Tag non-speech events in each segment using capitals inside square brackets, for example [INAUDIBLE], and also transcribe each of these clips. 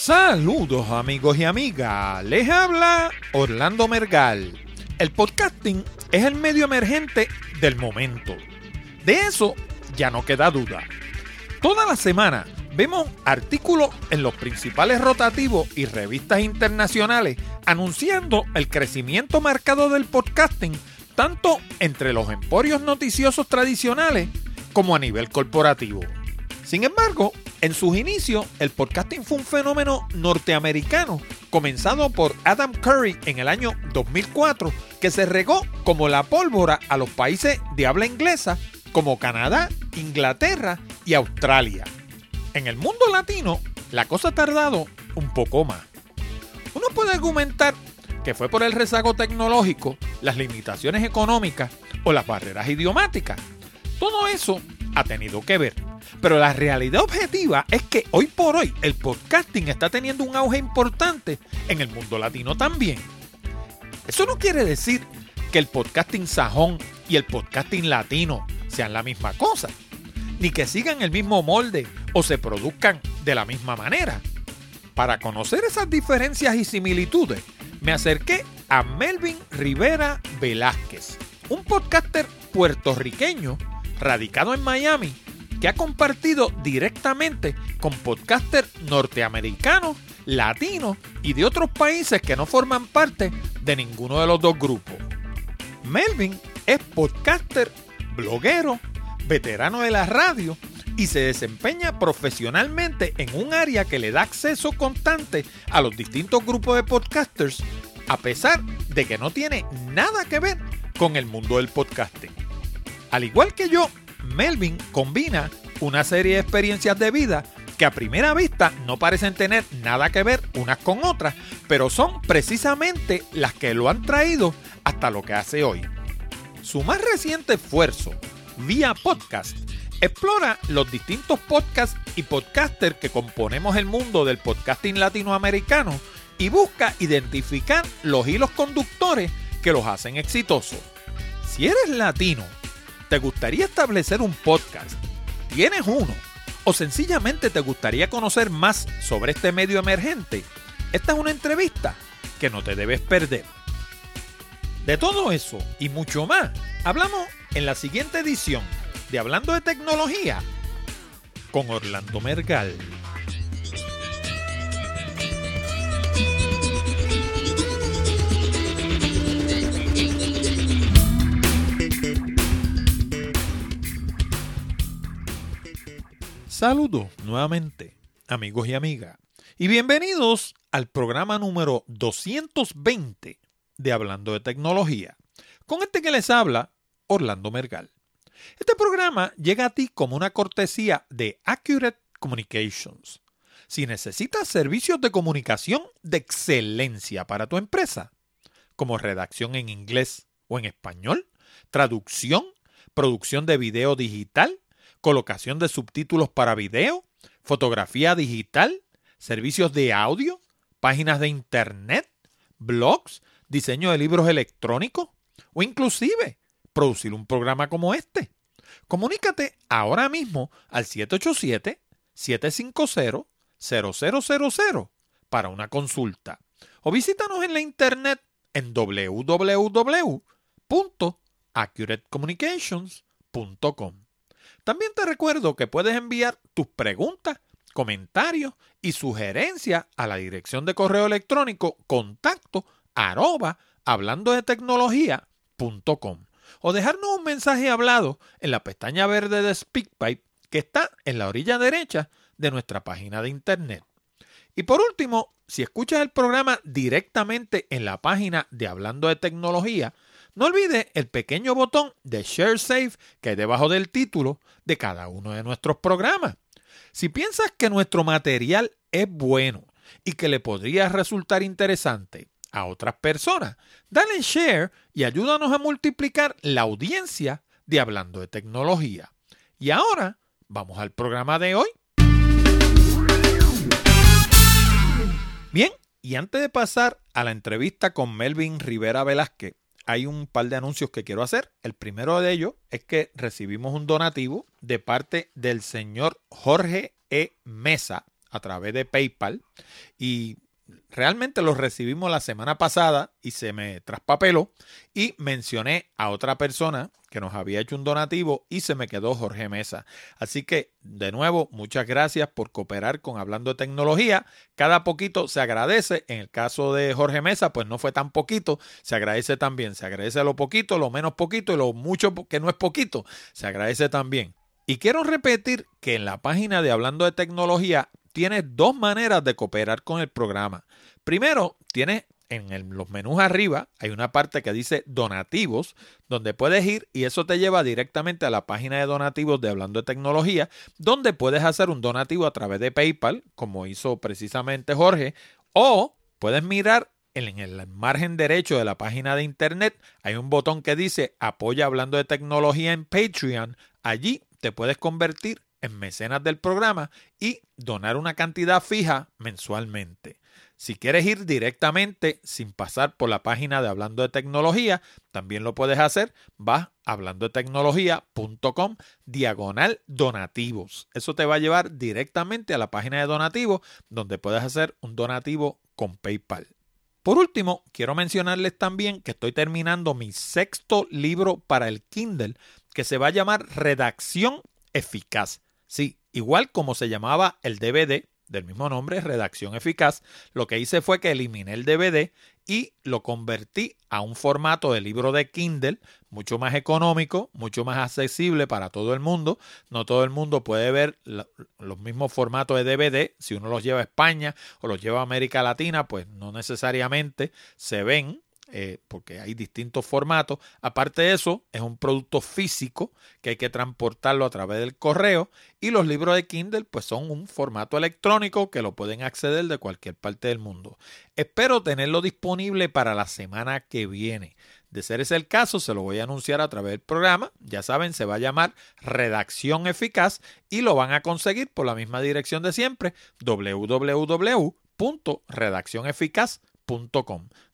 Saludos amigos y amigas, les habla Orlando Mergal. El podcasting es el medio emergente del momento. De eso ya no queda duda. Toda la semana vemos artículos en los principales rotativos y revistas internacionales anunciando el crecimiento marcado del podcasting tanto entre los emporios noticiosos tradicionales como a nivel corporativo. Sin embargo, en sus inicios, el podcasting fue un fenómeno norteamericano, comenzado por Adam Curry en el año 2004, que se regó como la pólvora a los países de habla inglesa como Canadá, Inglaterra y Australia. En el mundo latino, la cosa ha tardado un poco más. Uno puede argumentar que fue por el rezago tecnológico, las limitaciones económicas o las barreras idiomáticas. Todo eso ha tenido que ver. Pero la realidad objetiva es que hoy por hoy el podcasting está teniendo un auge importante en el mundo latino también. Eso no quiere decir que el podcasting sajón y el podcasting latino sean la misma cosa, ni que sigan el mismo molde o se produzcan de la misma manera. Para conocer esas diferencias y similitudes, me acerqué a Melvin Rivera Velázquez, un podcaster puertorriqueño radicado en Miami que ha compartido directamente con podcasters norteamericanos, latinos y de otros países que no forman parte de ninguno de los dos grupos. Melvin es podcaster, bloguero, veterano de la radio y se desempeña profesionalmente en un área que le da acceso constante a los distintos grupos de podcasters, a pesar de que no tiene nada que ver con el mundo del podcasting. Al igual que yo, Melvin combina una serie de experiencias de vida que a primera vista no parecen tener nada que ver unas con otras, pero son precisamente las que lo han traído hasta lo que hace hoy. Su más reciente esfuerzo, vía podcast, explora los distintos podcasts y podcasters que componemos el mundo del podcasting latinoamericano y busca identificar los hilos conductores que los hacen exitosos. Si eres latino, te gustaría establecer un podcast, tienes uno, o sencillamente te gustaría conocer más sobre este medio emergente, esta es una entrevista que no te debes perder. De todo eso y mucho más, hablamos en la siguiente edición de Hablando de Tecnología con Orlando Mergal. Saludos nuevamente, amigos y amigas, y bienvenidos al programa número 220 de Hablando de Tecnología, con este que les habla, Orlando Mergal. Este programa llega a ti como una cortesía de Accurate Communications. Si necesitas servicios de comunicación de excelencia para tu empresa, como redacción en inglés o en español, traducción, producción de video digital, colocación de subtítulos para video, fotografía digital, servicios de audio, páginas de internet, blogs, diseño de libros electrónicos o inclusive producir un programa como este. Comunícate ahora mismo al 787-750-0000 para una consulta o visítanos en la internet en www.accuratecommunications.com. También te recuerdo que puedes enviar tus preguntas, comentarios y sugerencias a la dirección de correo electrónico contacto arroba hablando de tecnología.com o dejarnos un mensaje hablado en la pestaña verde de SpeakPipe que está en la orilla derecha de nuestra página de internet. Y por último, si escuchas el programa directamente en la página de Hablando de Tecnología, no olvides el pequeño botón de Share Save que hay debajo del título de cada uno de nuestros programas. Si piensas que nuestro material es bueno y que le podría resultar interesante a otras personas, dale share y ayúdanos a multiplicar la audiencia de Hablando de Tecnología. Y ahora, vamos al programa de hoy. Bien, y antes de pasar a la entrevista con Melvin Rivera Velázquez, hay un par de anuncios que quiero hacer. El primero de ellos es que recibimos un donativo de parte del señor Jorge E. Mesa a través de PayPal y realmente los recibimos la semana pasada y se me traspapeló y mencioné a otra persona que nos había hecho un donativo y se me quedó Jorge Mesa. Así que, de nuevo, muchas gracias por cooperar con Hablando de Tecnología. Cada poquito se agradece. En el caso de Jorge Mesa, pues no fue tan poquito, se agradece también. Se agradece lo poquito, lo menos poquito y lo mucho que no es poquito, se agradece también. Y quiero repetir que en la página de Hablando de Tecnología tienes dos maneras de cooperar con el programa. Primero, tienes en los menús arriba, hay una parte que dice donativos, donde puedes ir y eso te lleva directamente a la página de donativos de Hablando de Tecnología, donde puedes hacer un donativo a través de PayPal, como hizo precisamente Jorge, o puedes mirar en el margen derecho de la página de internet, hay un botón que dice apoya Hablando de Tecnología en Patreon. Allí te puedes convertir en mecenas del programa y donar una cantidad fija mensualmente. Si quieres ir directamente sin pasar por la página de Hablando de Tecnología, también lo puedes hacer. Vas a hablandotecnología.com diagonal donativos. Eso te va a llevar directamente a la página de donativos donde puedes hacer un donativo con PayPal. Por último, quiero mencionarles también que estoy terminando mi sexto libro para el Kindle que se va a llamar Redacción Eficaz. Sí, igual como se llamaba el DVD del mismo nombre, Redacción Eficaz, lo que hice fue que eliminé el DVD y lo convertí a un formato de libro de Kindle mucho más económico, mucho más accesible para todo el mundo. No todo el mundo puede ver los mismos formatos de DVD. Si uno los lleva a España o los lleva a América Latina, pues no necesariamente se ven eh, porque hay distintos formatos. Aparte de eso, es un producto físico que hay que transportarlo a través del correo y los libros de Kindle pues son un formato electrónico que lo pueden acceder de cualquier parte del mundo. Espero tenerlo disponible para la semana que viene. De ser ese el caso, se lo voy a anunciar a través del programa. Ya saben, se va a llamar Redacción Eficaz y lo van a conseguir por la misma dirección de siempre, www.redaccioneficaz.com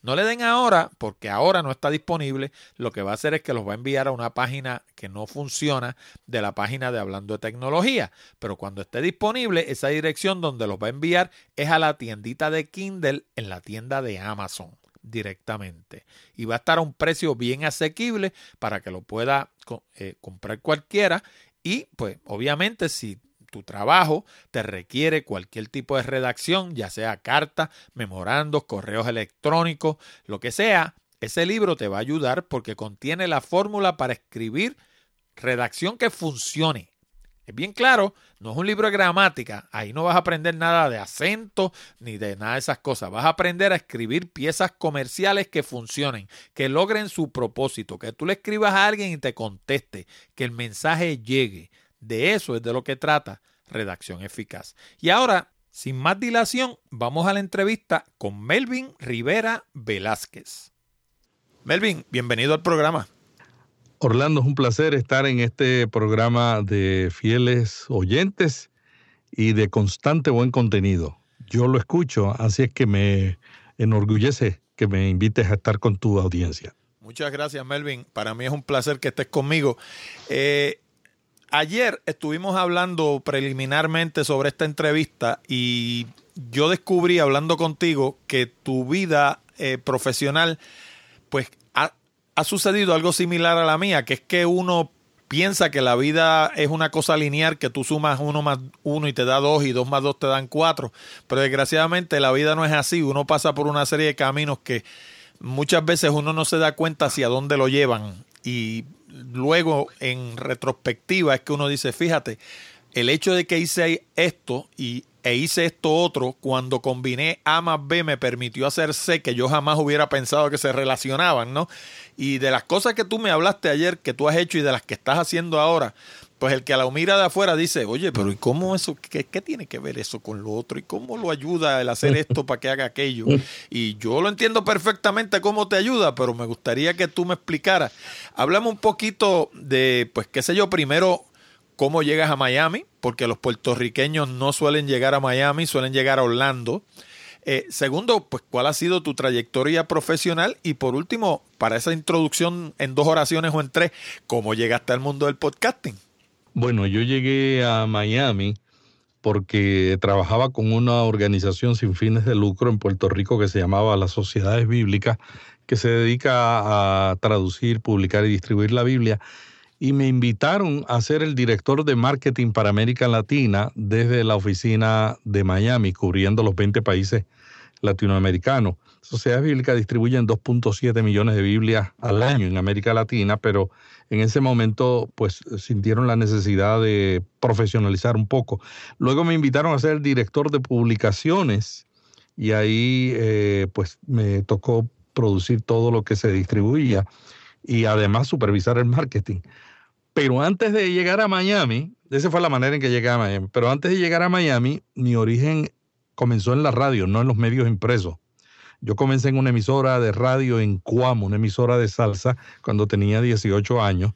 no le den ahora porque ahora no está disponible. Lo que va a hacer es que los va a enviar a una página que no funciona de la página de Hablando de Tecnología. Pero cuando esté disponible, esa dirección donde los va a enviar es a la tiendita de Kindle en la tienda de Amazon directamente. Y va a estar a un precio bien asequible para que lo pueda eh, comprar cualquiera. Y pues obviamente si tu trabajo te requiere cualquier tipo de redacción, ya sea carta, memorandos, correos electrónicos, lo que sea, ese libro te va a ayudar porque contiene la fórmula para escribir redacción que funcione. Es bien claro, no es un libro de gramática, ahí no vas a aprender nada de acento ni de nada de esas cosas. Vas a aprender a escribir piezas comerciales que funcionen, que logren su propósito, que tú le escribas a alguien y te conteste, que el mensaje llegue. De eso es de lo que trata Redacción Eficaz. Y ahora, sin más dilación, vamos a la entrevista con Melvin Rivera Velázquez. Melvin, bienvenido al programa. Orlando, es un placer estar en este programa de fieles oyentes y de constante buen contenido. Yo lo escucho, así es que me enorgullece que me invites a estar con tu audiencia. Muchas gracias, Melvin. Para mí es un placer que estés conmigo. Eh, ayer estuvimos hablando preliminarmente sobre esta entrevista y yo descubrí hablando contigo que tu vida eh, profesional pues ha, ha, sucedido algo similar a la mía, que es que uno piensa que la vida es una cosa lineal, que tú sumas uno más uno y te da dos y dos más dos te dan cuatro, pero desgraciadamente la vida no es así, uno pasa por una serie de caminos que muchas veces uno no se da cuenta hacia dónde lo llevan y luego en retrospectiva es que uno dice, fíjate, el hecho de que hice esto y, e hice esto otro, cuando combiné A más B me permitió hacer C que yo jamás hubiera pensado que se relacionaban, ¿no? Y de las cosas que tú me hablaste ayer, que tú has hecho y de las que estás haciendo ahora, pues el que a la mira de afuera dice, oye, pero ¿y cómo eso? ¿Qué, qué tiene que ver eso con lo otro? ¿Y cómo lo ayuda el hacer esto para que haga aquello? [LAUGHS] Y yo lo entiendo perfectamente cómo te ayuda, pero me gustaría que tú me explicaras. Hablamos un poquito de, pues, qué sé yo, primero, cómo llegas a Miami, porque los puertorriqueños no suelen llegar a Miami, suelen llegar a Orlando. Eh, segundo, pues cuál ha sido tu trayectoria profesional y por último, para esa introducción en dos oraciones o en tres, ¿cómo llegaste al mundo del podcasting? Bueno, yo llegué a Miami porque trabajaba con una organización sin fines de lucro en Puerto Rico que se llamaba las Sociedades Bíblicas, que se dedica a traducir, publicar y distribuir la Biblia. Y me invitaron a ser el director de marketing para América Latina desde la oficina de Miami, cubriendo los 20 países latinoamericanos. Sociedades Bíblicas distribuyen 2.7 millones de Biblias al año en América Latina, pero en ese momento pues sintieron la necesidad de profesionalizar un poco. Luego me invitaron a ser director de publicaciones y ahí eh, pues me tocó producir todo lo que se distribuía y además supervisar el marketing. Pero antes de llegar a Miami, esa fue la manera en que llegué a Miami, pero antes de llegar a Miami, mi origen comenzó en la radio, no en los medios impresos. Yo comencé en una emisora de radio en Cuamo, una emisora de salsa, cuando tenía 18 años.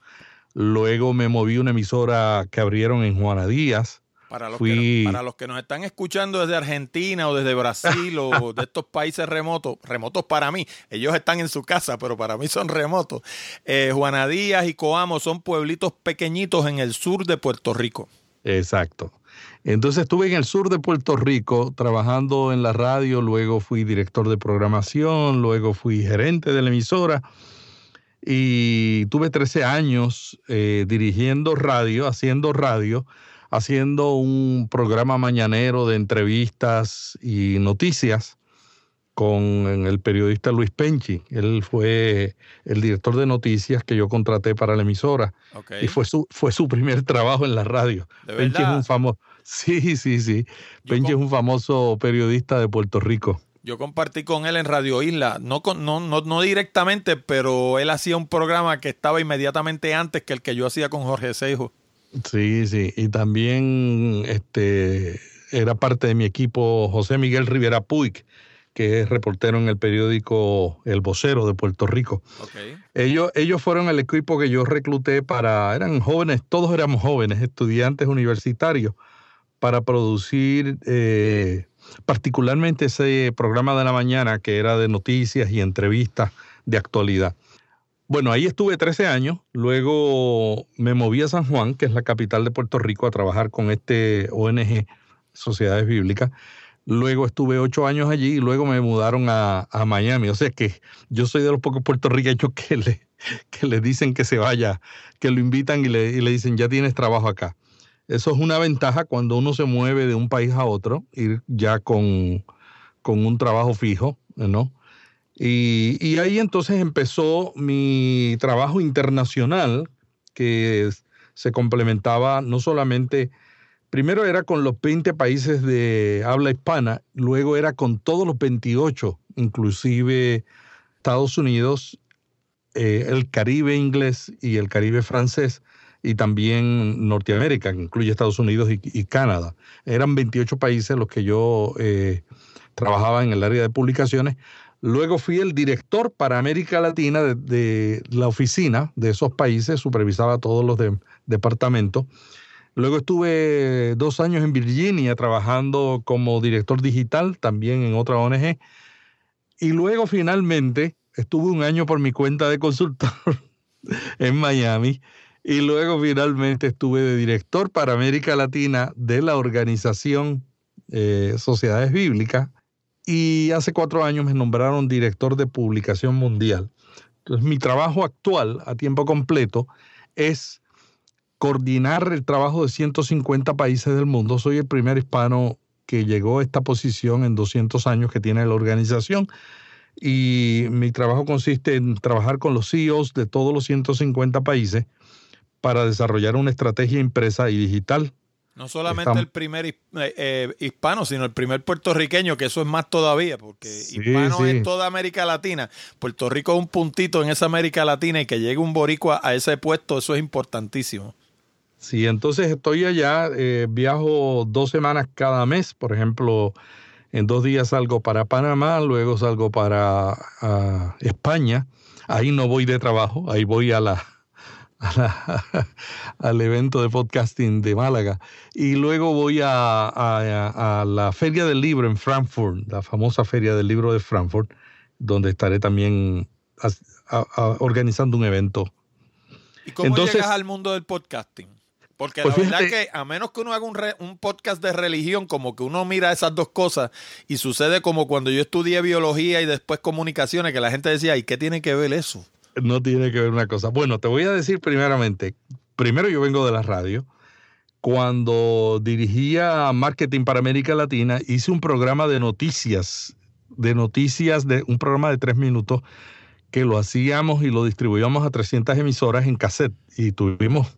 Luego me moví a una emisora que abrieron en Juana Díaz. Para los, que, para los que nos están escuchando desde Argentina o desde Brasil o [LAUGHS] de estos países remotos, remotos para mí, ellos están en su casa, pero para mí son remotos. Eh, Juana Díaz y Coamo son pueblitos pequeñitos en el sur de Puerto Rico. Exacto. Entonces estuve en el sur de Puerto Rico trabajando en la radio, luego fui director de programación, luego fui gerente de la emisora y tuve 13 años eh, dirigiendo radio, haciendo radio, haciendo un programa mañanero de entrevistas y noticias con el periodista Luis Penchi. Él fue el director de noticias que yo contraté para la emisora. Y fue su, fue su primer trabajo en la radio. Penchi es un famoso. Sí, sí, sí. Penchi es un famoso periodista de Puerto Rico. Yo compartí con él en Radio Isla, no, no, no, no, directamente, pero él hacía un programa que estaba inmediatamente antes que el que yo hacía con Jorge Seijo. Sí, sí, y también este, era parte de mi equipo José Miguel Rivera Puig, que es reportero en el periódico El Vocero de Puerto Rico. Ellos, ellos fueron el equipo que yo recluté para, eran jóvenes, todos éramos jóvenes, estudiantes universitarios, para producir eh, particularmente ese programa de la mañana que era de noticias y entrevistas de actualidad. Bueno, ahí estuve 13 años, luego me moví a San Juan, que es la capital de Puerto Rico, a trabajar con este ONG, Sociedades Bíblicas. Luego estuve ocho años allí y luego me mudaron a, Miami. O sea que yo soy de los pocos puertorriqueños que le, que le dicen que se vaya, que lo invitan y le, dicen ya tienes trabajo acá. Eso es una ventaja cuando uno se mueve de un país a otro, ir ya con, con un trabajo fijo, ¿no? Y, y, ahí entonces empezó mi trabajo internacional, que se complementaba no solamente Primero era con los 20 países de habla hispana, luego era con todos los 28, inclusive Estados Unidos, eh, el Caribe inglés y el Caribe francés, y también Norteamérica, que incluye Estados Unidos y, Canadá. Eran 28 países los que yo eh, trabajaba en el área de publicaciones. Luego fui el director para América Latina de, la oficina de esos países, supervisaba todos los departamentos. Luego estuve dos años en Virginia trabajando como director digital, también en otra ONG. Y luego finalmente estuve un año por mi cuenta de consultor [LAUGHS] en Miami. Y luego finalmente estuve de director para América Latina de la organización eh, Sociedades Bíblicas. Y hace cuatro años me nombraron director de publicación mundial. Entonces mi trabajo actual a tiempo completo es coordinar el trabajo de 150 países del mundo. Soy el primer hispano que llegó a esta posición en 200 años que tiene la organización. Y mi trabajo consiste en trabajar con los CEOs de todos los 150 países para desarrollar una estrategia impresa y digital. No solamente el primer eh, eh, hispano, sino el primer puertorriqueño, que eso es más todavía, porque hispano es toda América Latina. Puerto Rico es un puntito en esa América Latina y que llegue un boricua a ese puesto, eso es importantísimo. Sí, entonces estoy allá, eh, viajo dos semanas cada mes, por ejemplo, en dos días salgo para Panamá, luego salgo para España, ahí no voy de trabajo, ahí voy a la, [LAUGHS] al evento de podcasting de Málaga. Y luego voy a, la Feria del Libro en Frankfurt, la famosa Feria del Libro de Frankfurt, donde estaré también organizando un evento. ¿Y cómo llegas al mundo del podcasting? Porque Pues la verdad fíjate- que a menos que uno haga un, re- un podcast de religión, como que uno mira esas dos cosas y sucede como cuando yo estudié biología y después comunicaciones, que la gente decía, ¿y qué tiene que ver eso? No tiene que ver una cosa. Bueno, te voy a decir primeramente, primero yo vengo de la radio. Cuando dirigía marketing para América Latina, hice un programa de noticias, de noticias, de un programa de tres minutos que lo hacíamos y lo distribuíamos a 300 emisoras en cassette y tuvimos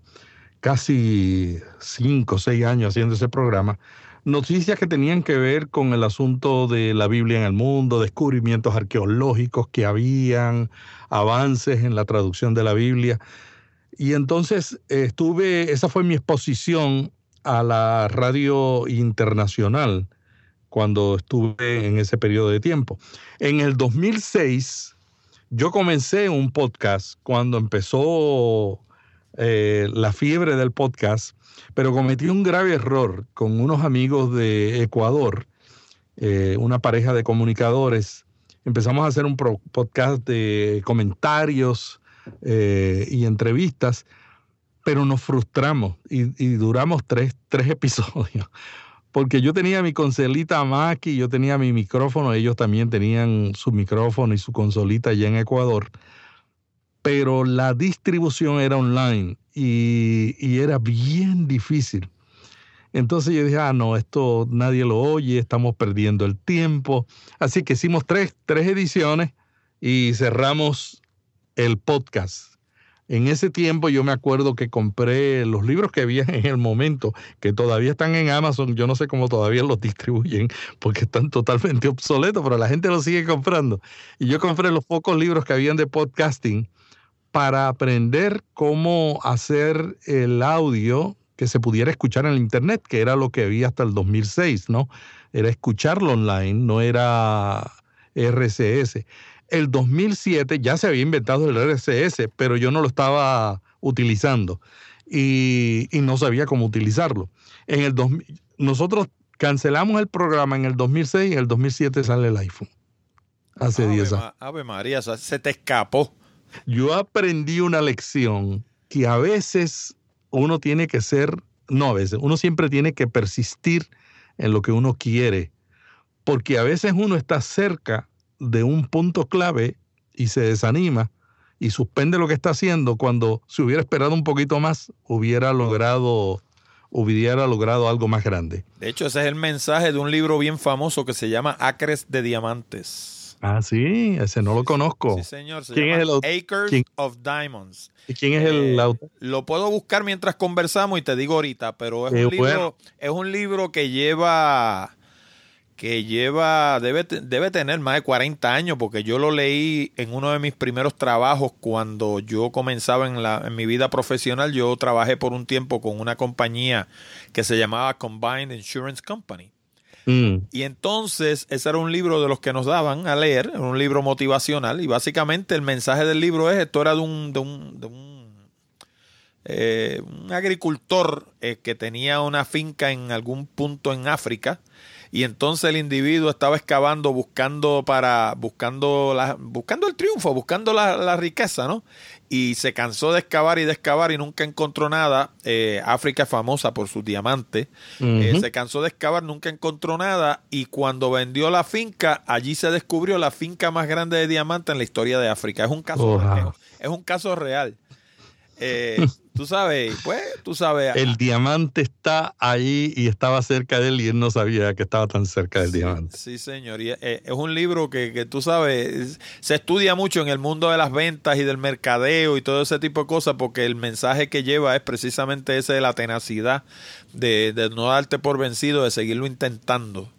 casi cinco o seis años haciendo ese programa. Noticias que tenían que ver con el asunto de la Biblia en el mundo, descubrimientos arqueológicos que habían, avances en la traducción de la Biblia. Y entonces eh, estuve, esa fue mi exposición a la radio internacional cuando estuve en ese periodo de tiempo. En el 2006, yo comencé un podcast cuando empezó eh, la fiebre del podcast, pero cometí un grave error con unos amigos de Ecuador, eh, una pareja de comunicadores. Empezamos a hacer un podcast de comentarios eh, y entrevistas, pero nos frustramos y, duramos tres, tres [LAUGHS] episodios. Porque yo tenía mi consolita Mac y yo tenía mi micrófono, ellos también tenían su micrófono y su consolita allá en Ecuador pero la distribución era online y, era bien difícil. Entonces yo dije, ah, no, esto nadie lo oye, estamos perdiendo el tiempo. Así que hicimos tres, tres ediciones y cerramos el podcast. En ese tiempo yo me acuerdo que compré los libros que había [LAUGHS] en el momento, que todavía están en Amazon, yo no sé cómo todavía los distribuyen, porque están totalmente obsoletos, pero la gente los sigue comprando. Y yo compré los pocos libros que habían de podcasting para aprender cómo hacer el audio que se pudiera escuchar en el Internet, que era lo que había hasta el 2006, ¿no? Era escucharlo online, no era RCS. El 2007 ya se había inventado el RCS, pero yo no lo estaba utilizando y, y no sabía cómo utilizarlo. En el 2000 nosotros cancelamos el programa en el 2006 y en el 2007 sale el iPhone. Hace Ave 10 años. Ave María, o sea, se te escapó. Yo aprendí una lección que a veces uno tiene que ser, no a veces, uno siempre tiene que persistir en lo que uno quiere, porque a veces uno está cerca de un punto clave y se desanima y suspende lo que está haciendo cuando si hubiera esperado un poquito más hubiera logrado hubiera logrado algo más grande. De hecho, ese es el mensaje de un libro bien famoso que se llama Acres de Diamantes. Ah, sí, ese no lo conozco. Sí, señor. Se ¿Quién llama es el autor? Acres ¿Quién? of Diamonds. ¿Y quién es el Eh, autor? Lo puedo buscar mientras conversamos y te digo ahorita, pero es Qué un libro, es un libro que lleva que lleva debe debe tener más de 40 años porque yo lo leí en uno de mis primeros trabajos cuando yo comenzaba en la en mi vida profesional, yo trabajé por un tiempo con una compañía que se llamaba Combined Insurance Company. Mm, Y entonces, ese era un libro de los que nos daban a leer, un libro motivacional, y básicamente el mensaje del libro es, esto era de un, de un, de un, eh, un agricultor eh, que tenía una finca en algún punto en África, y entonces el individuo estaba excavando, buscando para, buscando la, buscando el triunfo, buscando la, la riqueza, ¿no? Y se cansó de excavar y de excavar y nunca encontró nada. Eh, África es famosa por sus diamantes. Eh, se cansó de excavar, nunca encontró nada y cuando vendió la finca, allí se descubrió la finca más grande de diamantes en la historia de África. Es un caso, Wow. es, es un caso real. Eh, [LAUGHS] tú sabes, pues, tú sabes. El diamante está ahí y estaba cerca de él y él no sabía que estaba tan cerca del Sí, diamante. Sí, señor. Y, eh, es un libro que, que tú sabes, es- se estudia mucho en el mundo de las ventas y del mercadeo y todo ese tipo de cosas porque el mensaje que lleva es precisamente ese de la tenacidad, de, de no darte por vencido, de seguirlo intentando.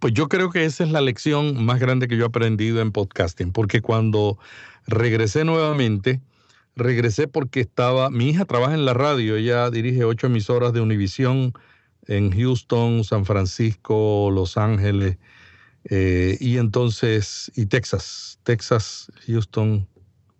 Pues yo creo que esa es la lección más grande que yo he aprendido en podcasting, porque cuando regresé nuevamente, regresé porque estaba, mi hija trabaja en la radio, ella dirige ocho emisoras de Univisión en Houston, San Francisco, Los Ángeles, eh, y entonces, y Texas, Texas, Houston,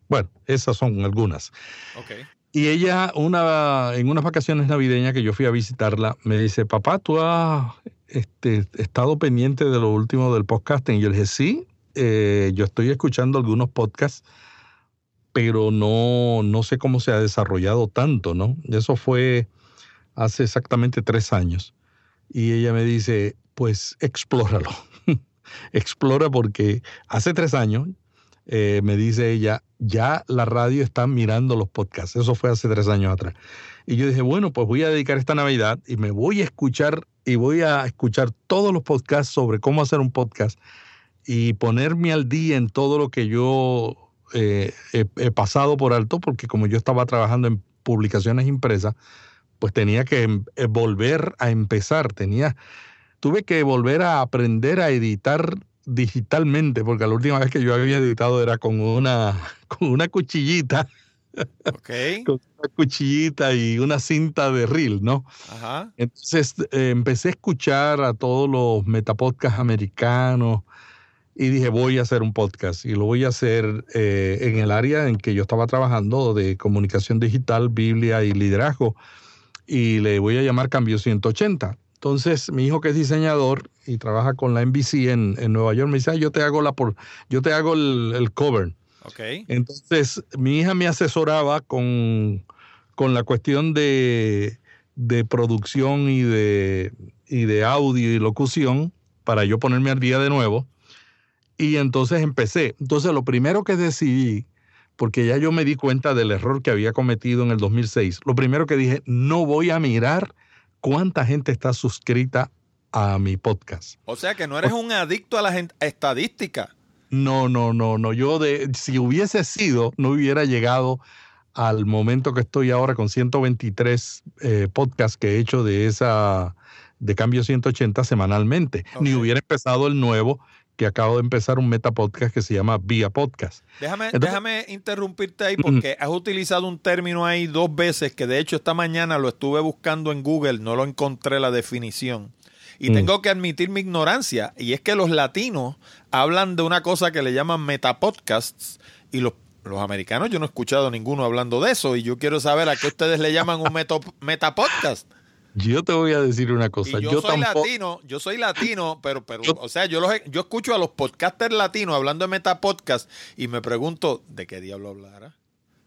bueno, esas son algunas. Ok. Y ella, una, en unas vacaciones navideñas que yo fui a visitarla, me dice, papá, ¿tú has este, estado pendiente de lo último del podcasting? Y yo le dije, sí, eh, yo estoy escuchando algunos podcasts, pero no, no sé cómo se ha desarrollado tanto, ¿no? Eso fue hace exactamente tres años. Y ella me dice, pues explóralo. [LAUGHS] Explora porque hace tres años, eh, me dice ella, ya la radio está mirando los podcasts. Eso fue hace tres años atrás. Y yo dije, bueno, pues voy a dedicar esta Navidad y me voy a escuchar y voy a escuchar todos los podcasts sobre cómo hacer un podcast y ponerme al día en todo lo que yo eh, he, pasado por alto, porque como yo estaba trabajando en publicaciones impresas, pues tenía que em, eh, volver a empezar, tenía, tuve que volver a aprender a editar digitalmente, porque la última vez que yo había editado era con una, [LAUGHS] con una cuchillita. [LAUGHS] con una cuchillita y una cinta de reel, ¿no? Ajá. Entonces eh, empecé a escuchar a todos los metapodcasts americanos, y dije, voy a hacer un podcast y lo voy a hacer eh, en el área en que yo estaba trabajando de comunicación digital, Biblia y liderazgo y le voy a llamar Cambio 180. Entonces, mi hijo que es diseñador y trabaja con la NBC en, en Nueva York me dice, yo te hago, la por, yo te hago el, cover. Okay. Entonces, mi hija me asesoraba con, con la cuestión de, de producción y de, y de audio y locución para yo ponerme al día de nuevo y entonces empecé. Entonces lo primero que decidí, porque ya yo me di cuenta del error que había cometido en el 2006, lo primero que dije, no voy a mirar cuánta gente está suscrita a mi podcast. O sea que no eres un adicto a la estadística. No, no, no, no. Yo de, si hubiese sido, no hubiera llegado al momento que estoy ahora con 123 eh, podcasts que he hecho de esa de cambio 180 semanalmente, ni hubiera empezado el nuevo que acabo de empezar un meta podcast que se llama Vía Podcast. Déjame, déjame interrumpirte ahí porque has utilizado un término ahí dos veces que de hecho esta mañana lo estuve buscando en Google, no lo encontré la definición. Y mm. tengo que admitir mi ignorancia, y es que los latinos hablan de una cosa que le llaman metapodcasts, y los, los americanos yo no he escuchado ninguno hablando de eso, y yo quiero saber a qué ustedes le llaman un metapodcast. Yo te voy a decir una cosa. yo, soy latino, yo soy latino, pero, pero o sea, yo, los, yo escucho a los podcasters latinos hablando de metapodcast y me pregunto, ¿de qué diablo hablará?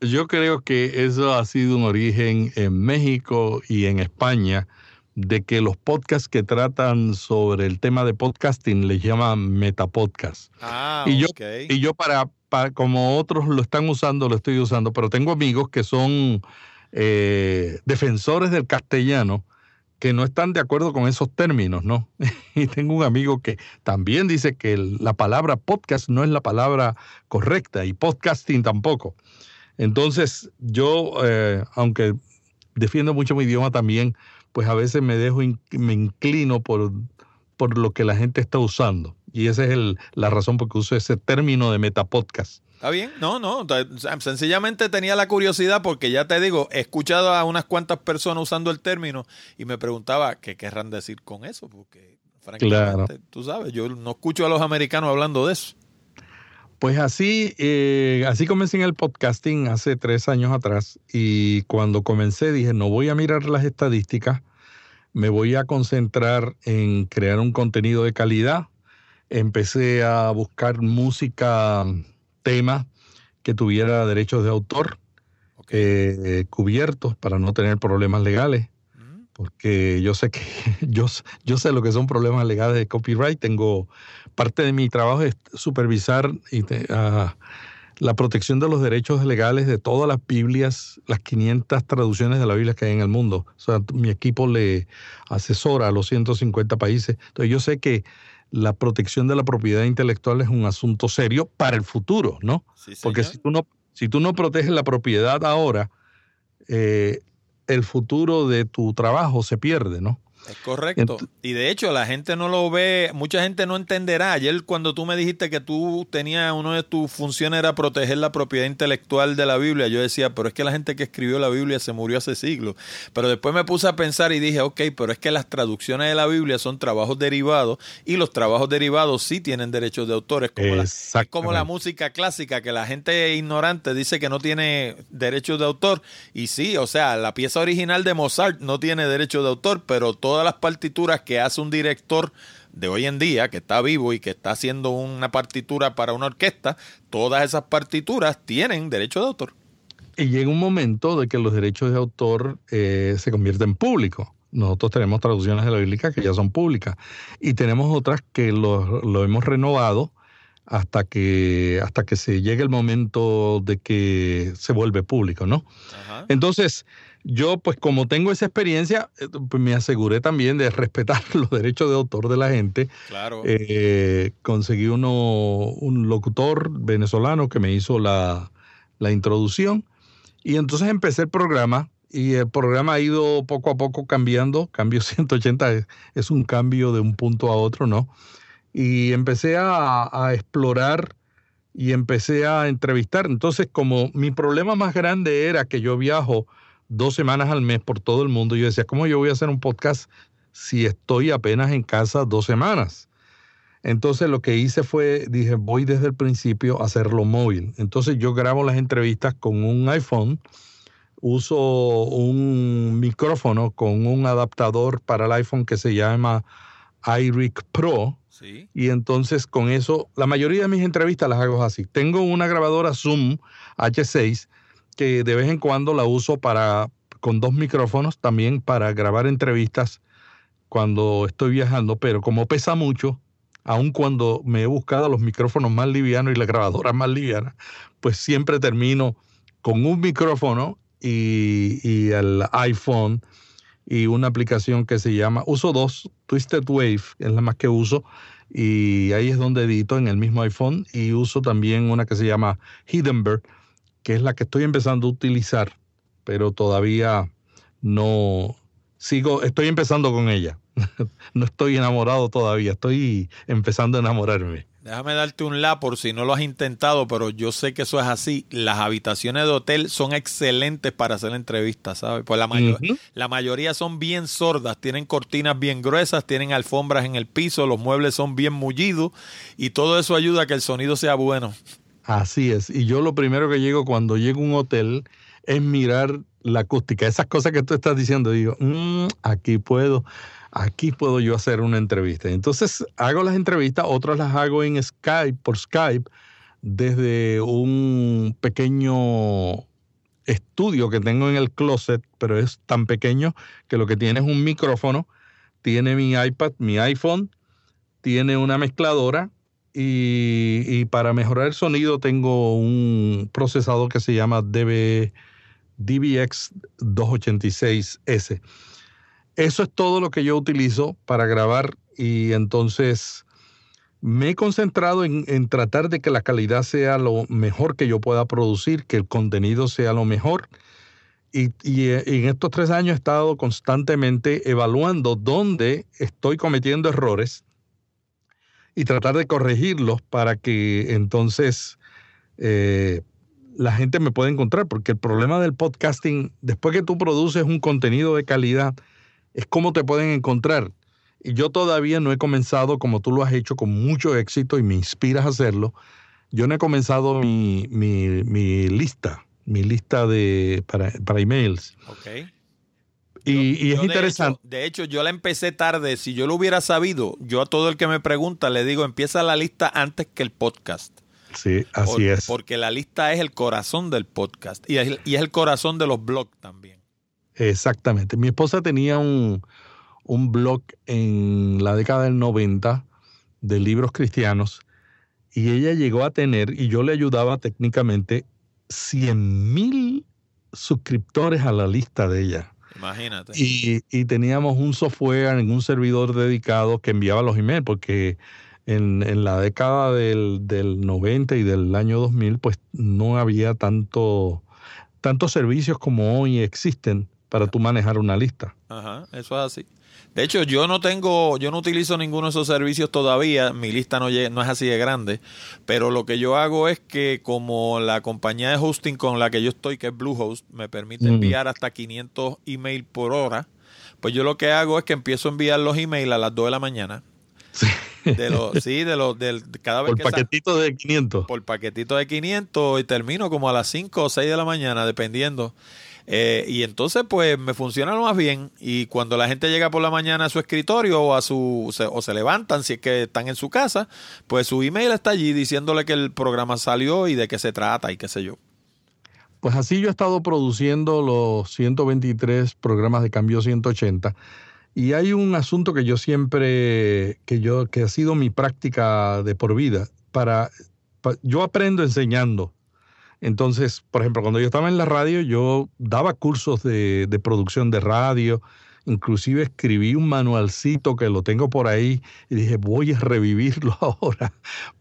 Yo creo que eso ha sido un origen en México y en España de que los podcasts que tratan sobre el tema de podcasting les llaman metapodcast. Ah, y yo, y yo para, para, como otros lo están usando, lo estoy usando, pero tengo amigos que son eh, defensores del castellano que no están de acuerdo con esos términos, ¿no? [LAUGHS] y tengo un amigo que también dice que la palabra podcast no es la palabra correcta y podcasting tampoco. Entonces, yo, eh, aunque defiendo mucho mi idioma también, pues a veces me dejo, me inclino por, por lo que la gente está usando. Y esa es la razón por que uso ese término de metapodcast. Está bien, no, no, sencillamente tenía la curiosidad porque ya te digo, he escuchado a unas cuantas personas usando el término y me preguntaba qué querrán decir con eso, porque francamente, tú sabes, yo no escucho a los americanos hablando de eso. Pues así, eh, así comencé en el podcasting hace tres años atrás y cuando comencé dije, no voy a mirar las estadísticas, me voy a concentrar en crear un contenido de calidad. Empecé a buscar música tema que tuviera derechos de autor eh, cubiertos para no tener problemas legales. Mm. Porque yo sé que [LAUGHS] yo, yo sé lo que son problemas legales de copyright. Tengo parte de mi trabajo es supervisar y la protección de los derechos legales de todas las Biblias, las 500 traducciones de la Biblia que hay en el mundo. O sea, mi equipo le asesora a los 150 países. Entonces yo sé que la protección de la propiedad intelectual es un asunto serio para el futuro, ¿no? Porque si tú no, si tú no proteges la propiedad ahora, eh, el futuro de tu trabajo se pierde, ¿no? Es correcto. y de hecho, la gente no lo ve, mucha gente no entenderá. Ayer cuando tú me dijiste que tú tenías, una de tus funciones era proteger la propiedad intelectual de la Biblia, yo decía, pero es que la gente que escribió la Biblia se murió hace siglos. Pero después me puse a pensar y dije, ok, pero es que las traducciones de la Biblia son trabajos derivados y los trabajos derivados sí tienen derechos de autores, como, la, como la música clásica, que la gente ignorante dice que no tiene derechos de autor. Y sí, o sea, la pieza original de Mozart no tiene derechos de autor, pero todo todas las partituras que hace un director de hoy en día, que está vivo y que está haciendo una partitura para una orquesta, todas esas partituras tienen derecho de autor. Y llega un momento de que los derechos de autor eh, se convierten en públicos. Nosotros tenemos traducciones de la Bíblica que ya son públicas y tenemos otras que lo, lo hemos renovado hasta que, hasta que se llegue el momento de que se vuelve público, ¿no? Entonces, yo pues como tengo esa experiencia, eh, pues me aseguré también de respetar [LAUGHS] los derechos de autor de la gente. Claro. Eh, conseguí uno, un locutor venezolano que me hizo la, la introducción y entonces empecé el programa y el programa ha ido poco a poco cambiando, cambio [LAUGHS] 180 es, es un cambio de un punto a otro, ¿no? Y empecé a, a, explorar y empecé a entrevistar. Entonces, como mi problema más grande era que yo viajo dos semanas al mes por todo el mundo, yo decía, ¿cómo yo voy a hacer un podcast si estoy apenas en casa dos semanas? Entonces lo que hice fue, dije, voy desde el principio a hacerlo móvil. Entonces yo grabo las entrevistas con un iPhone uso un micrófono con un adaptador para el iPhone que se llama iRig Pro. Sí. Y entonces con eso, la mayoría de mis entrevistas las hago así. Tengo una grabadora Zoom H6 que de vez en cuando la uso para con dos micrófonos también para grabar entrevistas cuando estoy viajando, pero como pesa mucho, aun cuando me he buscado los micrófonos más livianos y la grabadora más liviana, pues siempre termino con un micrófono y, el iPhone y una aplicación que se llama, uso dos, Twisted Wave, es la más que uso, y ahí es donde edito en el mismo iPhone, y uso también una que se llama Hiddenberg, que es la que estoy empezando a utilizar, pero todavía no sigo, estoy empezando con ella. [LAUGHS] no estoy enamorado todavía, estoy empezando a enamorarme. Déjame darte un la por si no lo has intentado, pero yo sé que eso es así. Las habitaciones de hotel son excelentes para hacer entrevistas, ¿sabes? Pues la, mayor, uh -huh. la mayoría son bien sordas, tienen cortinas bien gruesas, tienen alfombras en el piso, los muebles son bien mullidos y todo eso ayuda a que el sonido sea bueno. Así es. Y yo lo primero que llego cuando llego a un hotel es mirar la acústica. Esas cosas que tú estás diciendo, digo, mmm, aquí puedo aquí puedo yo hacer una entrevista. Entonces hago las entrevistas, otras las hago en Skype, por Skype, desde un pequeño estudio que tengo en el closet, pero es tan pequeño que lo que tiene es un micrófono, tiene mi iPad, mi iPhone, tiene una mezcladora y, para mejorar el sonido tengo un procesador que se llama DB, DBX 286S. Eso es todo lo que yo utilizo para grabar y entonces me he concentrado en, tratar de que la calidad sea lo mejor que yo pueda producir, que el contenido sea lo mejor. Y, y, en estos tres años he estado constantemente evaluando dónde estoy cometiendo errores y tratar de corregirlos para que entonces eh, la gente me pueda encontrar. Porque el problema del podcasting, después que tú produces un contenido de calidad, es cómo te pueden encontrar. Y yo todavía no he comenzado, como tú lo has hecho con mucho éxito y me inspiras a hacerlo, yo no he comenzado mi, mi, lista, mi lista de, para, para emails. Ok. Y, yo, y es yo interesante. De hecho, de hecho, yo la empecé tarde. Si yo lo hubiera sabido, yo a todo el que me pregunta le digo, empieza la lista antes que el podcast. Sí, así Por, es. Porque la lista es el corazón del podcast y es, y es el corazón de los blogs también. Exactamente. Mi esposa tenía un, un blog en la década del 90 de libros cristianos y ella llegó a tener, y yo le ayudaba técnicamente, 100 mil suscriptores a la lista de ella. Imagínate. Y, y, teníamos un software en un servidor dedicado que enviaba los emails, porque en, en la década del, del, 90 y del año 2000, pues no había tanto, tantos servicios como hoy existen para tú manejar una lista. Ajá, eso es así. De hecho, yo no tengo, yo no utilizo ninguno de esos servicios todavía, mi lista no, no es así de grande, pero lo que yo hago es que como la compañía de hosting con la que yo estoy, que es Bluehost, me permite mm. enviar hasta 500 emails por hora, pues yo lo que hago es que empiezo a enviar los emails a las 2 de la mañana. Sí. De los, sí, de los, del, cada vez por que paquetito de 500. Por paquetito de 500 y termino como a las 5 o 6 de la mañana, dependiendo. Eh, y entonces, pues, me funciona lo más bien. Y cuando la gente llega por la mañana a su escritorio o a su se, o se levantan, si es que están en su casa, pues su email está allí diciéndole que el programa salió y de qué se trata y qué sé yo. Pues así yo he estado produciendo los 123 programas de cambio 180 y hay un asunto que yo siempre, que yo, que ha sido mi práctica de por vida. Para, yo aprendo enseñando. Entonces, por ejemplo, cuando yo estaba en la radio, yo daba cursos de, de producción de radio, inclusive escribí un manualcito que lo tengo por ahí y dije, voy a revivirlo [LAUGHS] ahora,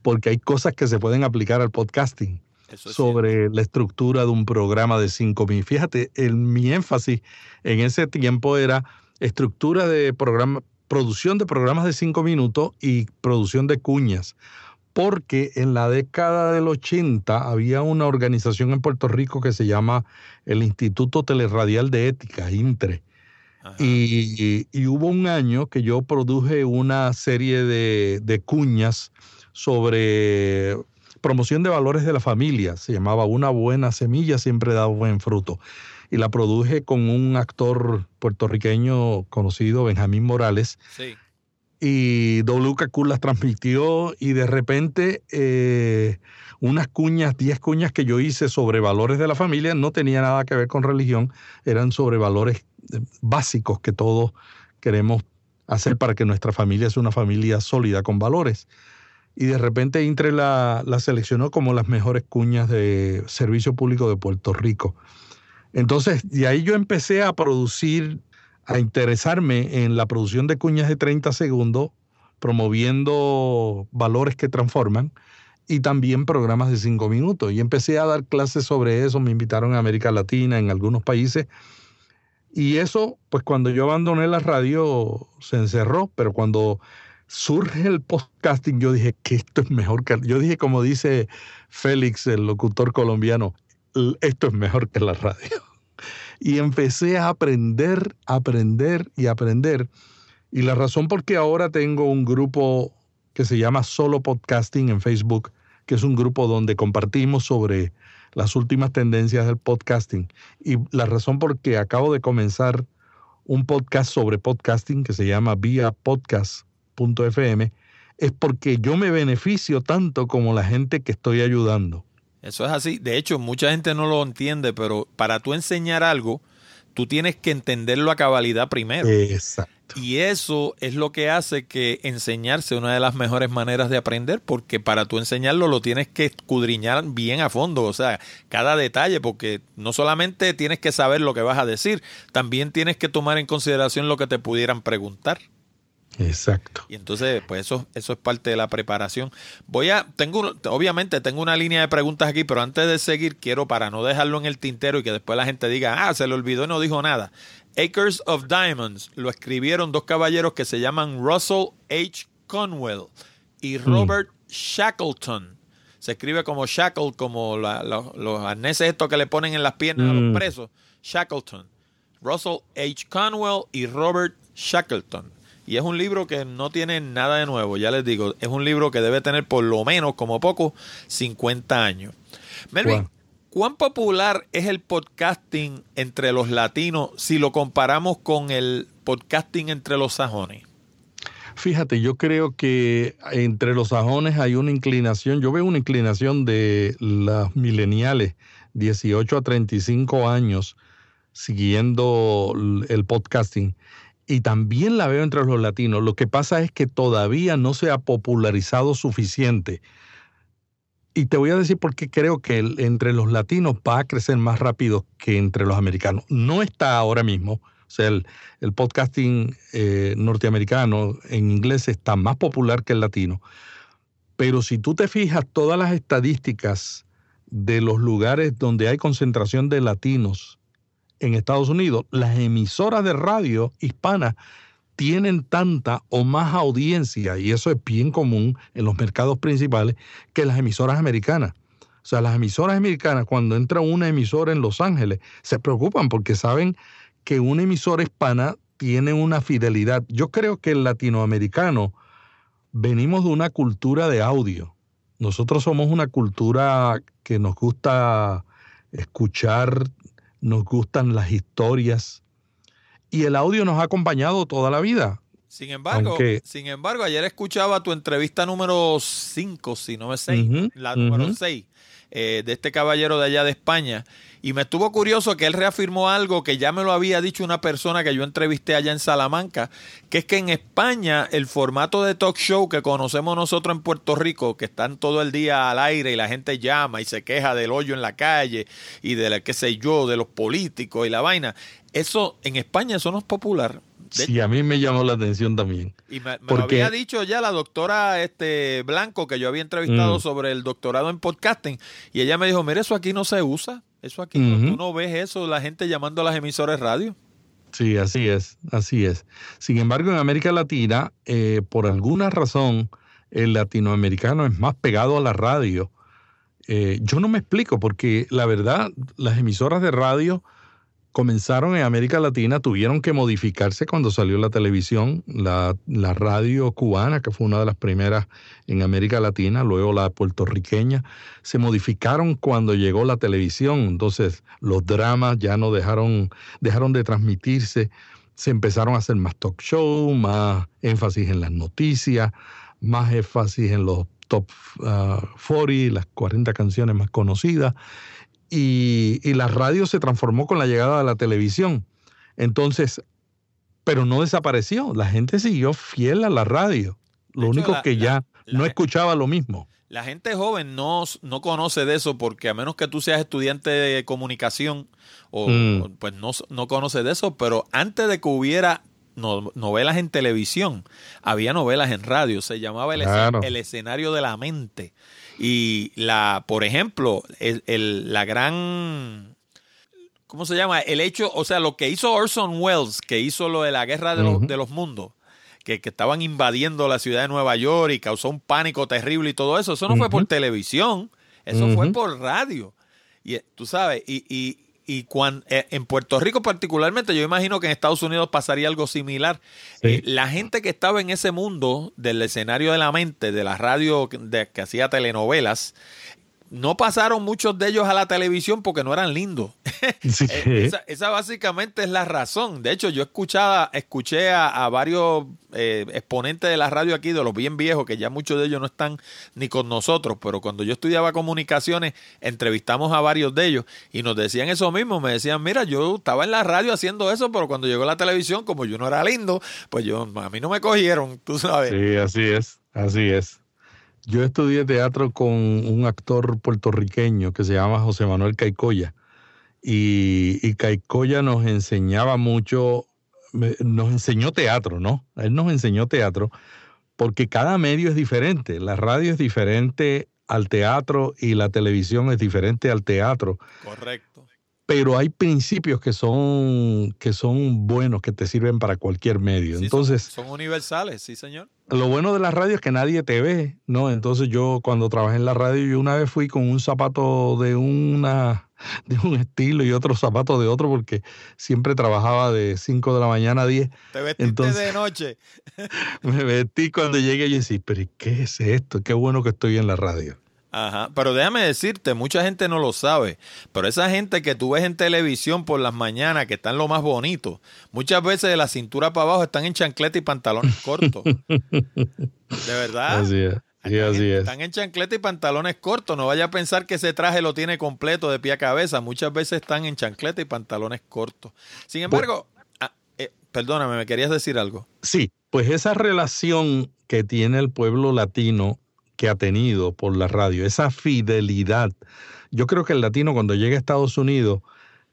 porque hay cosas que se pueden aplicar al podcasting sobre la estructura de un programa de cinco mil. Fíjate, el, mi énfasis en ese tiempo era estructura de programa, producción de programas de cinco minutos y producción de cuñas. Porque en la década del 80 había una organización en Puerto Rico que se llama el Instituto Teleradial de Ética, INTRE. Y, hubo un año que yo produje una serie de, de cuñas sobre promoción de valores de la familia. Se llamaba Una buena semilla siempre da buen fruto y la produje con un actor puertorriqueño conocido, Benjamín Morales. Sí. Y WKQ las transmitió y de repente eh, unas cuñas, 10 cuñas que yo hice sobre valores de la familia, no tenía nada que ver con religión, eran sobre valores eh, básicos que todos queremos hacer para que nuestra familia sea una familia sólida con valores. Y de repente Intre la, la seleccionó como las mejores cuñas de servicio público de Puerto Rico. Entonces, de ahí yo empecé a producir, a interesarme en la producción de cuñas de 30 segundos, promoviendo valores que transforman y también programas de 5 minutos. Y empecé a dar clases sobre eso, me invitaron a América Latina, en algunos países. Y eso, pues cuando yo abandoné la radio, se encerró, pero cuando surge el podcasting, yo dije que esto es mejor que... Yo dije, como dice Félix, el locutor colombiano, esto es mejor que la radio. Y empecé a aprender, aprender y aprender. Y la razón por qué ahora tengo un grupo que se llama Solo Podcasting en Facebook, que es un grupo donde compartimos sobre las últimas tendencias del podcasting. Y la razón por qué acabo de comenzar un podcast sobre podcasting que se llama vía podcast.fm es porque yo me beneficio tanto como la gente que estoy ayudando. Eso es así. De hecho, mucha gente no lo entiende, pero para tú enseñar algo, tú tienes que entenderlo a cabalidad primero. Exacto. Y eso es lo que hace que enseñarse una de las mejores maneras de aprender, porque para tú enseñarlo lo tienes que escudriñar bien a fondo, o sea, cada detalle, porque no solamente tienes que saber lo que vas a decir, también tienes que tomar en consideración lo que te pudieran preguntar. Exacto. Y entonces, pues eso, eso es parte de la preparación. Voy a, tengo, obviamente tengo una línea de preguntas aquí, pero antes de seguir, quiero para no dejarlo en el tintero y que después la gente diga, ah, se le olvidó y no dijo nada. Acres of Diamonds lo escribieron dos caballeros que se llaman Russell H. Conwell y mm. Robert Shackleton. Se escribe como shackle, como los arneses estos que le ponen en las piernas a los mm. presos. Shackleton. Russell H. Conwell y Robert Shackleton. Y es un libro que no tiene nada de nuevo, ya les digo, es un libro que debe tener por lo menos, como poco, 50 años. Melvin, ¿cuán popular es el podcasting entre los latinos si lo comparamos con el podcasting entre los sajones? Fíjate, yo creo que entre los sajones hay una inclinación, yo veo una inclinación de las mileniales, 18 a 35 años, siguiendo el podcasting y también la veo entre los latinos. Lo que pasa es que todavía no se ha popularizado suficiente. Y te voy a decir por qué creo que entre los latinos va a crecer más rápido que entre los americanos. No está ahora mismo. O sea, el, podcasting eh, norteamericano en inglés está más popular que el latino. Pero si tú te fijas, todas las estadísticas de los lugares donde hay concentración de latinos en Estados Unidos, las emisoras de radio hispanas tienen tanta o más audiencia, y eso es bien común en los mercados principales, que las emisoras americanas. O sea, las emisoras americanas, cuando entra una emisora en Los Ángeles, se preocupan porque saben que una emisora hispana tiene una fidelidad. Yo creo que el latinoamericano venimos de una cultura de audio. Nosotros somos una cultura que nos gusta escuchar nos gustan las historias y el audio nos ha acompañado toda la vida. Sin embargo, sin embargo, ayer escuchaba tu entrevista número 5, si no es 6, la número 6, eh, de este caballero de allá de España, Y me estuvo curioso que él reafirmó algo que ya me lo había dicho una persona que yo entrevisté allá en Salamanca, que es que en España el formato de talk show que conocemos nosotros en Puerto Rico, que están todo el día al aire y la gente llama y se queja del hoyo en la calle y de la qué sé yo, de los políticos y la vaina, eso en España eso no es popular. sí, a mí me llamó la atención también. Y me, lo había dicho ya la doctora este Blanco, que yo había entrevistado mm. sobre el doctorado en podcasting, y ella me dijo, mire, eso aquí no se usa. Eso aquí, tú no ves eso, la gente llamando a las emisoras radio. Sí, así es, así es. Sin embargo, en América Latina, eh, por alguna razón, el latinoamericano es más pegado a la radio. Eh, yo no me explico, porque la verdad, las emisoras de radio comenzaron en América Latina, tuvieron que modificarse cuando salió la televisión, la, radio cubana, que fue una de las primeras en América Latina, luego la puertorriqueña, se modificaron cuando llegó la televisión, entonces los dramas ya no dejaron, dejaron de transmitirse, se empezaron a hacer más talk show, más énfasis en las noticias, más énfasis en los top 40, ah, las 40 canciones más conocidas y, la radio se transformó con la llegada de la televisión. Entonces, pero no desapareció, la gente siguió fiel a la radio. Lo único que ya no escuchaba lo mismo. La gente joven no, no conoce de eso porque a menos que tú seas estudiante de comunicación o mm. pues no, no conoce de eso, pero antes de que hubiera novelas en televisión, había novelas en radio, se llamaba el escenario de la mente. Y la, por ejemplo, el, la gran ¿cómo se llama? El hecho, o sea, lo que hizo Orson Welles, que hizo lo de la guerra de, los, de los mundos, que, que, estaban invadiendo la ciudad de Nueva York y causó un pánico terrible y todo eso, eso no fue por televisión, eso fue por radio. Y tú sabes, y, y, y cuando, eh, en Puerto Rico particularmente, yo imagino que en Estados Unidos pasaría algo similar. Eh, la gente que estaba en ese mundo del escenario de la mente, de la radio de, que hacía telenovelas, no pasaron muchos de ellos a la televisión porque no eran lindos. [LAUGHS] Eh, esa, básicamente es la razón. De hecho, yo escuchaba, escuché a, varios eh, exponentes de la radio aquí, de los bien viejos, que ya muchos de ellos no están ni con nosotros, pero cuando yo estudiaba comunicaciones, entrevistamos a varios de ellos y nos decían eso mismo. Me decían, mira, yo estaba en la radio haciendo eso, pero cuando llegó la televisión, como yo no era lindo, pues yo, a mí no me cogieron, tú sabes. Sí, así es, así es. Yo estudié teatro con un actor puertorriqueño que se llama José Manuel Caicoya. Y, y Caicoya nos enseñaba mucho, nos enseñó teatro, ¿no? Él nos enseñó teatro porque cada medio es diferente. La radio es diferente al teatro y la televisión es diferente al teatro. Correcto pero hay principios que son, que son buenos, que te sirven para cualquier medio. Entonces, son, universales, sí, señor. Lo bueno de la radio es que nadie te ve, ¿no? Entonces yo cuando trabajé en la radio, yo una vez fui con un zapato de una [LAUGHS] de un estilo y otro zapato de otro porque siempre trabajaba de 5 de la mañana a 10. Te vestiste de noche. [LAUGHS] me vestí cuando llegué y decía, pero ¿qué es esto? Qué bueno que estoy en la radio. Ajá, pero déjame decirte, mucha gente no lo sabe, pero esa gente que tú ves en televisión por las mañanas, que están lo más bonito, muchas veces de la cintura para abajo están en chancleta y pantalones [LAUGHS] cortos. De verdad. Así es. Sí, así es. Están en chancleta y pantalones cortos. No vaya a pensar que ese traje lo tiene completo de pie a cabeza. Muchas veces están en chancleta y pantalones cortos. Sin embargo, ah, eh, perdóname, ¿me querías decir algo? Sí, pues esa relación que tiene el pueblo latino que ha tenido por la radio, esa fidelidad. Yo creo que el latino cuando llega a Estados Unidos,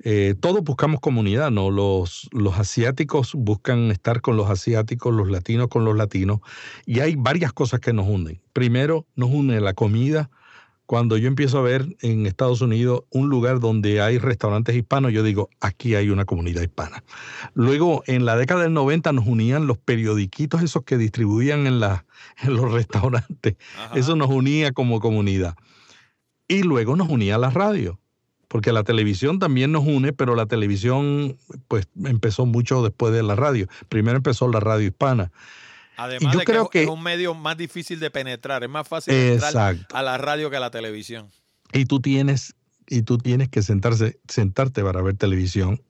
eh, todos buscamos comunidad, ¿no? Los, los asiáticos buscan estar con los asiáticos, los latinos con los latinos, y hay varias cosas que nos unen. Primero, nos une la comida, cuando yo empiezo a ver en Estados Unidos un lugar donde hay restaurantes hispanos, yo digo, aquí hay una comunidad hispana. Luego, en la década del 90 nos unían los periodiquitos esos que distribuían en, la, [LAUGHS] en los restaurantes. Eso nos unía como comunidad. Y luego nos unía la radio, porque la televisión también nos une, pero la televisión pues empezó mucho después de la radio. Primero empezó la radio hispana. Además yo de creo que, es un medio más difícil de penetrar, es más fácil entrar a la radio que a la televisión. Y tú tienes, y tú tienes que sentarse, sentarte para ver televisión.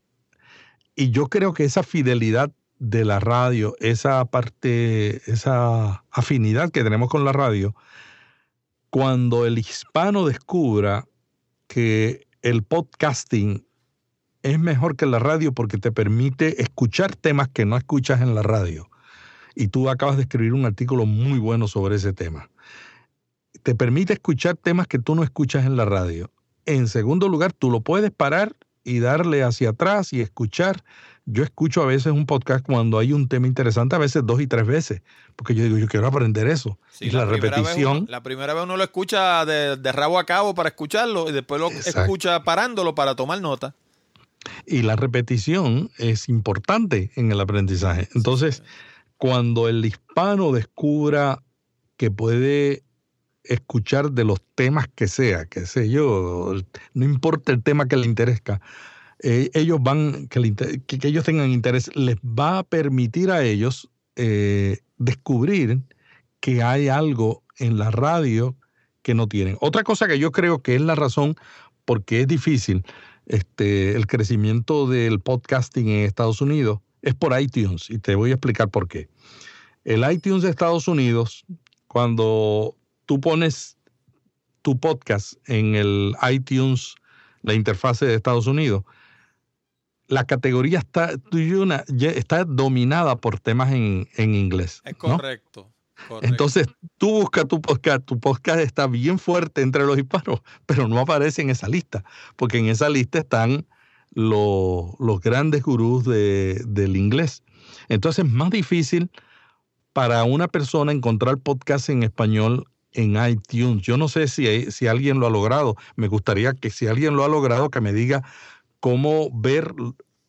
Y yo creo que esa fidelidad de la radio, esa parte, esa afinidad que tenemos con la radio, cuando el hispano descubra que el podcasting es mejor que la radio porque te permite escuchar temas que no escuchas en la radio. Y tú acabas de escribir un artículo muy bueno sobre ese tema. Te permite escuchar temas que tú no escuchas en la radio. En segundo lugar, tú lo puedes parar y darle hacia atrás y escuchar. Yo escucho a veces un podcast cuando hay un tema interesante, a veces dos y tres veces, porque yo digo, yo quiero aprender eso. y la, repetición. la primera vez uno lo escucha de, rabo a cabo para escucharlo y después lo escucha parándolo para tomar nota. Y la repetición es importante en el aprendizaje. Entonces, cuando el hispano descubra que puede escuchar de los temas que sea, que sé yo, no importa el tema que le interesa, eh, ellos van, que, ellos tengan interés, les va a permitir a ellos eh, descubrir que hay algo en la radio que no tienen. Otra cosa que yo creo que es la razón porque es difícil este, el crecimiento del podcasting en Estados Unidos es por iTunes y te voy a explicar por qué. El iTunes de Estados Unidos, cuando tú pones tu podcast en el iTunes, la interfase de Estados Unidos, la categoría está, está dominada por temas en, inglés. Es correcto. Entonces, tú buscas tu podcast, tu podcast está bien fuerte entre los hispanos, pero no aparece en esa lista, porque en esa lista están los, grandes gurús del inglés. Entonces, es más difícil para una persona encontrar podcast en español en iTunes. Yo no sé si, si alguien lo ha logrado. Me gustaría que si alguien lo ha logrado, que me diga cómo ver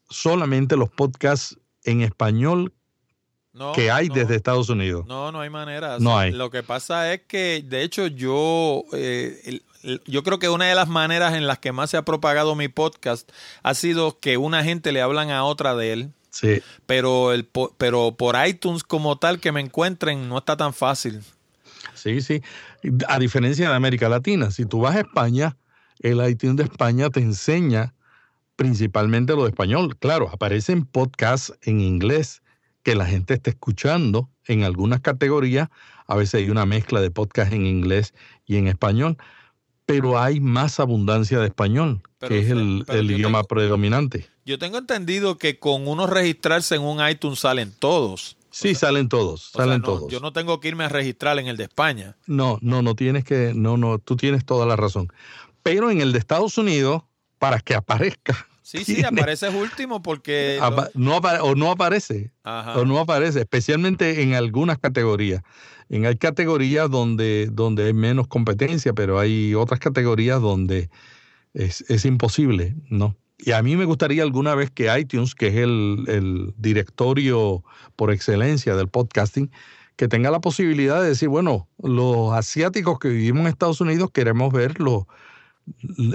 solamente los podcasts en español que hay desde Estados Unidos. No, no hay manera. No hay. Lo que pasa es que, de hecho, yo, eh, yo creo que una de las maneras en las que más se ha propagado mi podcast ha sido que una gente le hablan a otra de él. Sí. Pero, el, pero por iTunes como tal que me encuentren no está tan fácil. Sí, sí. A diferencia de América Latina, si tú vas a España, el iTunes de España te enseña principalmente lo de español. Claro, aparecen podcasts en inglés que la gente está escuchando en algunas categorías. A veces hay una mezcla de podcast en inglés y en español, pero hay más abundancia de español, que es el, idioma predominante. Yo tengo entendido que con uno registrarse en un iTunes salen todos. Sí, salen todos, salen todos. Yo no tengo que irme a registrar en el de España. No, no, no tienes que, no, no, tú tienes toda la razón. Pero en el de Estados Unidos, para que aparezca, Sí, sí, aparece último porque... no o no aparece. O no aparece, especialmente en algunas categorías. En hay categorías donde, donde hay menos competencia, pero hay otras categorías donde es, imposible, ¿no? Y a mí me gustaría alguna vez que iTunes, que es el, el directorio por excelencia del podcasting, que tenga la posibilidad de decir, bueno, los asiáticos que vivimos en Estados Unidos queremos ver los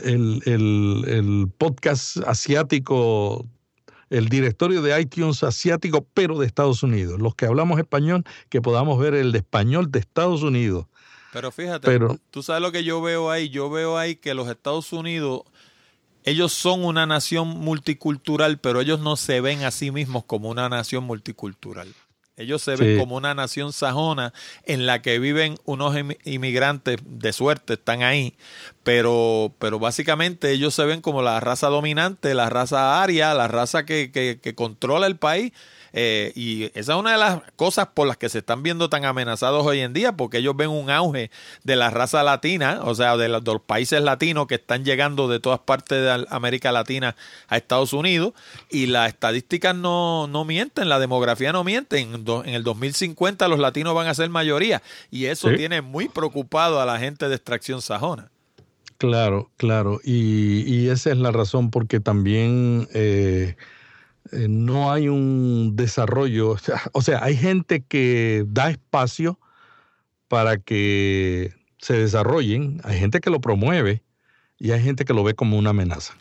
el, podcast asiático, el directorio de iTunes asiático, pero de Estados Unidos. Los que hablamos español, que podamos ver el de español de Estados Unidos. Pero fíjate, tú sabes lo que yo veo ahí. Yo veo ahí que los Estados Unidos, ellos son una nación multicultural, pero ellos no se ven a sí mismos como una nación multicultural. Ellos se ven como una nación sajona en la que viven unos inmigrantes de suerte, están ahí, pero, pero básicamente ellos se ven como la raza dominante, la raza aria, la raza que, que, que controla el país eh, y esa es una de las cosas por las que se están viendo tan amenazados hoy en día, porque ellos ven un auge de la raza latina, o sea, de los, países latinos que están llegando de todas partes de América Latina a Estados Unidos, y las estadísticas no, no mienten, la demografía no miente. En, el 2050 los latinos van a ser mayoría, y eso tiene muy preocupado a la gente de extracción sajona. Claro, claro, y, esa es la razón porque también eh, eh, no hay un desarrollo, o sea, hay gente que da espacio para que se desarrollen, hay gente que lo promueve y hay gente que lo ve como una amenaza.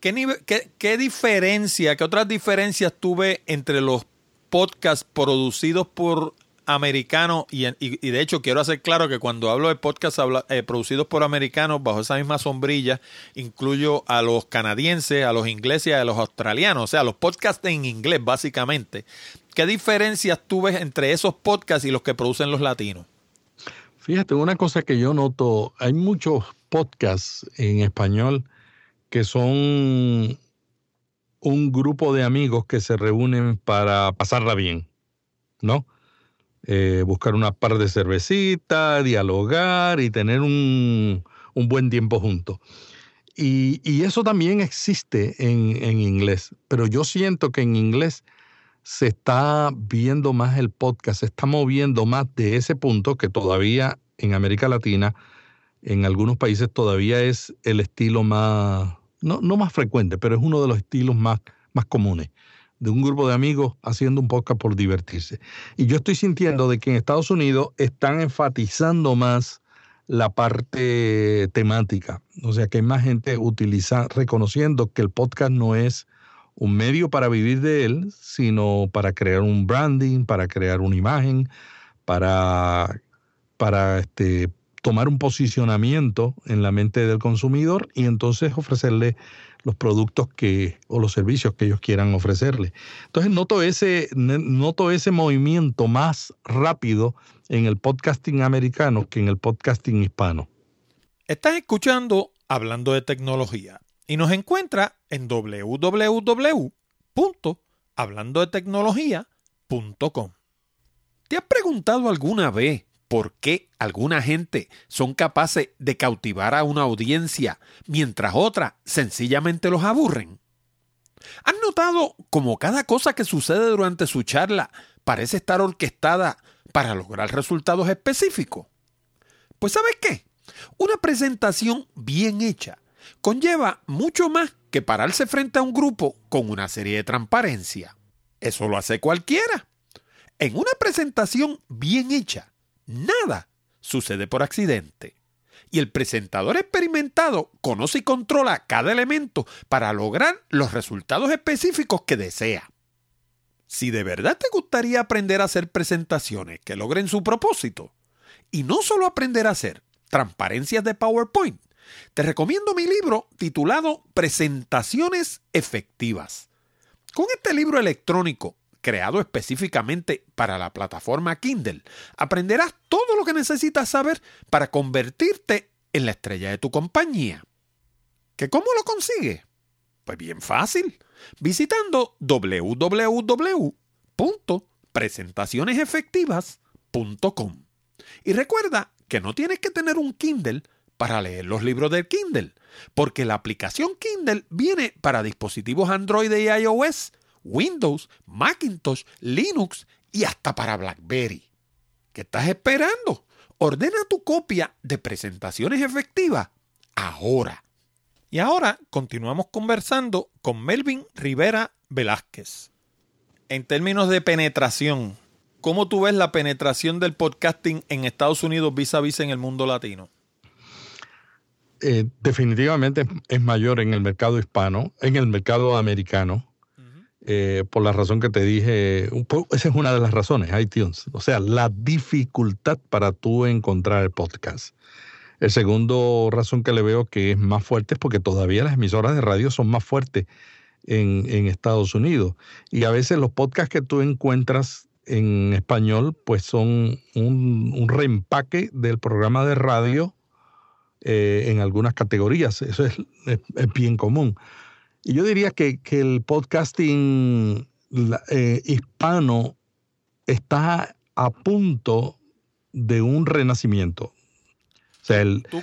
¿Qué, qué diferencia, qué otras diferencias tuve entre los podcasts producidos por americano y, de hecho quiero hacer claro que cuando hablo de podcasts eh, producidos por americanos bajo esa misma sombrilla incluyo a los canadienses, a los ingleses y a los australianos, o sea, los podcasts en inglés básicamente. ¿Qué diferencias tú ves entre esos podcasts y los que producen los latinos? Fíjate, una cosa que yo noto, hay muchos podcasts en español que son un grupo de amigos que se reúnen para pasarla bien, ¿no? Eh, buscar una par de cervecitas, dialogar y tener un, buen tiempo juntos. Y, eso también existe en, en, inglés, pero yo siento que en inglés se está viendo más el podcast, se está moviendo más de ese punto que todavía en América Latina, en algunos países todavía es el estilo más, no, no más frecuente, pero es uno de los estilos más, más comunes de un grupo de amigos haciendo un podcast por divertirse. Y yo estoy sintiendo de que en Estados Unidos están enfatizando más la parte temática. O sea, que hay más gente utiliza, reconociendo que el podcast no es un medio para vivir de él, sino para crear un branding, para crear una imagen, para, para este, tomar un posicionamiento en la mente del consumidor y entonces ofrecerle los productos que o los servicios que ellos quieran ofrecerle. Entonces noto ese, noto ese movimiento más rápido en el podcasting americano que en el podcasting hispano. Estás escuchando Hablando de Tecnología y nos encuentra en www.hablandodetecnología.com. ¿Te has preguntado alguna vez por qué alguna gente son capaces de cautivar a una audiencia mientras otras sencillamente los aburren? ¿Han notado cómo cada cosa que sucede durante su charla parece estar orquestada para lograr resultados específicos? Pues ¿sabes qué? Una presentación bien hecha conlleva mucho más que pararse frente a un grupo con una serie de transparencia. Eso lo hace cualquiera. En una presentación bien hecha, Nada sucede por accidente. Y el presentador experimentado conoce y controla cada elemento para lograr los resultados específicos que desea. Si de verdad te gustaría aprender a hacer presentaciones que logren su propósito, y no solo aprender a hacer transparencias de PowerPoint, te recomiendo mi libro titulado Presentaciones Efectivas. Con este libro electrónico creado específicamente para la plataforma Kindle, aprenderás todo lo que necesitas saber para convertirte en la estrella de tu compañía. ¿Que cómo lo consigues? Pues bien fácil, visitando www.presentacionesefectivas.com. Y recuerda que no tienes que tener un Kindle para leer los libros del Kindle, porque la aplicación Kindle viene para dispositivos Android y iOS Windows, Macintosh, Linux y hasta para BlackBerry. ¿Qué estás esperando? Ordena tu copia de presentaciones efectivas ahora. Y ahora continuamos conversando con Melvin Rivera Velázquez. En términos de penetración, ¿cómo tú ves la penetración del podcasting en Estados Unidos vis a vis en el mundo latino? Eh, definitivamente es mayor en el mercado hispano, en el mercado americano. Eh, por la razón que te dije, esa es una de las razones, iTunes. O sea, la dificultad para tú encontrar el podcast. El segundo razón que le veo que es más fuerte es porque todavía las emisoras de radio son más fuertes en, Estados Unidos. Y a veces los podcasts que tú encuentras en español, pues son un, reempaque del programa de radio eh, en algunas categorías. Eso es bien común. Y yo diría que, el podcasting eh, hispano está a punto de un renacimiento. O sea, ¿Tú,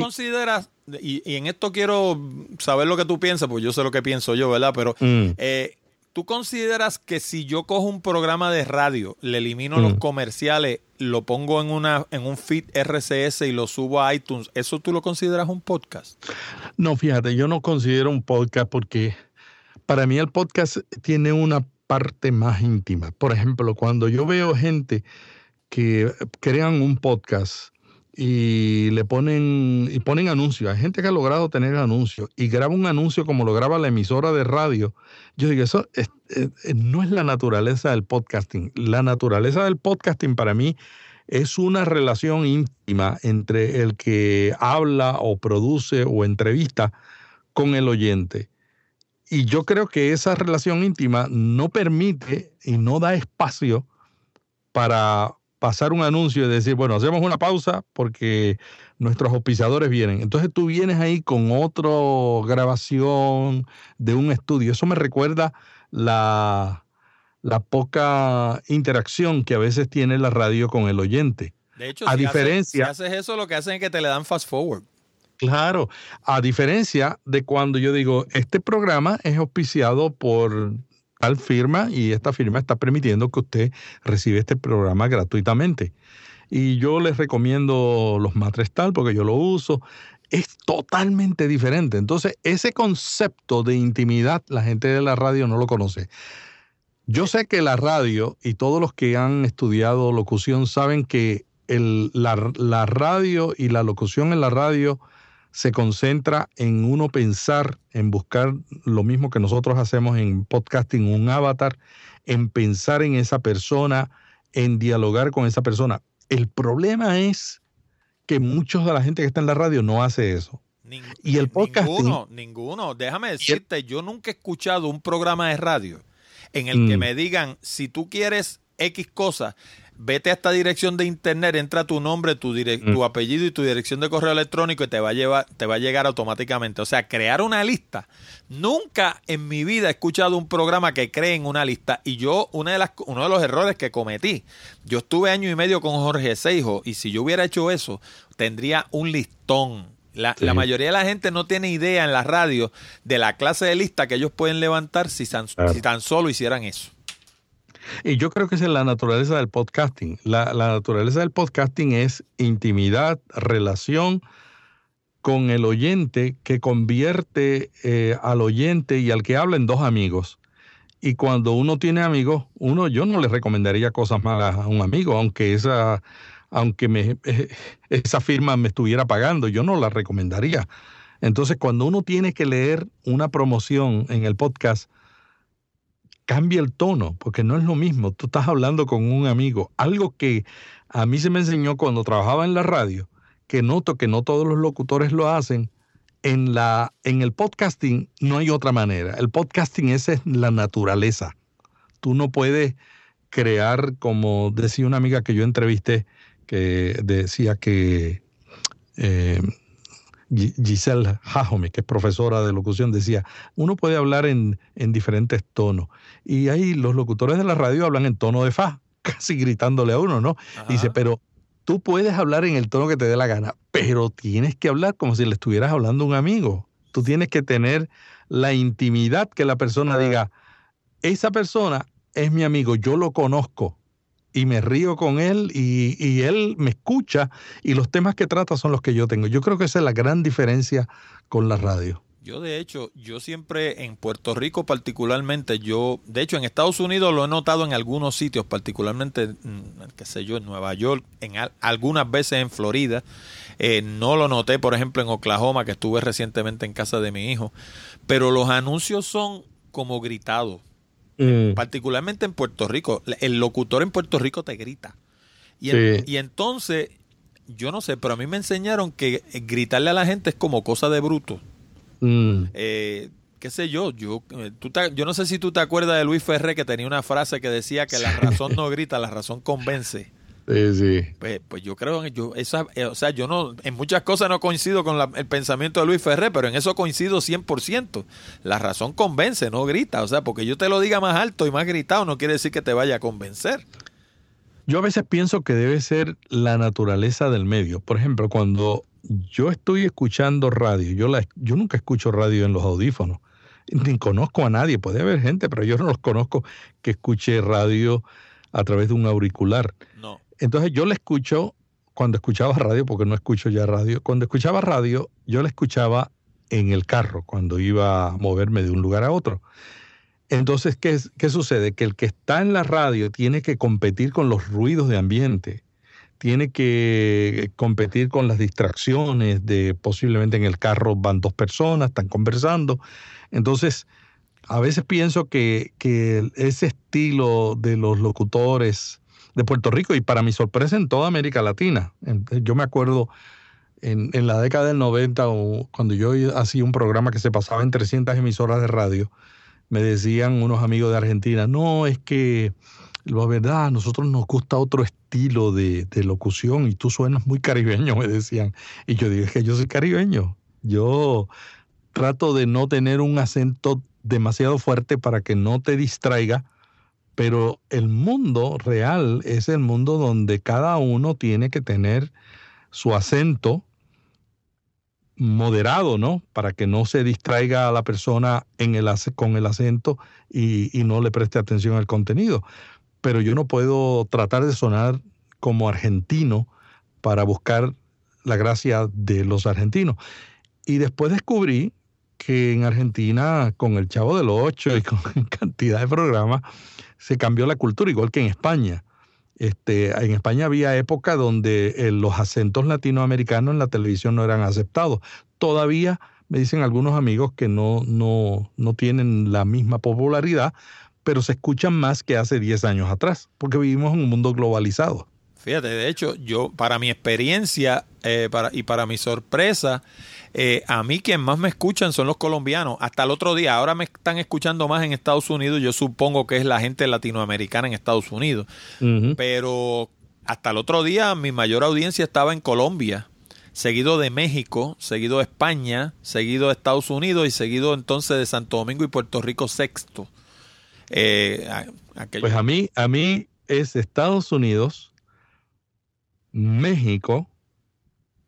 consideras, y, en esto quiero saber lo que tú piensas, porque yo sé lo que pienso yo, ¿verdad? Pero mm. eh, ¿Tú consideras que si yo cojo un programa de radio, le elimino los mm. comerciales, lo pongo en, una, en un feed RCS y lo subo a iTunes, ¿eso tú lo consideras un podcast? No, fíjate, yo no considero un podcast porque para mí el podcast tiene una parte más íntima. Por ejemplo, cuando yo veo gente que crean un podcast y le ponen y ponen anuncios. Hay gente que ha logrado tener anuncios y graba un anuncio como lo graba la emisora de radio. Yo digo, eso no es la naturaleza del podcasting. La naturaleza del podcasting para mí es una relación íntima entre el que habla o produce o entrevista con el oyente. Y yo creo que esa relación íntima no permite y no da espacio para pasar un anuncio y decir, bueno, hacemos una pausa porque nuestros auspiciadores vienen. Entonces tú vienes ahí con otra grabación de un estudio. Eso me recuerda la, la poca interacción que a veces tiene la radio con el oyente. De hecho, a si, diferencia, haces, si haces eso, lo que hacen es que te le dan fast forward. Claro, a diferencia de cuando yo digo, este programa es auspiciado por tal firma y esta firma está permitiendo que usted reciba este programa gratuitamente. Y yo les recomiendo los matres tal porque yo lo uso. Es totalmente diferente. Entonces, ese concepto de intimidad, la gente de la radio no lo conoce. Yo sé que la radio y todos los que han estudiado locución saben que la, la radio y la locución en la radio se concentra en uno pensar, en buscar lo mismo que nosotros hacemos en podcasting, un avatar, en pensar en esa persona, en dialogar con esa persona. El problema es que muchos de la gente que está en la radio no hace eso. y el podcasting... Ninguno, ninguno. Déjame decirte, yo nunca he escuchado un programa de radio en el que mm. me digan, si tú quieres X cosa, vete a esta dirección de internet, entra tu nombre, tu, mm. tu apellido y tu dirección de correo electrónico y te va a llevar, te va a llegar automáticamente. O sea, crear una lista. Nunca en mi vida he escuchado un programa que cree en una lista. Y yo, una de las, uno de los errores que cometí, yo estuve año y medio con Jorge Seijo, y si yo hubiera hecho eso, tendría un listón. La, la, mayoría de la gente no tiene idea en la radio de la clase de lista que ellos pueden levantar si si tan solo hicieran eso. Y yo creo que esa es la naturaleza del podcasting. La, naturaleza del podcasting es intimidad, relación con el oyente que convierte eh, al oyente y al que habla en dos amigos. Y cuando uno tiene amigos, uno yo no le recomendaría cosas malas a un amigo, aunque esa, aunque me, esa firma me estuviera pagando, yo no la recomendaría. Entonces, cuando uno tiene que leer una promoción en el podcast, cambia el tono, porque no es lo mismo. Tú estás hablando con un amigo. Algo que a mí se me enseñó cuando trabajaba en la radio, que noto que no todos los locutores lo hacen. En, la, en el podcasting no hay otra manera. El podcasting esa es la naturaleza. Tú no puedes crear, como decía una amiga que yo entrevisté, que decía que eh, Giselle Jajome, que es profesora de locución, decía, uno puede hablar en, diferentes tonos. Y ahí los locutores de la radio hablan en tono de fa, [LAUGHS] casi gritándole a uno, ¿no? Dice, pero tú puedes hablar en el tono que te dé la gana, pero tienes que hablar como si le estuvieras hablando a un amigo. Tú tienes que tener la intimidad que la persona diga, esa persona es mi amigo, yo lo conozco, y me río con él y, él me escucha y los temas que trata son los que yo tengo. Yo creo que esa es la gran diferencia con la radio. Yo de hecho, yo siempre en Puerto Rico particularmente, yo, de hecho en Estados Unidos lo he notado en algunos sitios, particularmente, mm, qué sé yo, en Nueva York, en algunas veces en Florida, eh, no lo noté, por ejemplo, en Oklahoma, que estuve recientemente en casa de mi hijo, pero los anuncios son como gritados Mm. particularmente en Puerto Rico. El locutor en Puerto Rico te grita. Y, y entonces, yo no sé, pero a mí me enseñaron que gritarle a la gente es como cosa de bruto. Mm. Eh, qué sé yo, yo, eh, tú yo no sé si tú te acuerdas de Luis Ferré que tenía una frase que decía que la razón no grita, la razón convence. Sí, sí. Pues, pues yo creo que yo, esa, eh, o sea, yo no, en muchas cosas no coincido con el pensamiento de Luis Ferré, pero en eso coincido 100%. La razón convence, no grita. O sea, porque yo te lo diga más alto y más gritado no quiere decir que te vaya a convencer. Yo a veces pienso que debe ser la naturaleza del medio. Por ejemplo, cuando yo estoy escuchando radio, yo, la, yo nunca escucho radio en los audífonos, ni conozco a nadie, puede haber gente, pero yo no los conozco que escuche radio a través de un auricular. Entonces yo le escucho, cuando escuchaba radio, porque no escucho ya radio, cuando escuchaba radio, yo la escuchaba en el carro, cuando iba a moverme de un lugar a otro. Entonces, ¿qué, ¿qué sucede? Que el que está en la radio tiene que competir con los ruidos de ambiente, tiene que competir con las distracciones de posiblemente en el carro van dos personas, están conversando. Entonces, a veces pienso que, que ese estilo de los locutores de Puerto Rico y para mi sorpresa en toda América Latina. Yo me acuerdo en, la década del 90, o cuando yo hacía un programa que se pasaba en 300 emisoras de radio, me decían unos amigos de Argentina, no, es que La verdad, a nosotros nos gusta otro estilo de, locución y tú suenas muy caribeño, [LAUGHS] me decían. Y yo dije que yo soy caribeño. Yo trato de no tener un acento demasiado fuerte para que no te distraiga, pero el mundo real es el mundo donde cada uno tiene que tener su acento moderado, ¿no? Para que no se distraiga a la persona con el acento y, y no le preste atención al contenido. Pero yo no puedo tratar de sonar como argentino para buscar la gracia de los argentinos. Y después descubrí que en Argentina, con el Chavo del Ocho y con [LAUGHS] cantidad de programas, se cambió la cultura, igual que en España. Este, en España había época donde eh, los acentos latinoamericanos en la televisión no eran aceptados. Todavía me dicen algunos amigos que no, no, no tienen la misma popularidad, pero se escuchan más que hace 10 años atrás, porque vivimos en un mundo globalizado. Fíjate, de hecho, yo, para mi experiencia eh, para, y para mi sorpresa, eh, a mí quien más me escuchan son los colombianos. Hasta el otro día, ahora me están escuchando más en Estados Unidos. Yo supongo que es la gente latinoamericana en Estados Unidos. Pero hasta el otro día mi mayor audiencia estaba en Colombia, seguido de México, seguido de España, seguido de Estados Unidos y seguido entonces de Santo Domingo y Puerto Rico sexto. Eh, pues a mí, a mí es Estados Unidos, México,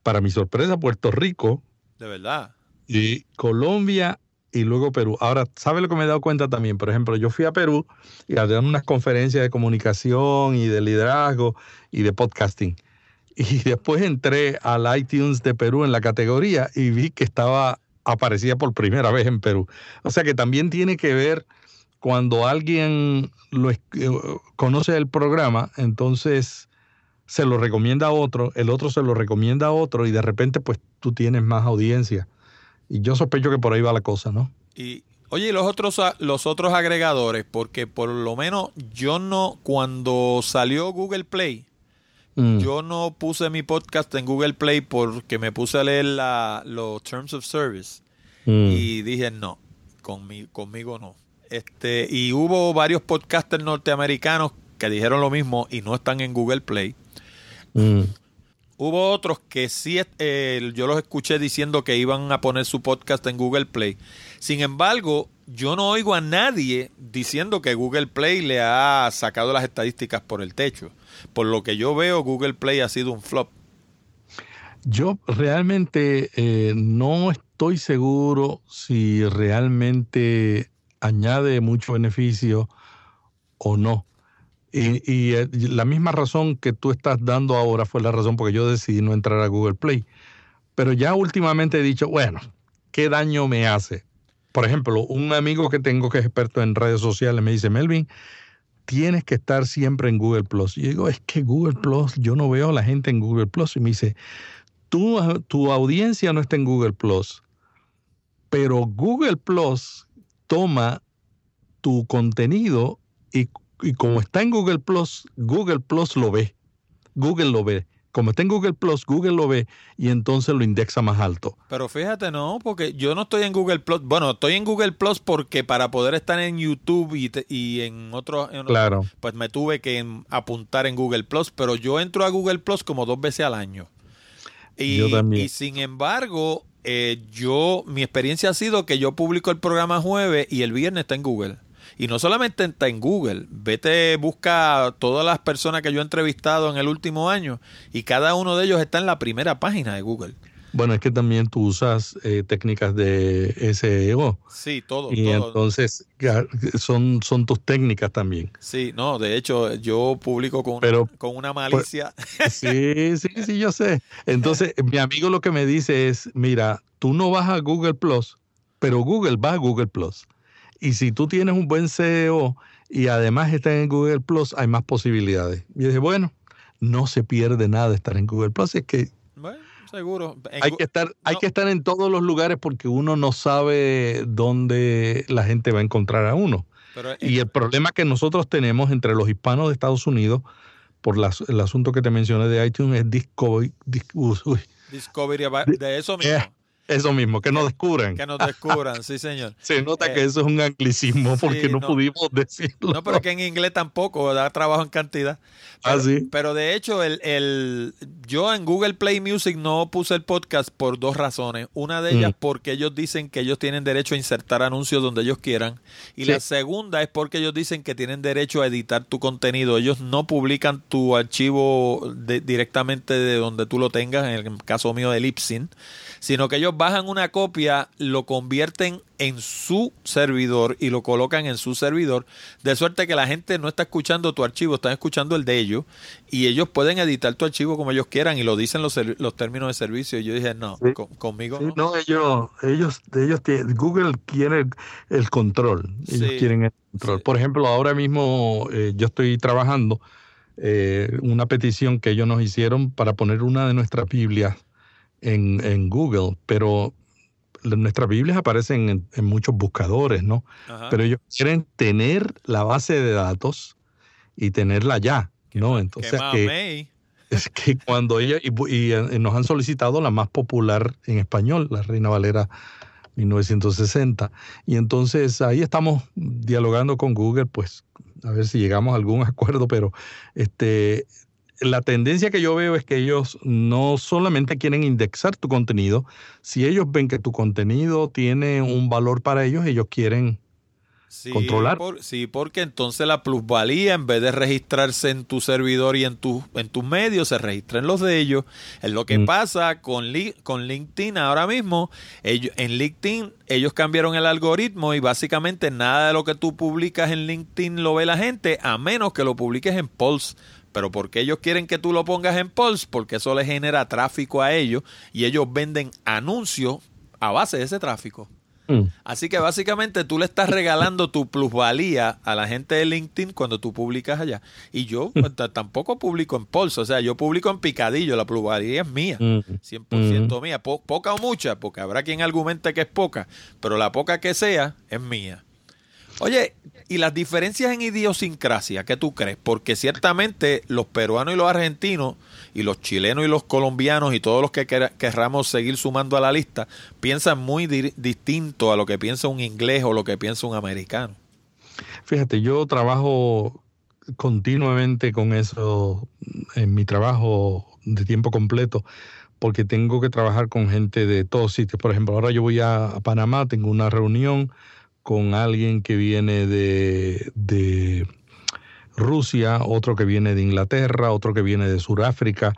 para mi sorpresa Puerto Rico, de verdad. Y Colombia y luego Perú. Ahora, ¿sabe lo que me he dado cuenta también? Por ejemplo, yo fui a Perú y a dar unas conferencias de comunicación y de liderazgo y de podcasting. Y [LAUGHS] después entré al iTunes de Perú en la categoría y vi que estaba, aparecía por primera vez en Perú. O sea que también tiene que ver cuando alguien lo, eh, conoce el programa, entonces se lo recomienda a otro, el otro se lo recomienda a otro y de repente pues tú tienes más audiencia. Y yo sospecho que por ahí va la cosa, ¿no? Y oye, los otros los otros agregadores, porque por lo menos yo no cuando salió Google Play, mm. yo no puse mi podcast en Google Play porque me puse a leer la, los Terms of Service mm. y dije no, conmigo no. Este, y hubo varios podcasters norteamericanos que dijeron lo mismo y no están en Google Play. Mm. Hubo otros que sí, eh, yo los escuché diciendo que iban a poner su podcast en Google Play. Sin embargo, yo no oigo a nadie diciendo que Google Play le ha sacado las estadísticas por el techo. Por lo que yo veo, Google Play ha sido un flop. Yo realmente eh, no estoy seguro si realmente añade mucho beneficio o no. Y, eh, la misma razón que tú estás dando ahora fue la razón porque yo decidí no entrar a Google Play. Pero ya últimamente he dicho, bueno, ¿qué daño me hace? Por ejemplo, un amigo que tengo que es experto en redes sociales me dice, Melvin, tienes que estar siempre en Google Plus. Y yo digo, es que Google Plus, yo no veo a la gente en Google Plus. Y me dice, tú, tu audiencia no está en Google Plus, pero Google Plus toma tu contenido y y como está en Google Plus, Google Plus lo ve. Google lo ve. Como está en Google Plus, Google lo ve y entonces lo indexa más alto. Pero fíjate, no, porque yo no estoy en Google Plus. Bueno, estoy en Google Plus porque para poder estar en YouTube y, en otros, claro. pues me tuve que apuntar en Google Plus. Pero yo entro a Google Plus como dos veces al año. Y, yo también. y sin embargo, eh, yo, mi experiencia ha sido que yo publico el programa jueves y el viernes está en Google. Y no solamente está en Google, vete, busca todas las personas que yo he entrevistado en el último año y cada uno de ellos está en la primera página de Google. Bueno, es que también tú usas eh, técnicas de SEO. Sí, todo. Y entonces son, son tus técnicas también. Sí, no, de hecho yo publico con, una, con una pues, malicia. [LAUGHS] sí, sí, sí, yo sé. Entonces mi amigo lo que me dice es, mira, tú no vas a Google Plus, pero Google va a Google Plus. Y si tú tienes un buen SEO y además estás en Google Plus, hay más posibilidades. Y dije, bueno, no se pierde nada estar en Google Plus. Es que bueno, seguro. hay que estar, hay que estar en todos los lugares porque uno no sabe dónde la gente va a encontrar a uno. y el problema que nosotros tenemos entre los hispanos de Estados Unidos, por el asunto que te mencioné de iTunes, es Discovery. Discovery de eso mismo. Eso mismo, que nos descubran. Que nos descubran, sí, señor. [LAUGHS] Se nota que eh, eso es un anglicismo porque no, pudimos decirlo. No, pero que en inglés tampoco da trabajo en cantidad. ah, sí. Pero de hecho, el, el, yo en Google Play Music no puse el podcast por dos razones. Una de ellas mm. porque ellos dicen que ellos tienen derecho a insertar anuncios donde ellos quieran. Y la segunda es porque ellos dicen que tienen derecho a editar tu contenido. Ellos no publican tu archivo directamente de donde tú lo tengas, en el caso mío de Lipsyn sino que ellos bajan una copia, lo convierten en su servidor y lo colocan en su servidor, de suerte que la gente no está escuchando tu archivo, están escuchando el de ellos, y ellos pueden editar tu archivo como ellos quieran y lo dicen los, los términos de servicio. Y yo dije, no, conmigo no. no. ellos, ellos, ellos tienen, Google quiere el control, ellos quieren el control. Por ejemplo, ahora mismo eh, yo estoy trabajando eh, una petición que ellos nos hicieron para poner una de nuestras Biblias en, Google, pero nuestras Biblias aparecen en, muchos buscadores, ¿no? Pero ellos quieren tener la base de datos y tenerla ya, ¿no? Entonces que, [LAUGHS] es que cuando ella y, eh, nos han solicitado la más popular en español, la Reina Valera 1960, y entonces ahí estamos dialogando con Google, pues a ver si llegamos a algún [LAUGHS] acuerdo, pero este la tendencia que yo veo es que ellos no solamente quieren indexar tu contenido, si ellos ven que tu contenido tiene un valor para ellos, ellos quieren controlar. sí, porque entonces la plusvalía, en vez de registrarse en tu servidor y en, tu, en tus medios, se registra en los de ellos. Es lo que mm. pasa con, con LinkedIn ahora mismo. Ellos, en LinkedIn ellos cambiaron el algoritmo y básicamente nada de lo que tú publicas en LinkedIn lo ve la gente, a menos que lo publiques en Pulse pero porque ellos quieren que tú lo pongas en Pulse, porque eso les genera tráfico a ellos y ellos venden anuncios a base de ese tráfico. Mm. Así que básicamente tú le estás regalando tu plusvalía a la gente de LinkedIn cuando tú publicas allá. Y yo pues, tampoco publico en Pulse, o sea, yo publico en Picadillo, la plusvalía es mía, 100% mm. mm. mía, poca o mucha, porque habrá quien argumente que es poca, pero la poca que sea es mía. Oye, ¿y las diferencias en idiosincrasia qué tú crees? Porque ciertamente los peruanos y los argentinos y los chilenos y los colombianos y todos los que querramos seguir sumando a la lista piensan muy distinto a lo que piensa un inglés o lo que piensa un americano. Fíjate, yo trabajo continuamente con eso en mi trabajo de tiempo completo porque tengo que trabajar con gente de todos sitios. Por ejemplo, ahora yo voy a Panamá, tengo una reunión con alguien que viene de, Rusia, otro que viene de Inglaterra, otro que viene de Sudáfrica,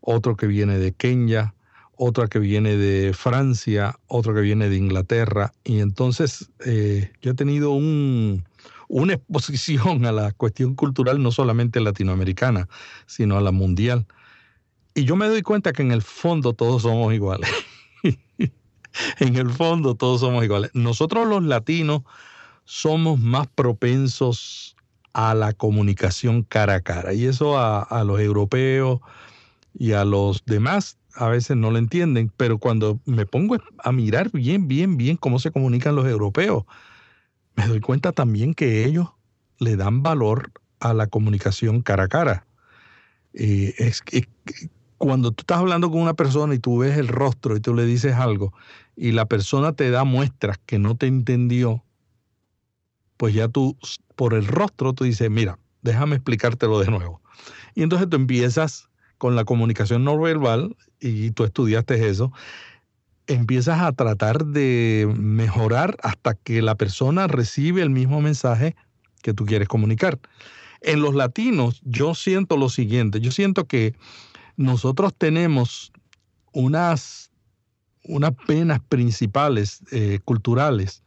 otro que viene de Kenia, otro que viene de Francia, otro que viene de Inglaterra. Y entonces eh, yo he tenido un, una exposición a la cuestión cultural no solamente latinoamericana, sino a la mundial. Y yo me doy cuenta que en el fondo todos somos iguales. [LAUGHS] [LAUGHS] en el fondo todos somos iguales. Nosotros los latinos somos más propensos a la comunicación cara a cara y eso a, los europeos y a los demás a veces no lo entienden, pero cuando me pongo a mirar bien, bien, bien cómo se comunican los europeos, me doy cuenta también que ellos le dan valor a la comunicación cara a cara. Eh, es que cuando tú estás hablando con una persona y tú ves el rostro y tú le dices algo, y la persona te da muestras que no te entendió, pues ya tú, por el rostro, tú dices, mira, déjame explicártelo de nuevo. Y entonces tú empiezas con la comunicación no verbal, y tú estudiaste eso, empiezas a tratar de mejorar hasta que la persona recibe el mismo mensaje que tú quieres comunicar. En los latinos yo siento lo siguiente, yo siento que nosotros tenemos unas unas penas principales eh, culturales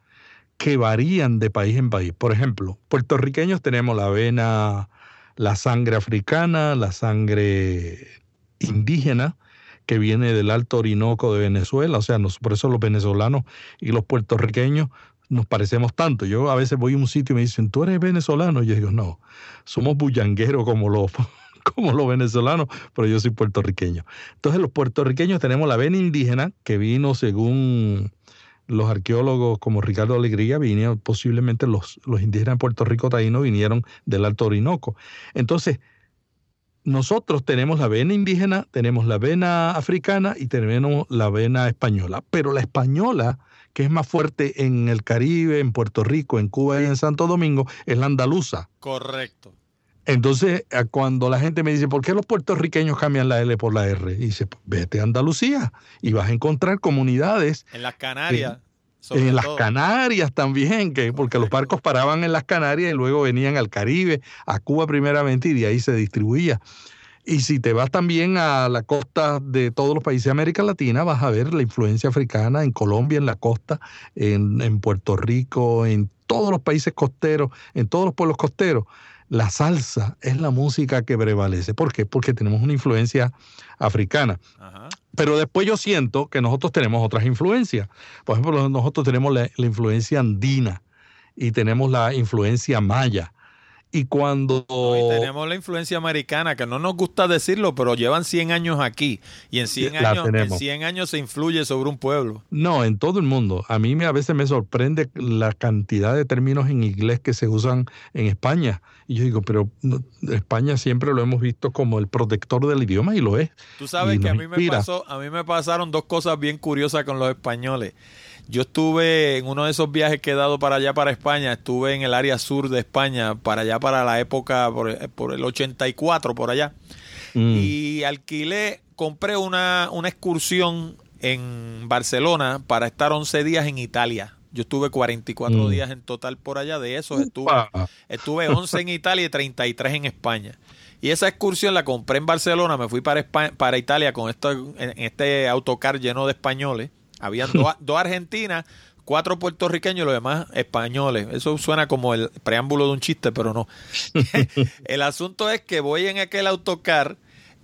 que varían de país en país. Por ejemplo, puertorriqueños tenemos la vena, la sangre africana, la sangre indígena, que viene del Alto Orinoco de Venezuela. O sea, por eso los venezolanos y los puertorriqueños nos parecemos tanto. Yo a veces voy a un sitio y me dicen, ¿tú eres venezolano? Y yo digo, no, somos bullangueros como los, [LAUGHS] como los venezolanos, pero yo soy puertorriqueño. Entonces los puertorriqueños tenemos la vena indígena que vino según los arqueólogos como Ricardo Alegría, vinieron posiblemente los, los indígenas de Puerto Rico taínos vinieron del Alto Orinoco. Entonces, nosotros tenemos la vena indígena, tenemos la vena africana y tenemos la vena española. Pero la española, que es más fuerte en el Caribe, en Puerto Rico, en Cuba y en Santo Domingo, es la andaluza. Correcto. Entonces, cuando la gente me dice, ¿por qué los puertorriqueños cambian la L por la R? Y dice, pues, vete a Andalucía y vas a encontrar comunidades. En las Canarias. en las Canarias también, que, porque los barcos paraban en las Canarias y luego venían al Caribe, a Cuba primeramente, y de ahí se distribuía. Y si te vas también a la costa de todos los países de América Latina, vas a ver la influencia africana en Colombia, en la costa, en, en Puerto Rico, en todos los países costeros, en todos los pueblos costeros la salsa es la música que prevalece. ¿Por qué? Porque tenemos una influencia africana. Pero después yo siento que nosotros tenemos otras influencias. Por ejemplo, nosotros tenemos la, la influencia andina y tenemos la influencia maya y cuando... tenemos la influencia americana, que no nos gusta decirlo, pero llevan 100 años aquí. Y en 100, años, en 100 años se influye sobre un pueblo. No, en todo el mundo. A mí me, a veces me sorprende la cantidad de términos en inglés que se usan en España. Y yo digo, pero España siempre lo hemos visto como el protector del idioma y lo es. Tú sabes que a mí, me pasó, a mí me pasaron dos cosas bien curiosas con los españoles. Yo estuve en uno de esos viajes que he dado para allá, para España, estuve en el área sur de España, para allá, para la época, por, el 84, por allá. Mm. Y alquilé, compré una, una excursión en Barcelona para estar 11 días en Italia. Yo estuve 44 mm. días en total por allá. De esos estuve, estuve 11 en Italia y 33 en España. Y esa excursión la compré en Barcelona. Me fui para, para Italia con esto, en este autocar lleno de españoles. Habían [LAUGHS] dos argentinas, cuatro puertorriqueños y los demás españoles. Eso suena como el preámbulo de un chiste, pero no. [LAUGHS] el asunto es que voy en aquel autocar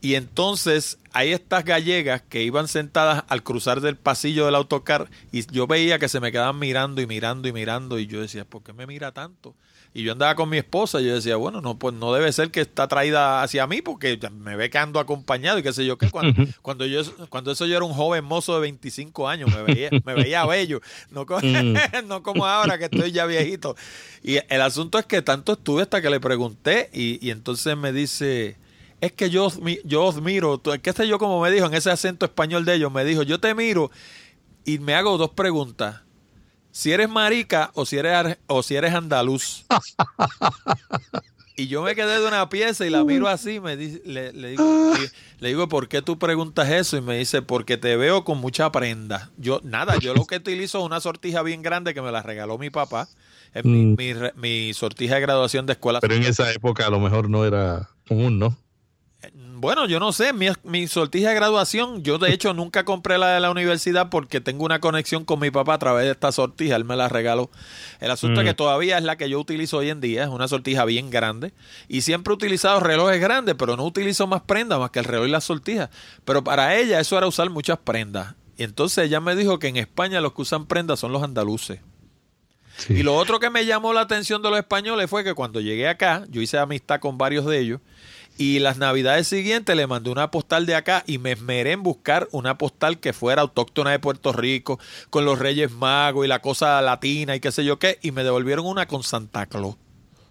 y entonces hay estas gallegas que iban sentadas al cruzar del pasillo del autocar y yo veía que se me quedaban mirando y mirando y mirando y yo decía, ¿por qué me mira tanto? Y yo andaba con mi esposa y yo decía, bueno, no, pues no debe ser que está traída hacia mí porque me ve que ando acompañado y qué sé yo qué. Cuando, cuando, yo, cuando eso yo era un joven mozo de 25 años, me veía, me veía [LAUGHS] bello, no como, [LAUGHS] no como ahora que estoy ya viejito. Y el asunto es que tanto estuve hasta que le pregunté y, y entonces me dice, es que yo, yo os miro, qué sé yo como me dijo en ese acento español de ellos, me dijo, yo te miro y me hago dos preguntas si eres marica o si eres, o si eres andaluz. [LAUGHS] y yo me quedé de una pieza y la miro así, me dice, le, digo, le digo, ¿por qué tú preguntas eso? Y me dice, porque te veo con mucha prenda. Yo, nada, yo lo que utilizo es una sortija bien grande que me la regaló mi papá. Es mi, mm. mi, mi, sortija de graduación de escuela. Pero en esa época a lo mejor no era común, ¿no? Bueno, yo no sé, mi, mi, sortija de graduación, yo de hecho nunca compré la de la universidad porque tengo una conexión con mi papá a través de esta sortija, él me la regaló. El asunto es que mm. todavía es la que yo utilizo hoy en día, es una sortija bien grande y siempre he utilizado relojes grandes, pero no utilizo más prendas más que el reloj y la sortija. Pero para ella eso era usar muchas prendas. Y entonces ella me dijo que en España los que usan prendas son los andaluces. Y lo otro que me llamó la atención de los españoles fue que cuando llegué acá, yo hice amistad con varios de ellos, y las navidades siguientes le mandé una postal de acá y me esmeré en buscar una postal que fuera autóctona de Puerto Rico, con los Reyes Magos y la cosa latina y qué sé yo qué, y me devolvieron una con Santa Claus.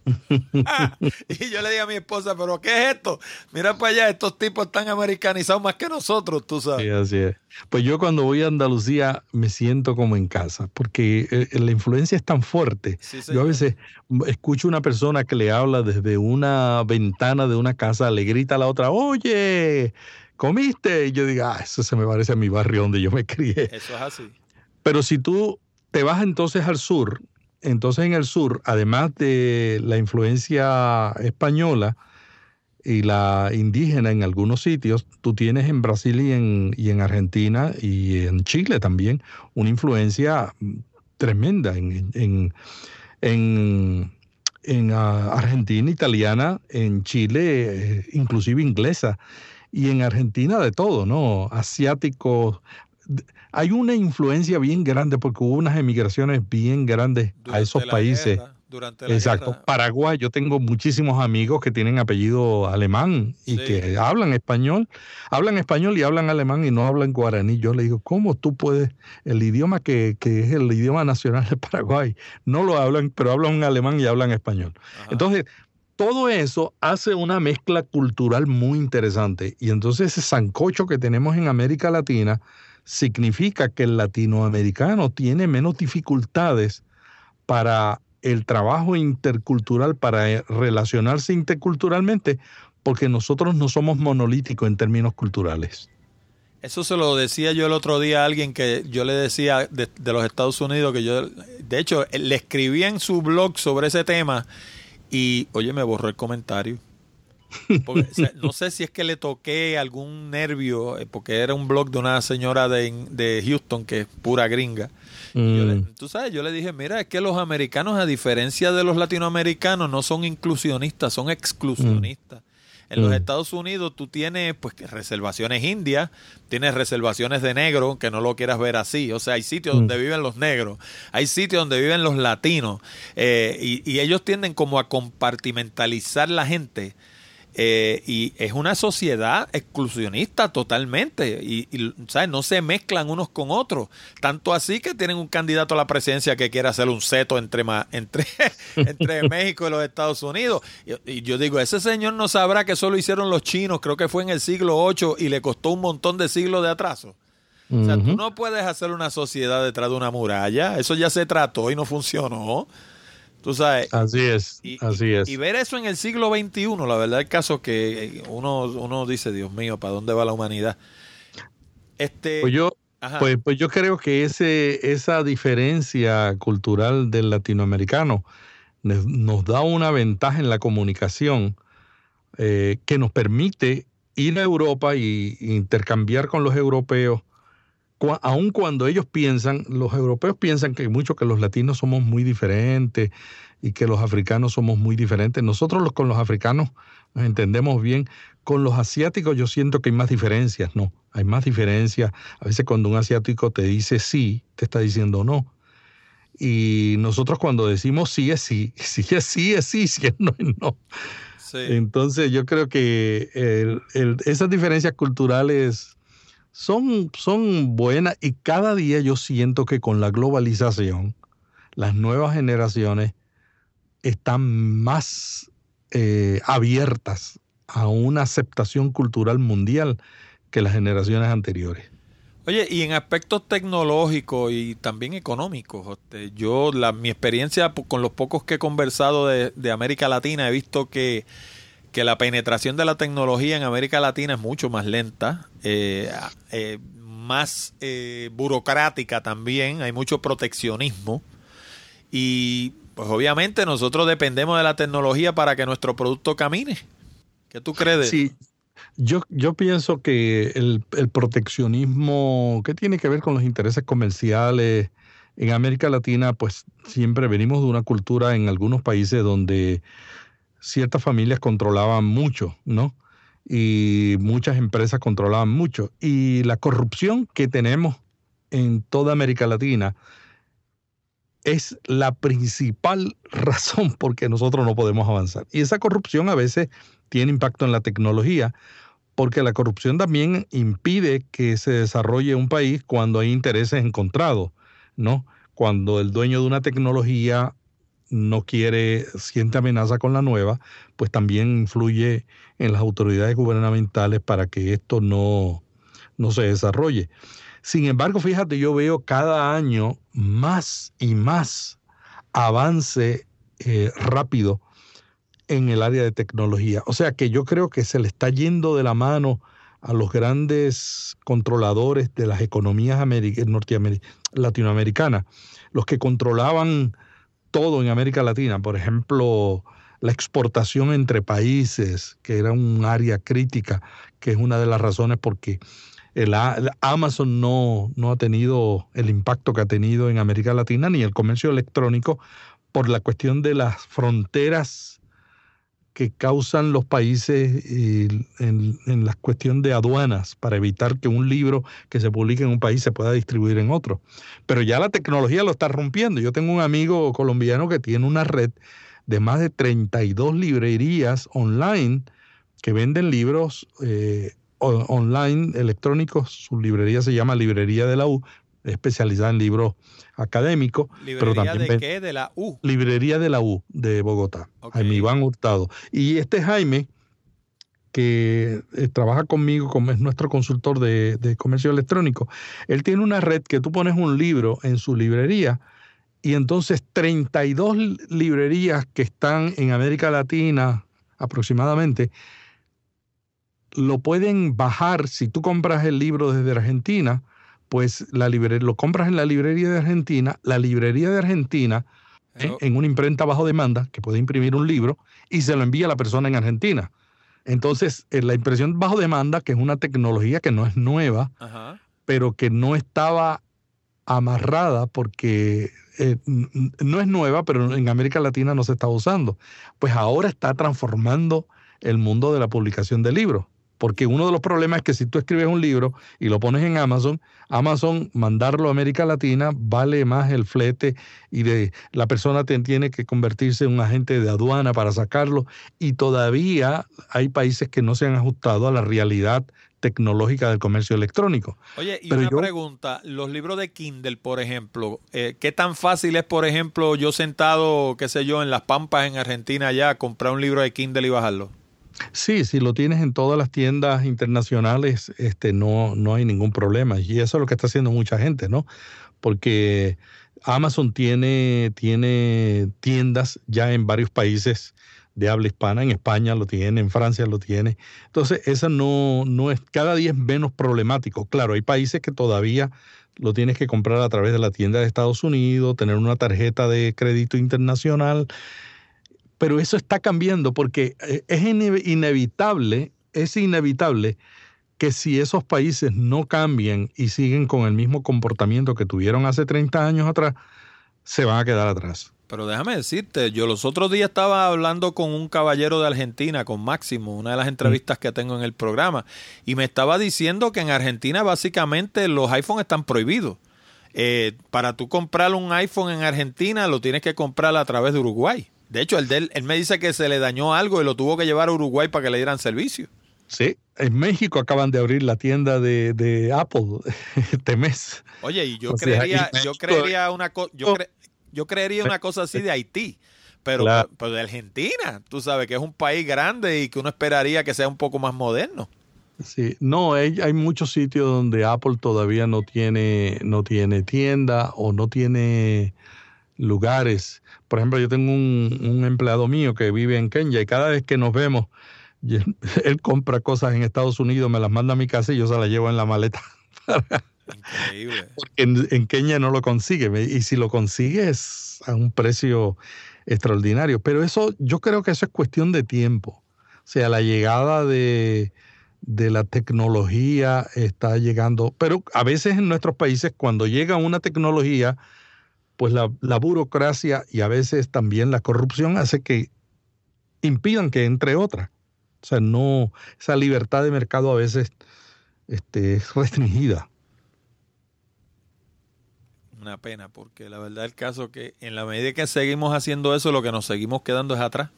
[LAUGHS] y yo le dije a mi esposa, pero ¿qué es esto? Mira para allá, estos tipos están americanizados más que nosotros, tú sabes. Sí, así es. Pues yo cuando voy a Andalucía me siento como en casa, porque eh, la influencia es tan fuerte. yo a veces escucho una persona que le habla desde una ventana de una casa, le grita a la otra, oye, ¿comiste? Y yo digo, ah, eso se me parece a mi barrio donde yo me crié. Eso es así. Pero si tú te vas entonces al sur, entonces en el sur, además de la influencia española y la indígena en algunos sitios, tú tienes en Brasil y en, Argentina y en Chile también una influencia tremenda en, en, en, ah, Argentina, italiana, en Chile, eh, inclusive inglesa, y en Argentina de todo, ¿no? Asiáticos, hay una influencia bien grande porque hubo unas emigraciones bien grandes a esos países. Exacto. Paraguay, yo tengo muchísimos amigos que tienen apellido alemán y que hablan español, hablan español y hablan alemán y no hablan guaraní. Yo le digo, ¿cómo tú puedes, el idioma que, que es el idioma nacional de Paraguay, no lo hablan, pero hablan alemán y hablan español? Entonces, todo eso hace una mezcla cultural muy interesante. Y entonces ese sancocho que tenemos en América Latina significa que el latinoamericano tiene menos dificultades para el trabajo intercultural, para relacionarse interculturalmente, porque nosotros no somos monolíticos en términos culturales. Eso se lo decía yo el otro día a alguien que yo le decía de, los Estados Unidos, que yo, de hecho, le escribí en su blog sobre ese tema y, oye, me borró el comentario. No sé si es que le toqué algún nervio, eh, porque era un blog de una señora de, Houston que es pura gringa. Mm. tú sabes, yo le dije, mira, es que los americanos, a diferencia de los latinoamericanos, no son inclusionistas, son exclusionistas. En los mm. Estados Unidos tú tienes pues reservaciones indias, tienes reservaciones de negro, que no lo quieras ver así. O sea, hay sitios donde mm. viven los negros, hay sitios donde viven los latinos, eh, y, y, ellos tienden como a compartimentalizar la gente eh, y es una sociedad exclusionista totalmente. Y, ¿sabes? no se mezclan unos con otros. Tanto así que tienen un candidato a la presidencia que quiere hacer un seto entre entre, [LAUGHS] entre [LAUGHS] México y los Estados Unidos. Y, yo digo ese señor no sabrá que solo hicieron los chinos creo que fue en el siglo VIII y le costó un montón de siglos de atraso. O sea, tú no puedes hacer una sociedad detrás de una muralla. Eso ya se trató y no funcionó Tú sabes. Así es, y, así es. Y ver eso en el siglo XXI, la verdad, el caso que uno, uno dice, Dios mío, ¿para dónde va la humanidad? Este, pues yo, pues, pues, yo creo que ese, esa diferencia cultural del latinoamericano nos da una ventaja en la comunicación eh, que nos permite ir a Europa e intercambiar con los europeos aun cuando ellos piensan, los europeos piensan que mucho que los latinos somos muy diferentes y que los africanos somos muy diferentes. Nosotros los, con los africanos nos entendemos bien. Con los asiáticos yo siento que hay más diferencias, no, hay más diferencias. A veces cuando un asiático te dice sí, te está diciendo no. Y nosotros cuando decimos sí es sí, [LAUGHS] sí es sí es sí, si es no es no. Entonces yo creo que esas diferencias culturales son, son buenas y cada día yo siento que con la globalización las nuevas generaciones están más eh, abiertas a una aceptación cultural mundial que las generaciones anteriores. Oye, y en aspectos tecnológicos y también económicos, este, yo la, mi experiencia con los pocos que he conversado de, de América Latina he visto que que la penetración de la tecnología en América Latina es mucho más lenta, eh, eh, más eh, burocrática también, hay mucho proteccionismo y pues obviamente nosotros dependemos de la tecnología para que nuestro producto camine. ¿Qué tú crees? Sí, yo, yo pienso que el, el proteccionismo, ¿qué tiene que ver con los intereses comerciales? En América Latina, pues siempre venimos de una cultura en algunos países donde ciertas familias controlaban mucho, ¿no? Y muchas empresas controlaban mucho. Y la corrupción que tenemos en toda América Latina es la principal [LAUGHS] razón por que nosotros no podemos avanzar. Y esa corrupción a veces tiene impacto en la tecnología, porque la corrupción también impide que se desarrolle un país cuando hay intereses encontrados, ¿no? Cuando el dueño de una tecnología no quiere, siente amenaza con la nueva, pues también influye en las autoridades gubernamentales para que esto no, no se desarrolle. Sin embargo, fíjate, yo veo cada año más y más avance eh, rápido en el área de tecnología. O sea que yo creo que se le está yendo de la mano a los grandes controladores de las economías latinoamericanas, los que controlaban todo en América Latina. Por ejemplo, la exportación entre países, que era un área crítica, que es una de las razones por qué el, Amazon no, no ha tenido el impacto que ha tenido en América Latina, ni el comercio electrónico, por la cuestión de las fronteras que causan los países en, la cuestión de aduanas para evitar que un libro que se publique en un país se pueda distribuir en otro. Pero ya la tecnología lo está rompiendo. Yo tengo un amigo colombiano que tiene una red de más de 32 librerías online que venden libros eh, online electrónicos. Su librería se llama Librería de la U, especializada en libros académicos. ¿Librería de qué? De la U. Librería de la U de Bogotá. Jaime Iván Hurtado. Y este Jaime, que eh, trabaja conmigo, como es nuestro consultor de, de, comercio electrónico, él tiene una red que tú pones un libro en su librería y entonces 32 librerías que están en América Latina aproximadamente lo pueden bajar si tú compras el libro desde Argentina pues la lo compras en la librería de Argentina, la librería de Argentina, ¿eh? en una imprenta bajo demanda, que puede imprimir un libro, y se lo envía a la persona en Argentina. Entonces, en la impresión bajo demanda, que es una tecnología que no es nueva, pero que no estaba amarrada porque eh, no es nueva, pero en América Latina no se está usando. Pues ahora está transformando el mundo de la publicación de libros. Porque uno de los problemas es que si tú escribes un libro y lo pones en Amazon, Amazon mandarlo a América Latina vale más el flete y de la persona tiene que convertirse en un agente de aduana para sacarlo y todavía hay países que no se han ajustado a la realidad tecnológica del comercio electrónico. Oye, y una pregunta, los libros de Kindle, por ejemplo, eh, ¿qué tan fácil es, por ejemplo, yo sentado, qué sé yo, en las Pampas en Argentina ya, comprar un libro de Kindle y bajarlo? Sí, si lo tienes en todas las tiendas internacionales, este, no, no hay ningún problema. Y eso es lo que está haciendo mucha gente, ¿no? Porque Amazon tiene, tiene tiendas ya en varios países de habla hispana, en España lo tiene, en Francia lo tiene. Entonces, eso no, no es, cada día es menos problemático. Claro, hay países que todavía lo tienes que comprar a través de la tienda de Estados Unidos, tener una tarjeta de crédito internacional pero eso está cambiando porque eh, es inevitable, es inevitable que si esos países no cambian y siguen con el mismo comportamiento que tuvieron hace 30 años atrás, se van a quedar atrás. Pero déjame decirte, yo los otros días estaba hablando con un caballero de Argentina, con Máximo, una de las entrevistas que tengo en el programa, y me estaba diciendo que en Argentina básicamente los iPhones están prohibidos. Eh, para tú comprar un iPhone en Argentina lo tienes que comprar a través de Uruguay. De hecho, el él, me dice que se le dañó algo y lo tuvo que llevar a Uruguay para que le dieran servicio. Sí, en México acaban de abrir la tienda de, Apple [LAUGHS] este mes. Oye, y yo creería, yo creería una yo, yo creería una cosa así de Haití. Pero, pero, de Argentina, tú sabes que es un país grande y que uno esperaría que sea un poco más moderno. Sí, no, hay, hay muchos sitios donde Apple todavía no tiene, no tiene tienda o no tiene lugares. Por ejemplo, yo tengo un, empleado mío que vive en Kenia y cada vez que nos vemos, [LAUGHS] él compra cosas en Estados Unidos, me las manda a mi casa y yo se las llevo en la maleta. [LAUGHS] Increíble. Porque en, Kenia no lo consigue y si lo consigue es a un precio extraordinario. Pero eso, yo creo que eso es cuestión de tiempo. O sea, la llegada de, de la tecnología está llegando, pero a veces en nuestros países cuando llega una tecnología, pues la, burocracia y a veces también la corrupción hace que impidan que entre otra. O sea, no, esa libertad de mercado a veces este, es restringida. Una pena, porque la verdad el caso que en la medida que seguimos haciendo eso, lo que nos seguimos quedando es atrás.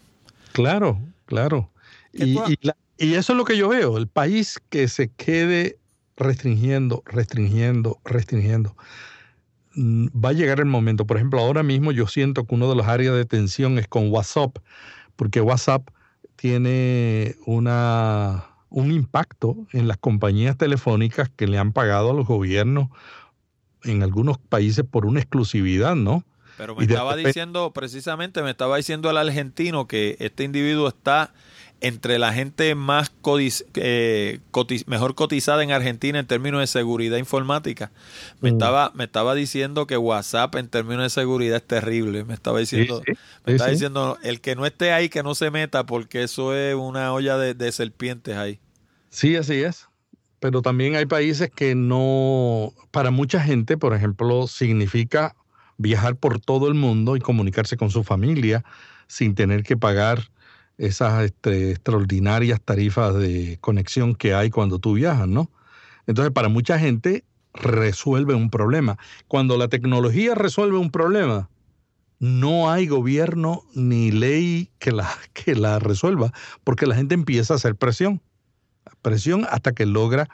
Claro, claro. Y, y eso es lo que yo veo, el país que se quede restringiendo, restringiendo, restringiendo. Mm, va a llegar el momento. Por ejemplo, ahora mismo yo siento que uno de los áreas de tensión es con WhatsApp, porque WhatsApp tiene una, un impacto en las compañías telefónicas que le han pagado a los gobiernos en algunos países por una exclusividad, ¿no? Pero me estaba diciendo, precisamente me estaba diciendo el argentino que este individuo está entre la gente más eh, mejor cotizada en Argentina en términos de seguridad informática. Me, mm. estaba, me estaba diciendo que WhatsApp en términos de seguridad es terrible. Me estaba diciendo, me estaba diciendo el que no esté ahí que no se meta porque eso es una olla de, serpientes ahí. Sí, así es. Pero también hay países que no, para mucha gente, por ejemplo, significa viajar por todo el mundo y comunicarse con su familia sin tener que pagar esas este, extraordinarias tarifas de conexión que hay cuando tú viajas, ¿no? Entonces, para mucha gente resuelve un problema. Cuando la tecnología resuelve un problema, no hay gobierno ni ley que la, [LAUGHS] que la resuelva, porque la gente empieza a hacer presión, presión hasta que logra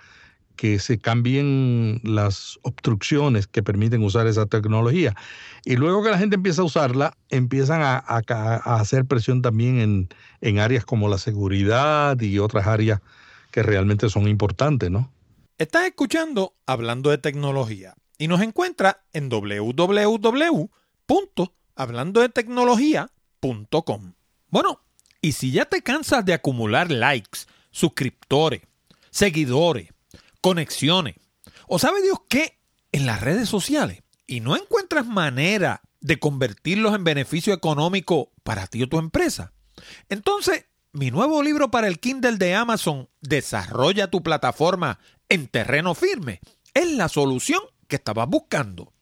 que se cambien las obstrucciones que permiten usar esa tecnología. Y luego que la gente empieza a usarla, empiezan a, hacer presión también en, en, áreas como la seguridad y otras áreas que realmente son importantes, ¿no? Estás escuchando Hablando de Tecnología y nos encuentra en www.hablandodetecnología.com. Bueno, y si ya te cansas de acumular likes, suscriptores, seguidores, conexiones, o sabe Dios qué, en las redes sociales, y no encuentras manera de convertirlos en beneficio económico para ti o tu empresa, entonces mi nuevo libro para el Kindle de Amazon, Desarrolla tu plataforma en terreno firme, es la solución que estabas buscando.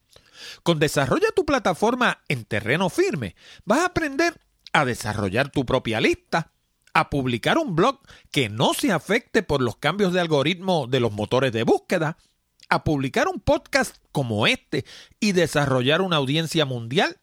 Con Desarrolla tu plataforma en terreno firme, vas a aprender a desarrollar tu propia lista, a publicar un blog que no se afecte por los cambios de algoritmo de los motores de búsqueda, a publicar un podcast como este y desarrollar una audiencia mundial,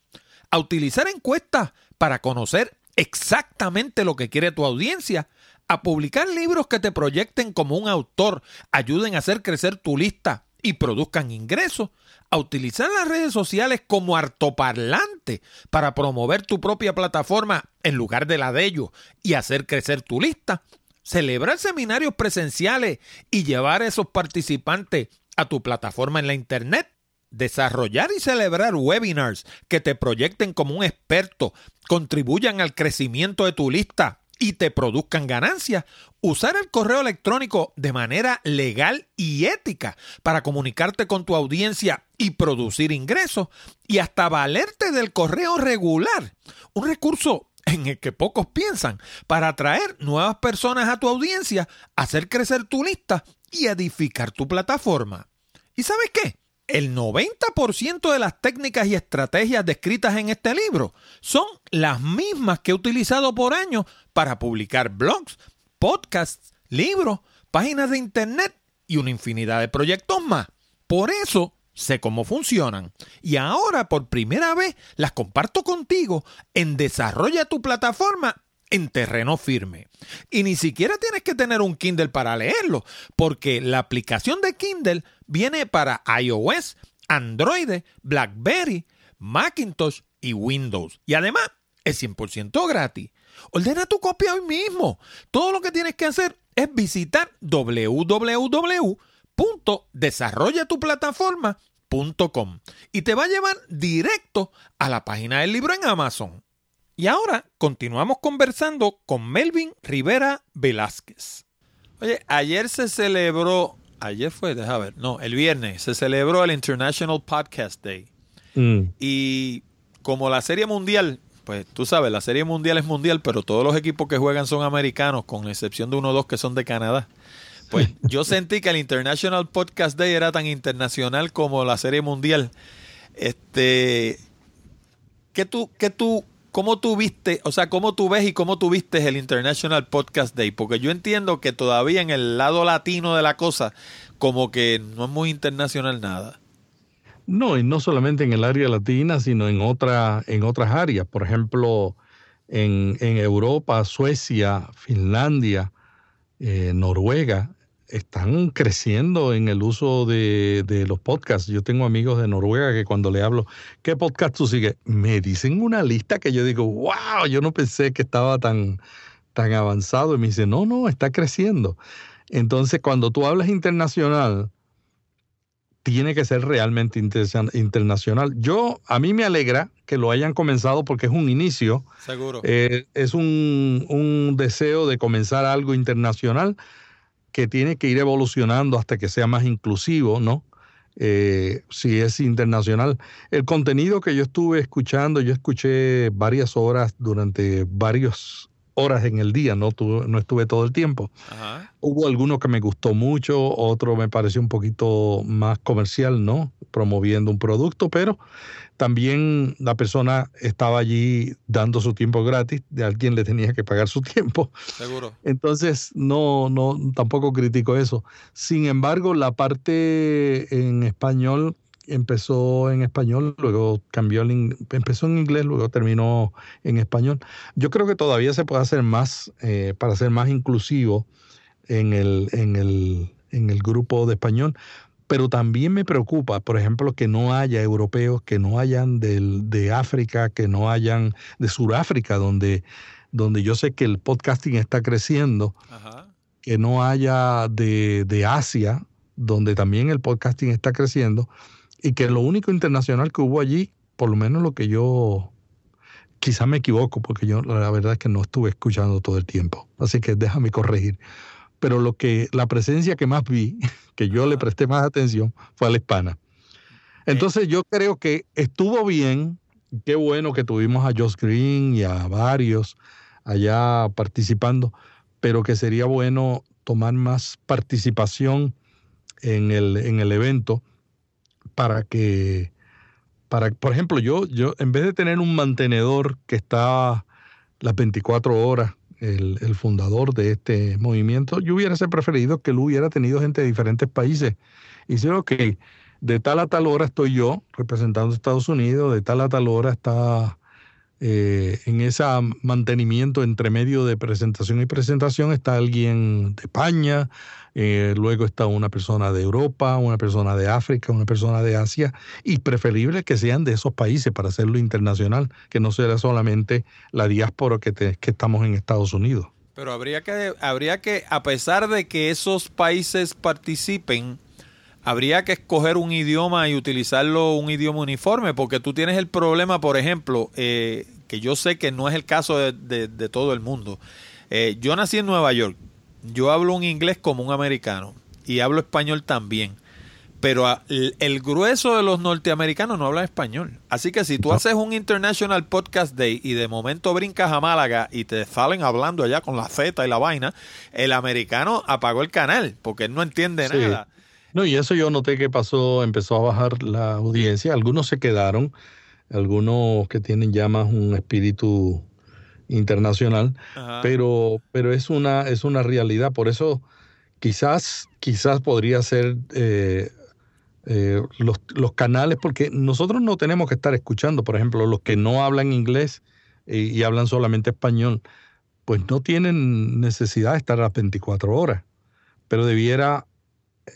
a utilizar encuestas para conocer exactamente lo que quiere tu audiencia, a publicar libros que te proyecten como un autor, ayuden a hacer crecer tu lista y produzcan ingresos, a utilizar las redes sociales como artoparlante para promover tu propia plataforma en lugar de la de ellos y hacer crecer tu lista, celebrar seminarios presenciales y llevar a esos participantes a tu plataforma en la Internet, desarrollar y celebrar webinars que te proyecten como un experto, contribuyan al crecimiento de tu lista y te produzcan ganancias, usar el correo electrónico de manera legal y ética para comunicarte con tu audiencia y producir ingresos y hasta valerte del correo regular, un recurso en el que pocos piensan para atraer nuevas personas a tu audiencia, hacer crecer tu lista y edificar tu plataforma. ¿Y sabes qué? El 90% de las técnicas y estrategias descritas en este libro son las mismas que he utilizado por años para publicar blogs, podcasts, libros, páginas de internet y una infinidad de proyectos más. Por eso sé cómo funcionan y ahora por primera vez las comparto contigo en Desarrolla tu plataforma en terreno firme. Y ni siquiera tienes que tener un Kindle para leerlo, porque la aplicación de Kindle viene para iOS, Android, BlackBerry, Macintosh y Windows. Y además es 100% gratis. Ordena tu copia hoy mismo. Todo lo que tienes que hacer es visitar www.desarrollatuplataforma.com y te va a llevar directo a la página del libro en Amazon. Y ahora continuamos conversando con Melvin Rivera Velázquez. Oye, ayer se celebró, ayer fue, deja ver, no, el viernes se celebró el International Podcast Day. Mm. Y como la Serie Mundial, pues tú sabes, la Serie Mundial es mundial, pero todos los equipos que juegan son americanos, con excepción de uno o dos que son de Canadá. Pues [LAUGHS] yo sentí que el International Podcast Day era tan internacional como la Serie Mundial. Este, ¿qué tú, qué tú ¿Cómo tú viste, o sea, cómo tú ves y cómo tú viste el International Podcast Day? Porque yo entiendo que todavía en el lado latino de la cosa, como que no es muy internacional nada. No, y no solamente en el área latina, sino en, otra, en otras áreas. Por ejemplo, en, en Europa, Suecia, Finlandia, eh, Noruega, están creciendo en el uso de, los podcasts. Yo tengo amigos de Noruega que cuando le hablo, ¿qué podcast tú sigues? Me dicen una lista que yo digo, wow, yo no pensé que estaba tan, tan avanzado. Y me dicen, no, no, está creciendo. Entonces, cuando tú hablas internacional, tiene que ser realmente internacional. Yo, a mí me alegra que lo hayan comenzado porque es un inicio. Seguro. Eh, es un, un deseo de comenzar algo internacional que tiene que ir evolucionando hasta que sea más inclusivo, ¿no? Eh, si es internacional. El contenido que yo estuve escuchando, yo escuché varias horas durante varias horas en el día, no, no estuve todo el tiempo. Hubo alguno que me gustó mucho, otro me pareció un poquito más comercial, ¿no? Promoviendo un producto, pero también la persona estaba allí dando su tiempo gratis, de alguien le tenía que pagar su [LAUGHS] tiempo. Seguro. Entonces, no, no, tampoco critico eso. Sin embargo, la parte en español empezó en español, luego cambió, empezó en inglés, luego terminó en español. Yo creo que todavía se puede hacer más eh, para ser más inclusivo en el, en el en el grupo de español, pero también me preocupa, por ejemplo, que no haya europeos, que no hayan del, de África, que no hayan de Sudáfrica, donde, donde yo sé que el podcasting está creciendo, que no haya de, de Asia, donde también el podcasting está creciendo, y que lo único internacional que hubo allí, por lo menos lo que yo quizás me equivoco, porque yo la verdad es que no estuve escuchando todo el tiempo, así que déjame corregir. Pero lo que la presencia que más vi, [LAUGHS] que yo le presté más atención, fue a la hispana. Entonces yo creo que estuvo bien, qué bueno que tuvimos a Josh Green y a varios allá participando, pero que sería bueno tomar más participación en el, en el evento para que para, por ejemplo, yo, yo, en vez de tener un mantenedor que está las 24 horas, el, el fundador de este movimiento, yo hubiera preferido que él hubiera tenido gente de diferentes países. Y dice, ok, de tal a tal hora estoy yo representando a Estados Unidos, de tal a tal hora está eh, en ese mantenimiento entre medio de presentación y presentación está alguien de España, eh, luego está una persona de Europa, una persona de África, una persona de Asia, y preferible que sean de esos países para hacerlo internacional, que no sea solamente la diáspora que, que estamos en Estados Unidos. Pero habría que, habría que, a pesar de que esos países participen, habría que escoger un idioma y utilizarlo un idioma uniforme, porque tú tienes el problema, por ejemplo, eh, que yo sé que no es el caso de, todo el mundo. Eh, yo nací en Nueva York, yo hablo un inglés como un americano y hablo español también, pero el, grueso de los norteamericanos no habla español. Así que si tú haces un International Podcast Day y de momento brincas a Málaga y te salen hablando allá con la Z y la vaina, el americano apagó el canal porque él no entiende nada. No, y eso yo noté que pasó, empezó a bajar la audiencia. Algunos se quedaron, algunos que tienen ya más un espíritu internacional, pero, pero es una, es una realidad. Por eso quizás, quizás podría ser eh, eh, los, los, canales, porque nosotros no tenemos que estar escuchando, por ejemplo, los que no hablan inglés y, y hablan solamente español, pues no tienen necesidad de estar a las 24 horas, pero debiera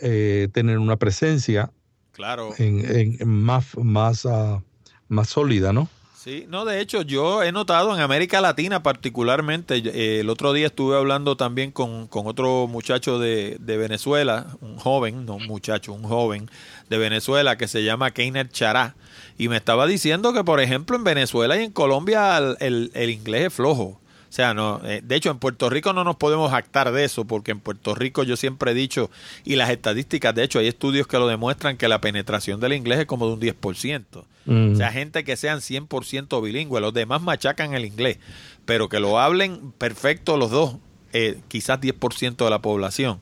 eh, tener una presencia claro. en, más, más, ah, más sólida, ¿no? Sí, no, de hecho yo he notado en América Latina particularmente, eh, el otro día estuve hablando también con, otro muchacho de, Venezuela, un joven, no un muchacho, un joven de Venezuela que se llama Keiner Chará, y me estaba diciendo que por ejemplo en Venezuela y en Colombia el, el inglés es flojo. O sea, no, eh, de hecho en Puerto Rico no nos podemos jactar de eso, porque en Puerto Rico yo siempre he dicho, y las estadísticas, de hecho hay estudios que lo demuestran, que la penetración del inglés es como de un 10%. O sea, gente que sean 100% bilingües, los demás machacan el inglés, pero que lo hablen perfecto los dos, eh, quizás 10% de la población.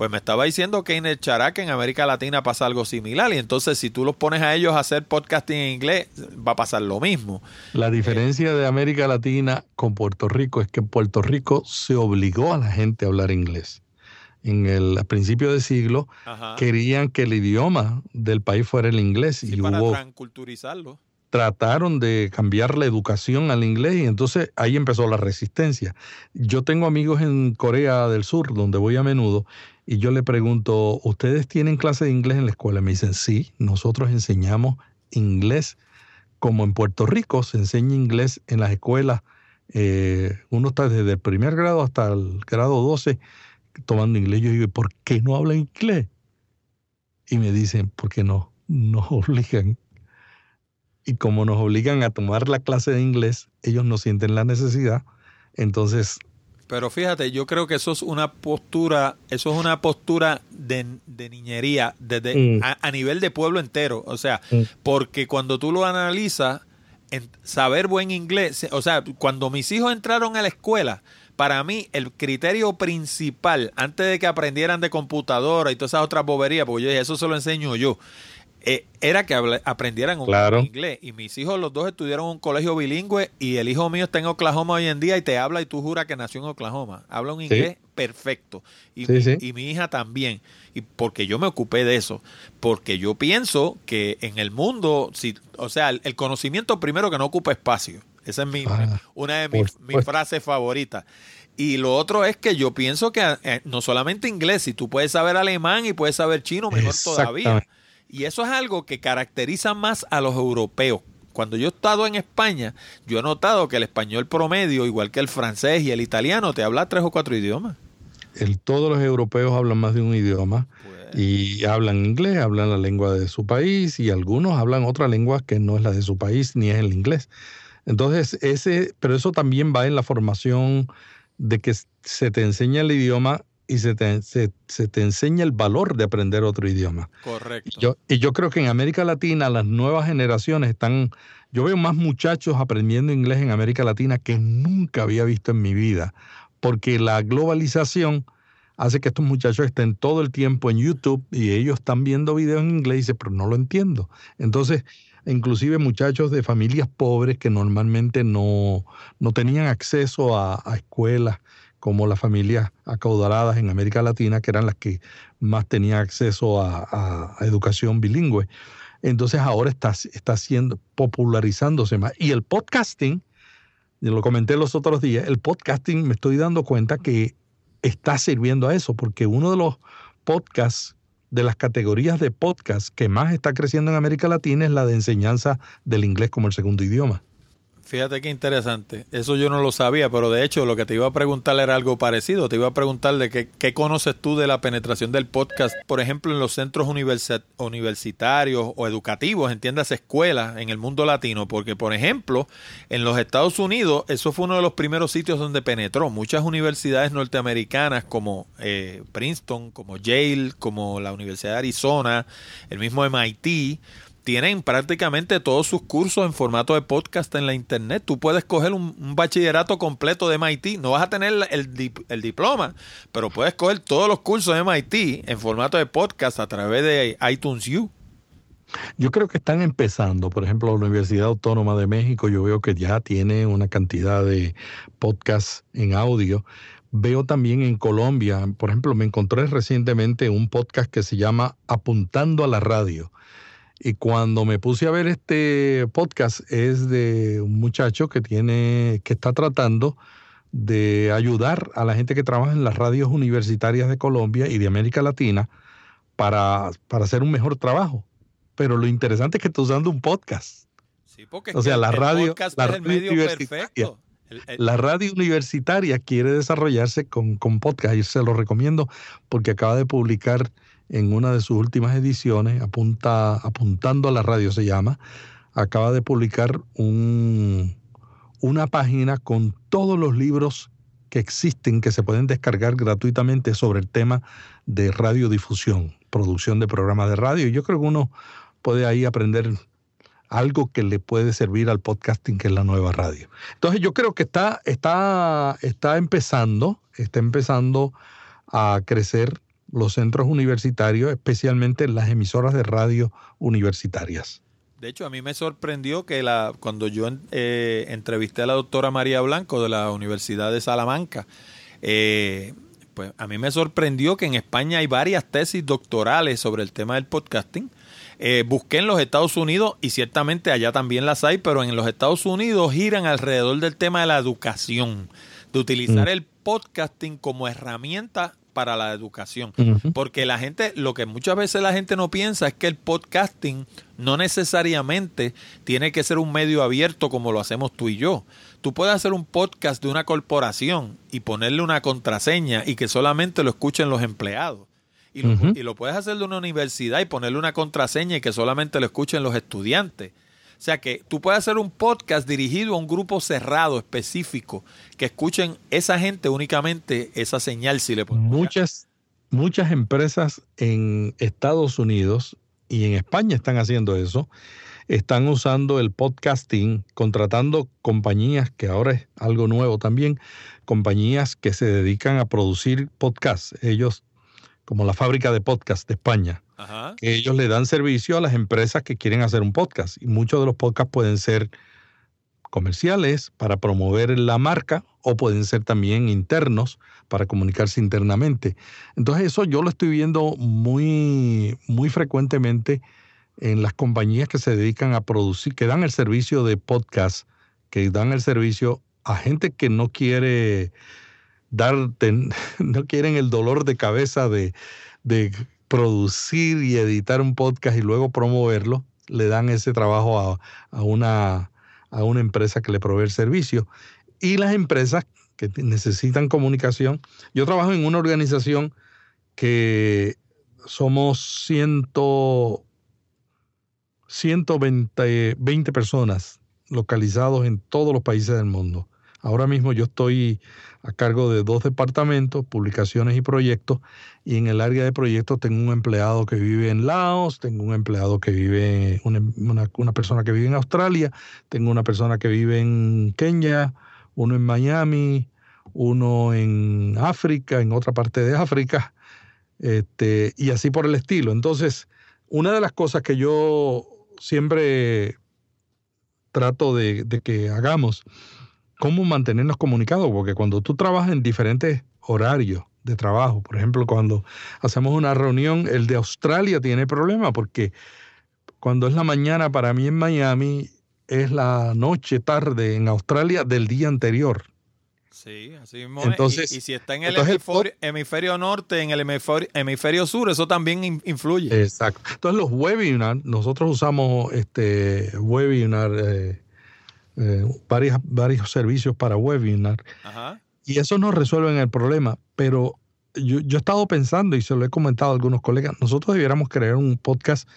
Pues me estaba diciendo que en el Charac, en América Latina, pasa algo similar. Y entonces, si tú los pones a ellos a hacer podcasting en inglés, va a pasar lo mismo. La diferencia de América Latina con Puerto Rico es que en Puerto Rico se obligó a la gente a hablar inglés. En el principio de siglo querían que el idioma del país fuera el inglés. y para hubo, transculturizarlo trataron de cambiar la educación al inglés y entonces ahí empezó la resistencia. Yo tengo amigos en Corea del Sur, donde voy a menudo, y yo le pregunto, ¿ustedes tienen clase de inglés en la escuela? Me dicen, sí, nosotros enseñamos inglés como en Puerto Rico se enseña inglés en las escuelas. Eh, uno está desde el primer grado hasta el grado 12 tomando inglés. Yo digo, ¿por qué no hablan inglés? Y me dicen, porque no, nos [LAUGHS] obligan y como nos obligan a tomar la clase de inglés, ellos no sienten la necesidad. Entonces... Pero fíjate, yo creo que eso es una postura, eso es una postura de, niñería desde, mm. a, nivel de pueblo entero. O sea, mm. porque cuando tú lo analizas, en saber buen inglés, o sea, cuando mis hijos entraron a la escuela, para mí el criterio principal, antes de que aprendieran de computadora y todas esas otras boberías, porque yo dije, eso se lo enseño yo, eh, era que aprendieran un inglés. Y mis hijos, los dos, estudiaron en un colegio bilingüe y el hijo mío está en Oklahoma hoy en día y te habla y tú juras que nació en Oklahoma. Habla un inglés perfecto. Y, mi, y mi hija también. Y porque yo me ocupé de eso. Porque yo pienso que en el mundo, si, o sea, el, conocimiento primero que no ocupa espacio. Esa es mi, ah, una de mis, mis frases favoritas. Y lo otro es que yo pienso que eh, no solamente inglés, si tú puedes saber alemán y puedes saber chino, mejor todavía. Y eso es algo que caracteriza más a los europeos. Cuando yo he estado en España, yo he notado que el español promedio, igual que el francés y el italiano, te habla tres o cuatro idiomas. El, todos los europeos hablan más de un idioma pues. y hablan inglés, hablan la lengua de su país y algunos hablan otra lengua que no es la de su país ni es el inglés. Entonces, ese, pero eso también va en la formación de que se te enseña el idioma y se te, se, te enseña el valor de aprender otro idioma. Correcto. Yo, y yo creo que en América Latina las nuevas generaciones están, yo veo más muchachos aprendiendo inglés en América Latina que nunca había visto en mi vida, porque la globalización hace que estos muchachos estén todo el tiempo en YouTube y ellos están viendo videos en inglés y dicen, pero no lo entiendo. Entonces, inclusive muchachos de familias pobres que normalmente no, no tenían acceso a, a escuelas como las familias acaudaladas en América Latina, que eran las que más tenían acceso a, educación bilingüe. Entonces ahora está, está siendo, popularizándose más. Y el podcasting, lo comenté los otros días, el podcasting me estoy dando cuenta que está sirviendo a eso, porque uno de los podcasts, de las categorías de podcast que más está creciendo en América Latina es la de enseñanza del inglés como el segundo idioma. Fíjate qué interesante. Eso yo no lo sabía, pero de hecho lo que te iba a preguntar era algo parecido. Te iba a preguntar de qué, qué conoces tú de la penetración del podcast, por ejemplo, en los centros universitarios o educativos, entiendas, escuelas en el mundo latino. Porque, por ejemplo, en los Estados Unidos, eso fue uno de los primeros sitios donde penetró. Muchas universidades norteamericanas como eh, Princeton, como Yale, como la Universidad de Arizona, el mismo MIT, tienen prácticamente todos sus cursos en formato de podcast en la internet. Tú puedes coger un, bachillerato completo de MIT. No vas a tener el, el, diploma, pero puedes coger todos los cursos de MIT en formato de podcast a través de iTunes U. Yo creo que están empezando. Por ejemplo, la Universidad Autónoma de México, yo veo que ya tiene una cantidad de podcasts en audio. Veo también en Colombia, por ejemplo, me encontré recientemente un podcast que se llama Apuntando a la Radio y cuando me puse a ver este podcast es de un muchacho que tiene, que está tratando de ayudar a la gente que trabaja en las radios universitarias de Colombia y de América Latina para, para hacer un mejor trabajo. Pero lo interesante es que está usando un podcast. Sí, porque o sea, la radio, la radio universitaria, La radio universitaria quiere desarrollarse con, con podcast y se lo recomiendo porque acaba de publicar en una de sus últimas ediciones, apunta, apuntando a la radio se llama, acaba de publicar un, una página con todos los libros que existen, que se pueden descargar gratuitamente sobre el tema de radiodifusión, producción de programas de radio. Y yo creo que uno puede ahí aprender algo que le puede servir al podcasting, que es la nueva radio. Entonces yo creo que está, está, está empezando, está empezando a crecer los centros universitarios, especialmente las emisoras de radio universitarias. De hecho, a mí me sorprendió que la, cuando yo eh, entrevisté a la doctora María Blanco de la Universidad de Salamanca, eh, pues a mí me sorprendió que en España hay varias tesis doctorales sobre el tema del podcasting. Eh, busqué en los Estados Unidos y ciertamente allá también las hay, pero en los Estados Unidos giran alrededor del tema de la educación, de utilizar mm. el podcasting como herramienta para la educación. Porque la gente, lo que muchas veces la gente no piensa es que el podcasting no necesariamente tiene que ser un medio abierto como lo hacemos tú y yo. Tú puedes hacer un podcast de una corporación y ponerle una contraseña y que solamente lo escuchen los empleados. Y lo, y lo puedes hacer de una universidad y ponerle una contraseña y que solamente lo escuchen los estudiantes. O sea que tú puedes hacer un podcast dirigido a un grupo cerrado, específico, que escuchen esa gente únicamente esa señal, si le Muchas, muchas empresas en Estados Unidos y en España están haciendo eso. Están usando el podcasting, contratando compañías, que ahora es algo nuevo también, compañías que se dedican a producir podcasts. Ellos, como la fábrica de podcast de España, que ellos le dan servicio a las empresas que quieren hacer un podcast. Y muchos de los podcasts pueden ser comerciales para promover la marca o pueden ser también internos para comunicarse internamente. Entonces eso yo lo estoy viendo muy, muy frecuentemente en las compañías que se dedican a producir, que dan el servicio de podcast, que dan el servicio a gente que no quiere dar, [LAUGHS] no quieren el dolor de cabeza de, de producir y editar un podcast y luego promoverlo, le dan ese trabajo a, una, a una empresa que le provee el servicio. Y las empresas que necesitan comunicación. Yo trabajo en una organización que somos ciento, 120 20 personas localizados en todos los países del mundo. Ahora mismo yo estoy a cargo de dos departamentos, publicaciones y proyectos, y en el área de proyectos tengo un empleado que vive en Laos, tengo un empleado que vive, una, persona que vive en Australia, tengo una persona que vive en Kenia, uno en Miami, uno en África, en otra parte de África, este, y así por el estilo. Entonces, una de las cosas que yo siempre trato de que hagamos cómo mantenernos comunicados, porque cuando tú trabajas en diferentes horarios de trabajo, por ejemplo, cuando hacemos una reunión, el de Australia tiene problema porque cuando es la mañana para mí en Miami, es la noche, tarde en Australia del día anterior. Sí, así mismo. Entonces, y, si está en el hemisferio, norte, en el hemisferio, sur, eso también influye. Exacto. Entonces los webinars, nosotros usamos este webinar eh, eh, varios, servicios para webinar. Y eso no resuelve el problema, pero yo, yo, he estado pensando y se lo he comentado a algunos colegas, nosotros debiéramos crear un podcast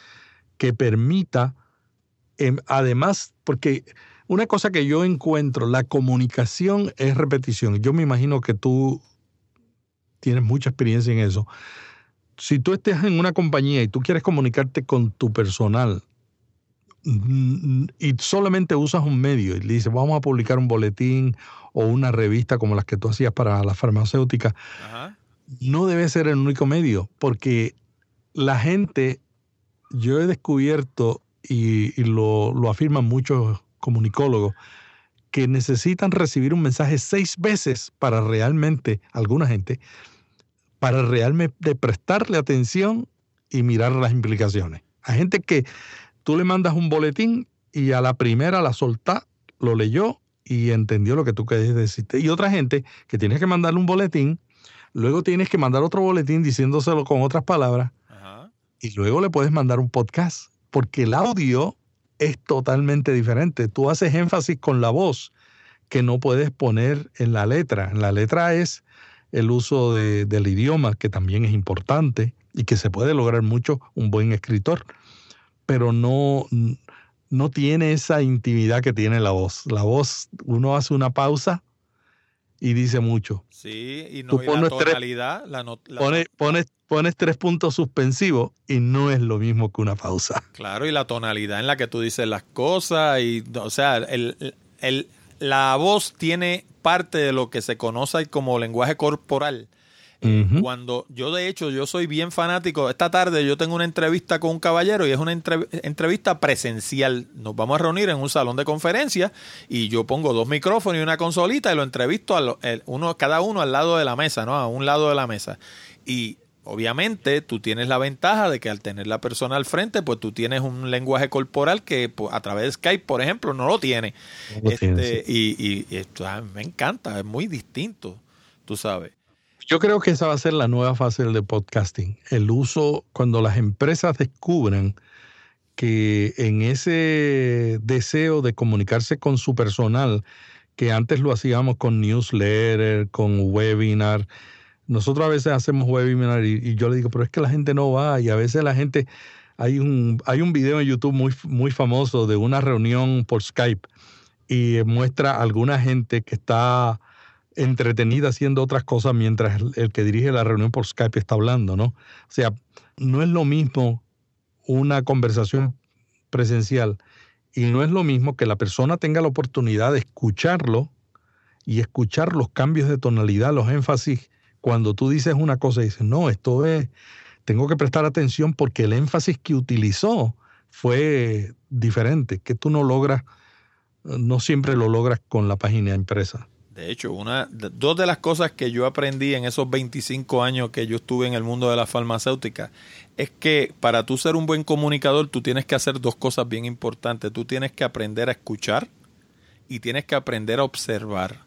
que permita, em, además, porque una cosa que yo encuentro, la comunicación es repetición. Yo me imagino que tú tienes mucha experiencia en eso. Si tú estás en una compañía y tú quieres comunicarte con tu personal y solamente usas un medio y le dices, vamos a publicar un boletín o una revista como las que tú hacías para la farmacéutica, no debe ser el único medio, porque la gente, yo he descubierto y, lo, lo afirman muchos comunicólogos, que necesitan recibir un mensaje seis veces para realmente, alguna gente, para realmente prestarle atención y mirar las implicaciones. Hay gente que tú le mandas un boletín y a la primera la soltá, lo leyó y entendió lo que tú querías decirte. Y otra gente que tienes que mandarle un boletín, luego tienes que mandar otro boletín diciéndoselo con otras palabras, y luego le puedes mandar un podcast, porque el audio es totalmente diferente. Tú haces énfasis con la voz que no puedes poner en la letra. En la letra es el uso del idioma, que también es importante y que se puede lograr mucho un buen escritor pero no, no tiene esa intimidad que tiene la voz. La voz, uno hace una pausa y dice mucho. Sí, y no la tonalidad. pones, tres puntos suspensivos y no es lo mismo que una pausa. [LAUGHS] Claro, y la tonalidad en la que tú dices las cosas, y o sea, el, el, la voz tiene parte de lo que se conoce como lenguaje corporal cuando yo, de hecho, yo soy bien fanático. Esta tarde yo tengo una entrevista con un caballero y es una entrevista presencial. Nos vamos a reunir en un salón de conferencias y yo pongo dos micrófonos y una consolita y lo entrevisto a uno, cada uno al lado de la mesa, ¿no? A un lado de la mesa. Y obviamente tú tienes la ventaja de que al tener la persona al frente, pues tú tienes un lenguaje corporal que pues, a través de Skype, por ejemplo, no lo tiene. Este, y, y esto ah, me encanta, es muy distinto, tú sabes. Yo creo que esa va a ser la nueva fase del podcasting. El uso, cuando las empresas descubran que en ese deseo de comunicarse con su personal, que antes lo hacíamos con newsletter, con webinar, nosotros a veces hacemos webinar y, yo le digo, pero es que la gente no va y a veces la gente, hay un, hay un video en YouTube muy, muy famoso de una reunión por Skype y muestra a alguna gente que está entretenida haciendo otras cosas mientras el, que dirige la reunión por Skype está hablando, ¿no? O sea, no es lo mismo una conversación presencial y no es lo mismo que la persona tenga la oportunidad de escucharlo y escuchar los cambios de tonalidad, los énfasis. Cuando tú dices una cosa y dices, no, esto es, tengo que prestar atención porque el énfasis que utilizó fue diferente, que tú no logras, no siempre lo logras con la página impresa. De hecho, una, dos de las cosas que yo aprendí en esos 25 años que yo estuve en el mundo de la farmacéutica es que para tú ser un buen comunicador tú tienes que hacer dos cosas bien importantes. Tú tienes que aprender a escuchar y tienes que aprender a observar.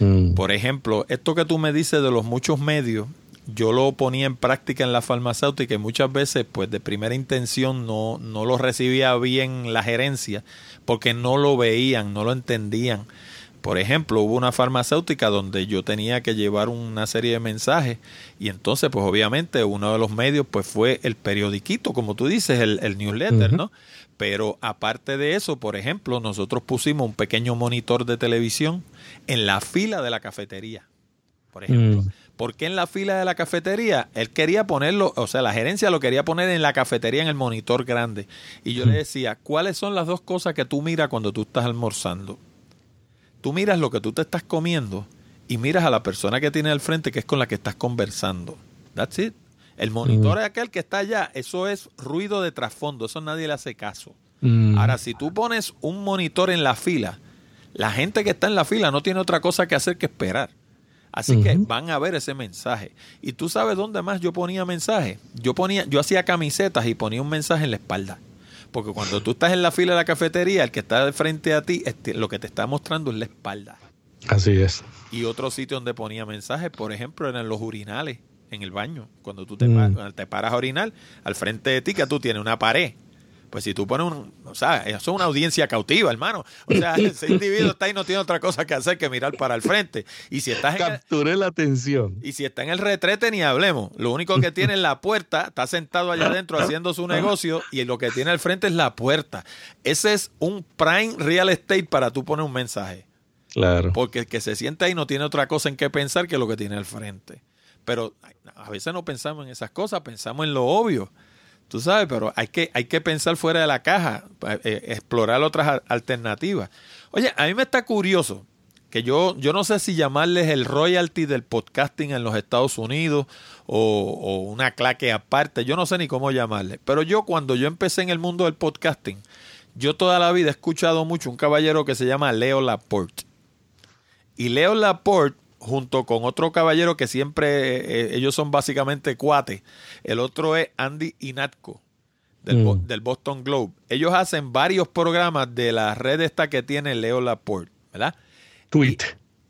Mm. Por ejemplo, esto que tú me dices de los muchos medios, yo lo ponía en práctica en la farmacéutica y muchas veces, pues de primera intención, no, no lo recibía bien la gerencia porque no lo veían, no lo entendían. Por ejemplo, hubo una farmacéutica donde yo tenía que llevar una serie de mensajes y entonces, pues obviamente, uno de los medios pues fue el periodiquito, como tú dices, el, newsletter, ¿no? Pero aparte de eso, por ejemplo, nosotros pusimos un pequeño monitor de televisión en la fila de la cafetería, por ejemplo. Mm. ¿Por qué en la fila de la cafetería? Él quería ponerlo, o sea, la gerencia lo quería poner en la cafetería en el monitor grande. Y yo le decía, ¿cuáles son las dos cosas que tú miras cuando tú estás almorzando? Tú miras lo que tú te estás comiendo y miras a la persona que tiene al frente que es con la que estás conversando. That's it. El monitor es aquel que está allá. Eso es ruido de trasfondo. Eso nadie le hace caso. Ahora, si tú pones un monitor en la fila, la gente que está en la fila no tiene otra cosa que hacer que esperar. Así que van a ver ese mensaje. Y tú sabes dónde más yo ponía mensaje. Yo ponía, yo hacía camisetas y ponía un mensaje en la espalda. Porque cuando tú estás en la fila de la cafetería, el que está de frente a ti, este, lo que te está mostrando es la espalda. Así es. Y otro sitio donde ponía mensajes, por ejemplo, eran los urinales en el baño. Cuando tú te, mm. te paras a orinar, al frente de ti que tú tienes una pared pues si tú pones un, o sea, eso es una audiencia cautiva, hermano. O sea, [LAUGHS] ese individuo está ahí no tiene otra cosa que hacer que mirar para el frente. Y si estás en la atención. Y si está en el retrete ni hablemos. Lo único que tiene es la puerta, está sentado allá adentro haciendo su negocio y lo que tiene al frente es la puerta. Ese es un prime real estate para tú poner un mensaje. Claro. Porque el que se sienta ahí no tiene otra cosa en qué pensar que lo que tiene al frente. Pero a veces no pensamos en esas cosas, pensamos en lo obvio. Tú sabes, pero hay que, hay que pensar fuera de la caja, eh, explorar otras alternativas. Oye, a mí me está curioso que yo, yo no sé si llamarles el royalty del podcasting en los Estados Unidos o, o una claque aparte, yo no sé ni cómo llamarle. Pero yo cuando yo empecé en el mundo del podcasting, yo toda la vida he escuchado mucho un caballero que se llama Leo Laporte. Y Leo Laporte junto con otro caballero que siempre, eh, ellos son básicamente cuates. El otro es Andy Inatko, mm. del, Boston Globe. Ellos hacen varios programas de la red esta que tiene Leo Laporte, ¿verdad? Tweet.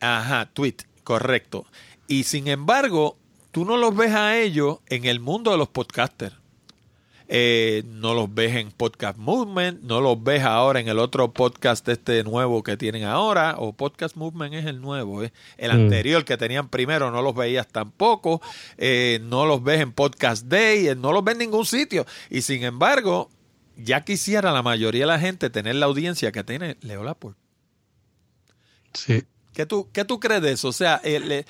ajá, tweet, correcto. Y sin embargo, tú no los ves a ellos en el mundo de los podcasters. Eh, no los ves en Podcast Movement, no los ves ahora en el otro podcast este nuevo que tienen ahora, o Podcast Movement es el nuevo, ¿eh? el mm. anterior que tenían primero no los veías tampoco, eh, no los ves en Podcast Day, no los ves en ningún sitio, y sin embargo, ya quisiera la mayoría de la gente tener la audiencia que tiene Leo Laporte. Sí. ¿Qué tú, ¿Qué tú crees de eso? O sea,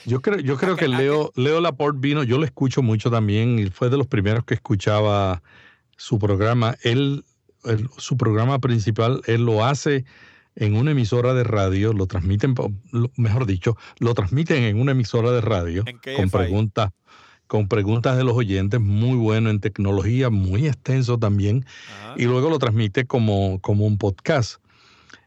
yo creo, yo creo que Leo, Leo Laporte vino, yo lo escucho mucho también, y fue de los primeros que escuchaba su programa, él, su programa principal, él lo hace en una emisora de radio, lo transmiten, mejor dicho, lo transmiten en una emisora de radio con preguntas con preguntas de los oyentes, muy bueno en tecnología, muy extenso también, y luego lo transmite como, como un podcast.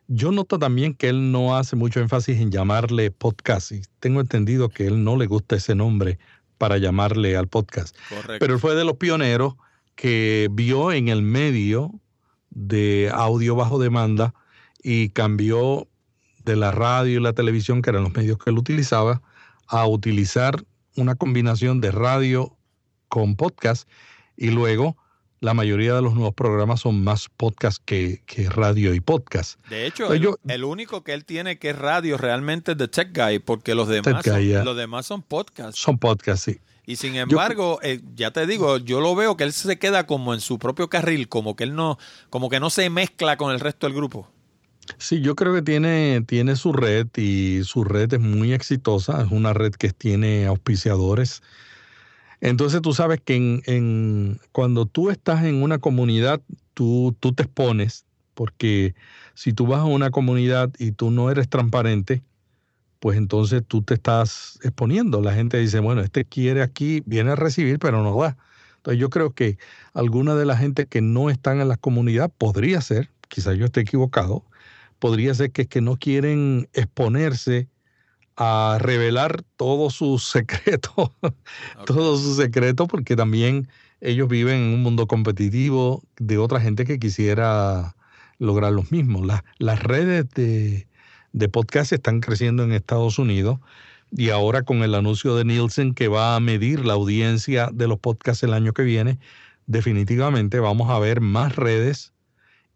Yo noto también que él no hace mucho énfasis en llamarle podcast, y tengo entendido que él no le gusta ese nombre para llamarle al podcast. Pero él fue de los pioneros que vio en el medio de audio bajo demanda y cambió de la radio y la televisión, que eran los medios que él utilizaba, a utilizar una combinación de radio con podcast y luego la mayoría de los nuevos programas son más podcast que, radio y podcast. De hecho, el, único que él tiene que es radio realmente es The Tech Guy, porque los demás, son, los demás son podcasts. Son podcasts, sí. Y sin embargo, eh, ya te digo, yo lo veo que él se queda como en su propio carril, como que él no, como que no se mezcla con el resto del grupo. Sí, yo creo que tiene, tiene su red y su red es muy exitosa, es una red que tiene auspiciadores. Entonces tú sabes que en, en, cuando tú estás en una comunidad, tú, tú te expones, porque si tú vas a una comunidad y tú no eres transparente, pues entonces tú te estás exponiendo. La gente dice, bueno, este quiere aquí, viene a recibir, pero no da. Entonces yo creo que alguna de la gente que no están en la comunidad podría ser, quizás yo esté equivocado, podría ser que, que no quieren exponerse a revelar todos sus [LAUGHS] secretos, todos sus secretos, porque también ellos viven en un mundo competitivo de otra gente que quisiera lograr los mismos. las redes de, de podcast están creciendo en Estados Unidos y ahora con el anuncio de Nielsen que va a medir la audiencia de los podcasts el año que viene, definitivamente vamos a ver más redes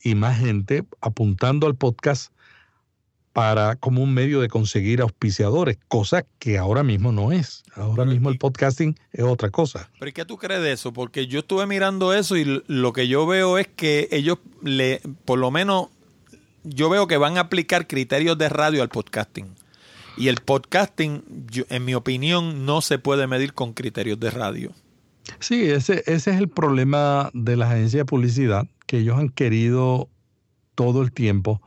y más gente apuntando al podcast para como un medio de conseguir auspiciadores, cosa que ahora mismo no es. Ahora mismo el podcasting es otra cosa. Pero ¿y qué tú crees de eso? Porque yo estuve mirando eso y lo que yo veo es que ellos le por lo menos yo veo que van a aplicar criterios de radio al podcasting. Y el podcasting, en mi opinión, no se puede medir con criterios de radio. Sí, ese, ese es el problema de la agencia de publicidad, que ellos han querido todo el tiempo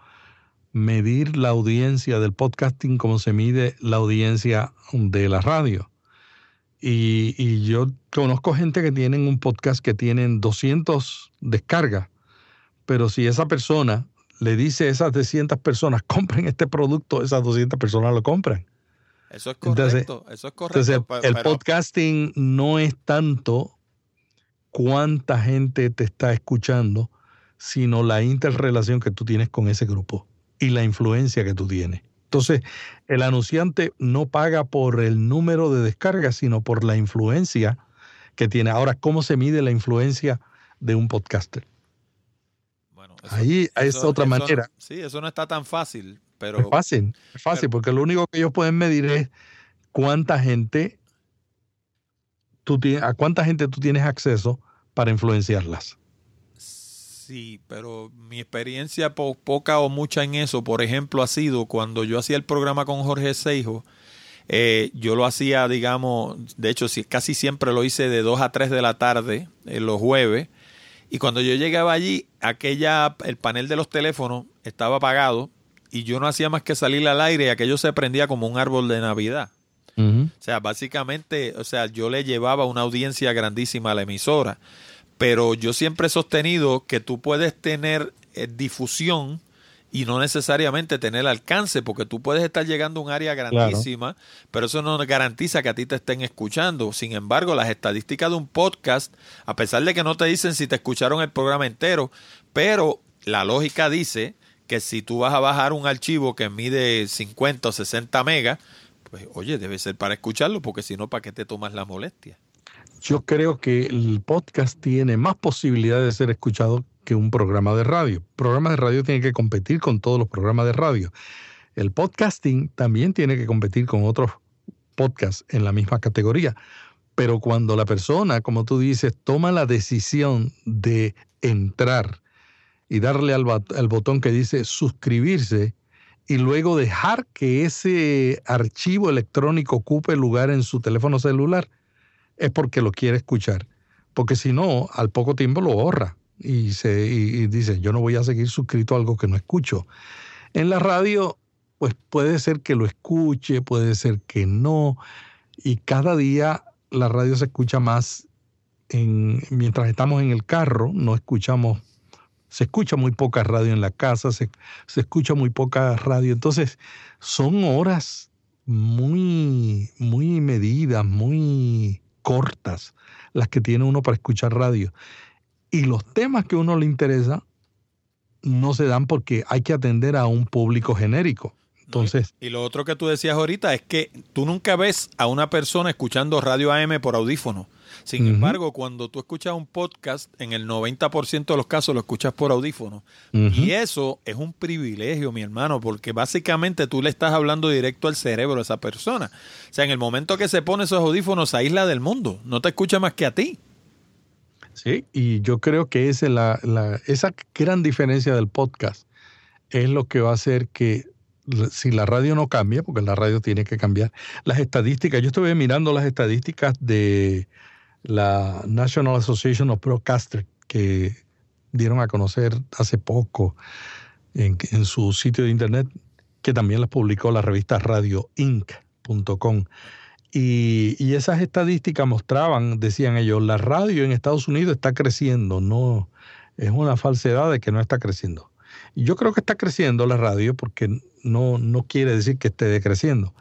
medir la audiencia del podcasting como se mide la audiencia de la radio. Y, y, yo conozco gente que tienen un podcast que tienen 200 descargas, pero si esa persona le dice a esas 200 personas, [LAUGHS] compren este producto, esas 200 personas lo compran. Eso es correcto, eso es correcto. el podcasting no es tanto cuánta gente te está escuchando, sino la interrelación que tú tienes con ese grupo y la influencia que tú tienes. Entonces, el anunciante no paga por el número de descargas, sino por la influencia que tiene. Ahora, ¿cómo se mide la influencia de un podcaster? Ahí es otra manera. sí, eso no está tan fácil, pero... Es fácil, es fácil, porque lo único que ellos pueden medir es cuánta gente tú tienes, a cuánta gente tú tienes acceso para influenciarlas. Sí, pero mi experiencia poca o mucha en eso, por ejemplo, ha sido cuando yo hacía el programa con Jorge Seijo, eh, yo lo hacía, digamos, de hecho, casi siempre lo hice de 2 a 3 de la tarde, eh, los jueves, y cuando yo llegaba allí, aquella, el panel de los teléfonos estaba apagado y yo no hacía más que salir al aire y aquello se prendía como un árbol de Navidad. O sea, básicamente, o sea, yo le llevaba una audiencia grandísima a la emisora, pero yo siempre he sostenido que tú puedes tener eh, difusión y no necesariamente tener alcance, porque tú puedes estar llegando a un área grandísima, pero eso no garantiza que a ti te estén escuchando. Sin embargo, las estadísticas de un podcast, a pesar de que no te dicen si te escucharon el programa entero, pero la lógica dice que si tú vas a bajar un archivo que mide 50 o 60 megas, pues oye, debe ser para escucharlo, porque si no, ¿para qué te tomas la molestia? Yo creo que el podcast tiene más posibilidades de ser escuchado que un programa de radio. Programas de radio tienen que competir con todos los programas de radio. El podcasting también tiene que competir con otros podcasts en la misma categoría. Pero cuando la persona, como tú dices, toma la decisión de entrar y darle al, botón que dice suscribirse y luego dejar que ese archivo electrónico ocupe lugar en su teléfono celular, es porque lo quiere escuchar. Porque si no, al poco tiempo lo borra y, se, y, dice, yo no voy a seguir suscrito a algo que no escucho. En la radio, pues puede ser que lo escuche, puede ser que no, y cada día la radio se escucha más en, mientras estamos en el carro, no escuchamos, se escucha muy poca radio en la casa, se, se escucha muy poca radio, entonces son horas muy, muy medidas, muy cortas las que tiene uno para escuchar radio. Y los temas que a uno le interesa no se dan porque hay que atender a un público genérico. Entonces, y lo otro que tú decías ahorita es que tú nunca ves a una persona escuchando radio AM por audífono. Sin embargo, cuando tú escuchas un podcast, en el 90% de los casos lo escuchas por audífono. Y eso es un privilegio, mi hermano, porque básicamente tú le estás hablando directo al cerebro de esa persona. O sea, en el momento que se pone esos audífonos, se aísla del mundo. No te escucha más que a ti. Sí, y yo creo que esa, la, la, esa gran diferencia del podcast es lo que va a hacer que si la radio no cambia, porque la radio tiene que cambiar, las estadísticas, yo estuve mirando las estadísticas de la National Association of Broadcasters que dieron a conocer hace poco en, en su sitio de internet, que también las publicó la revista radioinc.com. Y, esas estadísticas mostraban, decían ellos, la radio en Estados Unidos está creciendo, no es una falsedad de que no está creciendo. Yo creo que está creciendo la radio porque no, no quiere decir que esté decreciendo.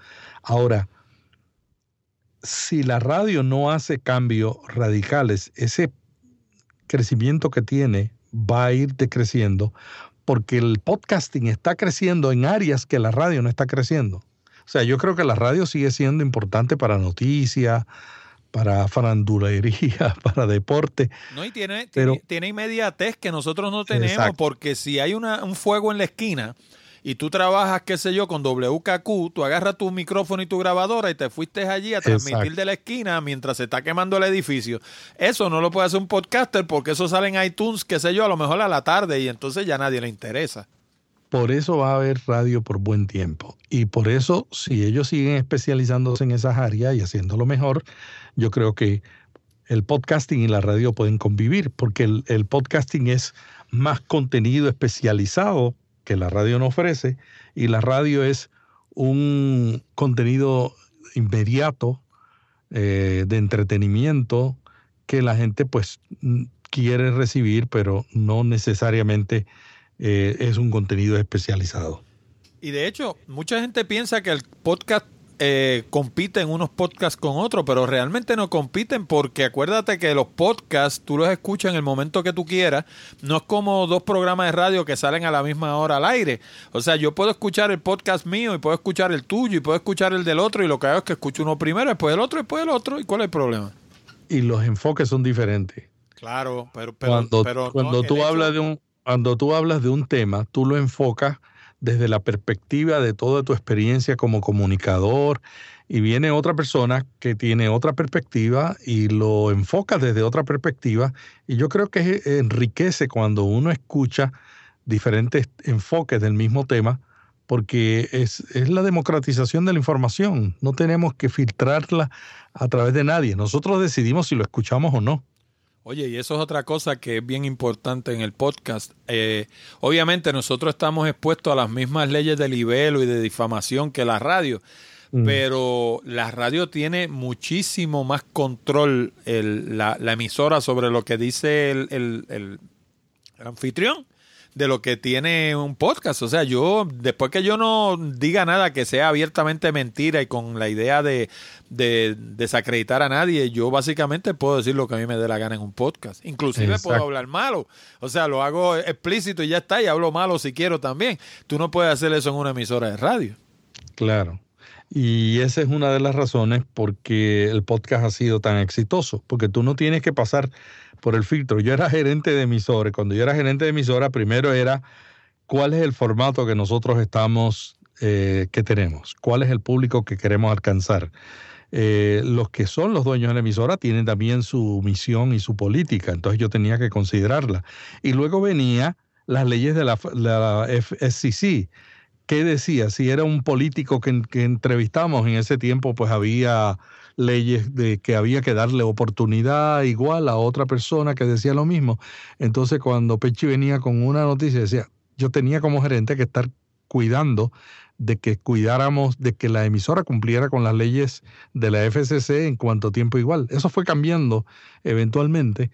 Ahora, si la radio no hace cambios radicales, ese crecimiento que tiene va a ir decreciendo porque el podcasting está creciendo en áreas que la radio no está creciendo. O sea, yo creo que la radio sigue siendo importante para noticias, para farandulería, [LAUGHS] para deporte. No, y tiene, pero, tiene, inmediatez que nosotros no tenemos, porque si hay una, un fuego en la esquina y tú trabajas, qué sé yo, con WKQ, tú agarras tu micrófono y tu grabadora y te fuiste allí a transmitir de la esquina mientras se está quemando el edificio. Eso no lo puede hacer un podcaster porque eso sale en iTunes, qué sé yo, a lo mejor a la tarde y entonces ya nadie le interesa. Por eso va a haber radio por buen tiempo. Y por eso, si ellos siguen especializándose en esas áreas y haciéndolo mejor, yo creo que el podcasting y la radio pueden convivir, porque el, podcasting es más contenido especializado que la radio no ofrece y la radio es un contenido inmediato eh, de entretenimiento que la gente pues quiere recibir pero no necesariamente eh, es un contenido especializado. Y de hecho, mucha gente piensa que el podcast eh, compiten unos podcasts con otros, pero realmente no compiten porque acuérdate que los podcasts tú los escuchas en el momento que tú quieras, no es como dos programas de radio que salen a la misma hora al aire. O sea, yo puedo escuchar el podcast mío y puedo escuchar el tuyo y puedo escuchar el del otro y lo que hago es que escucho uno primero, después el otro, después el otro. ¿Y cuál es el problema? Y los enfoques son diferentes. Claro, pero, cuando, pero cuando tú hablas de un cuando tú hablas de un tema, tú lo enfocas desde la perspectiva de toda tu experiencia como comunicador y viene otra persona que tiene otra perspectiva y lo enfoca desde otra perspectiva y yo creo que enriquece cuando uno escucha diferentes enfoques del mismo tema porque es, es la democratización de la información, no tenemos que filtrarla a través de nadie, nosotros decidimos si lo escuchamos o no. Oye, y eso es otra cosa que es bien importante en el podcast. Eh, obviamente nosotros estamos expuestos a las mismas leyes de libelo y de difamación que la radio, mm. pero la radio tiene muchísimo más control, el, la, la, emisora, sobre lo que dice el, el, el anfitrión de lo que tiene un podcast. O sea, yo, después que yo no diga nada que sea abiertamente mentira y con la idea de, desacreditar a nadie, yo básicamente puedo decir lo que a mí me dé la gana en un podcast. Inclusive puedo hablar malo. O sea, lo hago explícito y ya está, y hablo malo si quiero también. Tú no puedes hacer eso en una emisora de radio. Claro. Y esa es una de las razones por qué el podcast ha sido tan exitoso, porque tú no tienes que pasar por el filtro. Yo era gerente de emisora. Cuando yo era gerente de emisora, primero era cuál es el formato que nosotros estamos, eh, que tenemos, cuál es el público que queremos alcanzar. Eh, los que son los dueños de la emisora tienen también su misión y su política, entonces yo tenía que considerarla. Y luego venía las leyes de la, la ¿qué decía? Si era un político que entrevistamos en ese tiempo, pues había leyes de que había que darle oportunidad igual a otra persona que decía lo mismo. Entonces cuando Pechi venía con una noticia, decía, yo tenía como gerente que estar cuidando de que cuidáramos, de que la emisora cumpliera con las leyes de la FCC en cuanto tiempo igual. Eso fue cambiando eventualmente,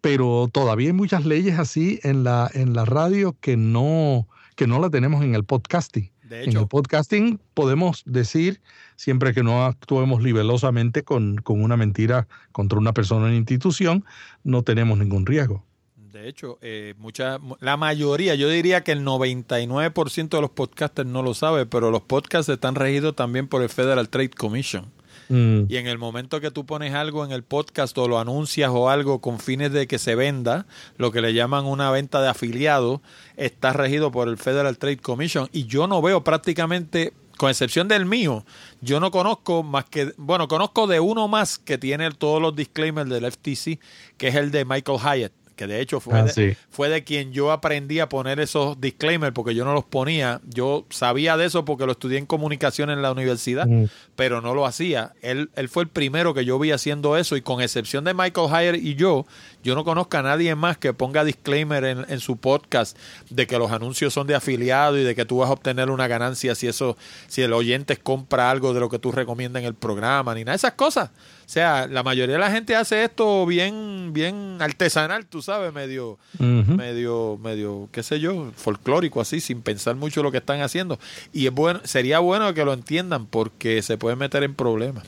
pero todavía hay muchas leyes así en la, en la radio que no, que no la tenemos en el podcasting. En el podcasting podemos decir siempre que no actuemos libelosamente con, una mentira contra una persona o una institución, no tenemos ningún riesgo. De hecho, eh, mucha, la mayoría, yo diría que el 99% de los podcasters no lo sabe, pero los podcasts están regidos también por el Federal Trade Commission. Mm. Y en el momento que tú pones algo en el podcast o lo anuncias o algo con fines de que se venda, lo que le llaman una venta de afiliado, está regido por el Federal Trade Commission. Y yo no veo prácticamente con excepción del mío, yo no conozco más que, bueno, conozco de uno más que tiene todos los disclaimers del FTC, que es el de Michael Hyatt que de hecho fue, ah, de, fue de quien yo aprendí a poner esos disclaimers porque yo no los ponía. Yo sabía de eso porque lo estudié en comunicación en la universidad, pero no lo hacía. Él, él fue el primero que yo vi haciendo eso y con excepción de Michael Hyatt y yo, yo no conozco a nadie más que ponga disclaimer en, en su podcast de que los anuncios son de afiliado y de que tú vas a obtener una ganancia si eso, si el oyente compra algo de lo que tú recomiendas en el programa, ni nada de esas cosas. O sea, la mayoría de la gente hace esto bien, bien artesanal, tú sabes, medio, medio, medio, qué sé yo, folclórico así, sin pensar mucho lo que están haciendo. Y es bueno, sería bueno que lo entiendan porque se pueden meter en problemas.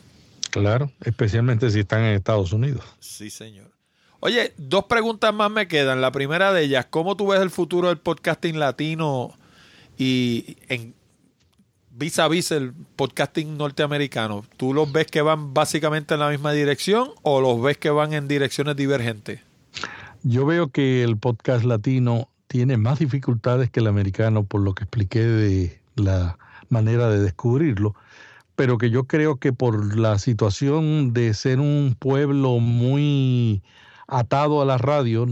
Claro, especialmente si están en Estados Unidos. Sí, señor. Oye, dos preguntas más me quedan. La primera de ellas, ¿cómo tú ves el futuro del podcasting latino y en vis a vis el podcasting norteamericano? ¿Tú los ves que van básicamente en la misma dirección o los ves que van en direcciones divergentes? Yo veo que el podcast latino tiene más dificultades que el americano por lo que expliqué de la manera de descubrirlo, pero que yo creo que por la situación de ser un pueblo muy atado a la radio,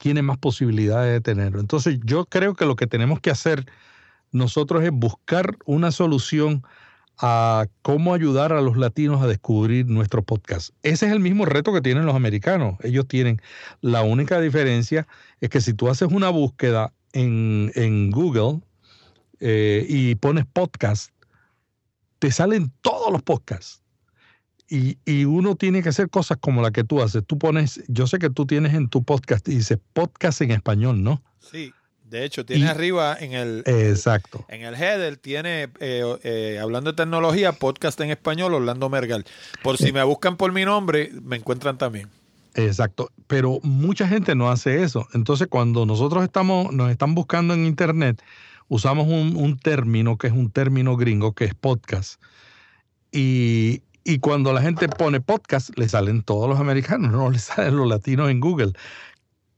tiene más posibilidades de tenerlo. Entonces yo creo que lo que tenemos que hacer nosotros es buscar una solución a cómo ayudar a los latinos a descubrir nuestro podcast. Ese es el mismo reto que tienen los americanos. Ellos tienen la única diferencia es que si tú haces una búsqueda en, en Google eh, y pones podcast, te salen todos los podcasts. Y, y, uno tiene que hacer cosas como la que tú haces. Tú pones, yo sé que tú tienes en tu podcast y dice podcast en español, ¿no? Sí. De hecho, tiene arriba en el, exacto. en el header, tiene, eh, eh, hablando de tecnología, podcast en español, Orlando Mergal. Por si me buscan por mi nombre, me encuentran también. Exacto, pero mucha gente no hace eso. Entonces, cuando nosotros estamos, nos están buscando en Internet, usamos un, un término que es un término gringo, que es podcast. Y, y cuando la gente pone podcast, le salen todos los americanos, no le [LAUGHS] salen los latinos en Google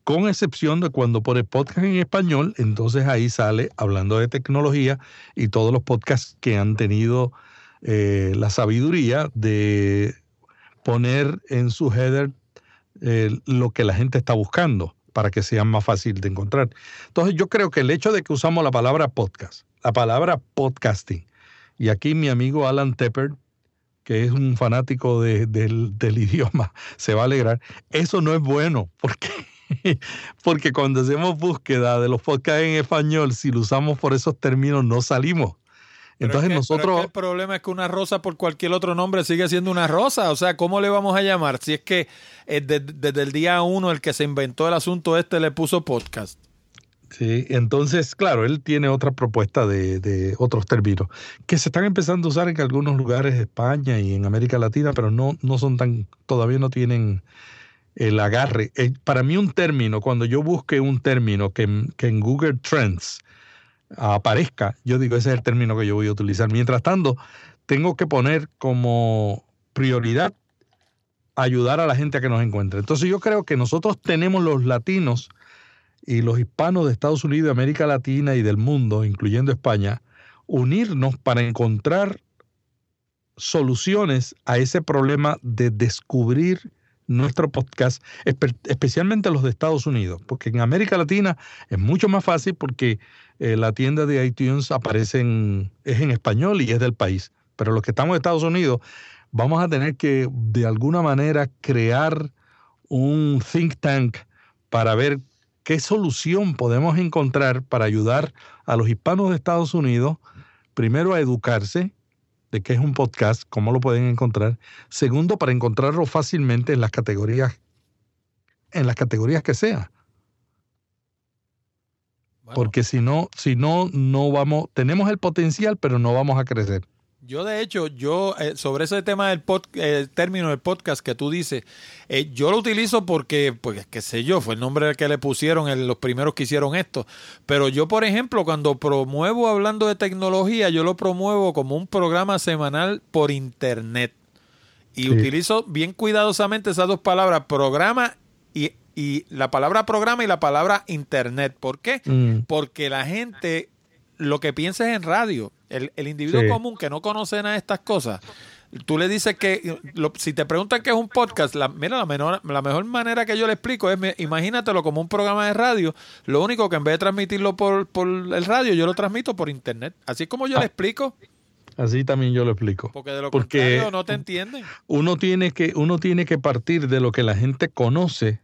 con excepción de cuando pone podcast en español, entonces ahí sale hablando de tecnología y todos los podcasts que han tenido eh, la sabiduría de poner en su header eh, lo que la gente está buscando para que sea más fácil de encontrar. Entonces yo creo que el hecho de que usamos la palabra podcast, la palabra podcasting, y aquí mi amigo Alan Tepper, que es un fanático del, del [LAUGHS] idioma, se va a alegrar, eso no es bueno, porque [LAUGHS] porque cuando hacemos búsqueda de los podcasts en español, si lo usamos por esos términos, no salimos. Entonces nosotros... el problema es que una rosa por cualquier otro nombre sigue siendo una rosa. O sea, ¿cómo le vamos a llamar? Si es que eh, desde, el día uno el que se inventó el asunto este le puso podcast. Sí, entonces, claro, él tiene otra propuesta de, de, otros términos que se están empezando a usar en algunos lugares de España y en América Latina, pero no, no son tan, todavía no tienen el agarre. Eh, para mí un término, cuando yo busque un término que, en Google Trends aparezca, yo digo, ese es el término que yo voy a utilizar. Mientras tanto, tengo que poner como prioridad ayudar a la gente a que nos encuentre. Entonces yo creo que nosotros tenemos los latinos y los hispanos de Estados Unidos, América Latina y del mundo, incluyendo España, unirnos para encontrar soluciones a ese problema de descubrir nuestro podcast, especialmente los de Estados Unidos, porque en América Latina es mucho más fácil porque eh, la tienda de iTunes aparece en, es en español y es del país. Pero los que estamos en Estados Unidos vamos a tener que de alguna manera crear un think tank para ver qué solución podemos encontrar para ayudar a los hispanos de Estados Unidos, primero a educarse de qué es un podcast, cómo lo pueden encontrar. Segundo, para encontrarlo fácilmente en las categorías, en las categorías que sea. Porque si no, si no, no vamos, tenemos el potencial, pero no vamos a crecer. Yo, de hecho, yo, eh, sobre ese tema del pod, término del podcast que tú dices, eh, yo lo utilizo porque, pues, qué sé yo, fue el nombre que le pusieron los primeros que hicieron esto. Pero yo, por ejemplo, cuando promuevo hablando de tecnología, yo lo promuevo como un programa semanal por internet. Y utilizo bien cuidadosamente esas dos palabras, programa y, y, la palabra programa y la palabra internet. ¿Por qué? Mm. Porque la gente lo que piensa es en radio el, individuo común que no conoce nada de estas cosas, tú le dices que, si te preguntan qué es un podcast, la, mira, la, menor, la mejor manera que yo le explico es, imagínatelo como un programa de radio, lo único que en vez de transmitirlo por, por el radio, yo lo transmito por internet. Así es como yo le explico. Así también yo lo explico. Porque de lo contrario no te entienden. Uno tiene, que, uno tiene que partir de lo que la gente conoce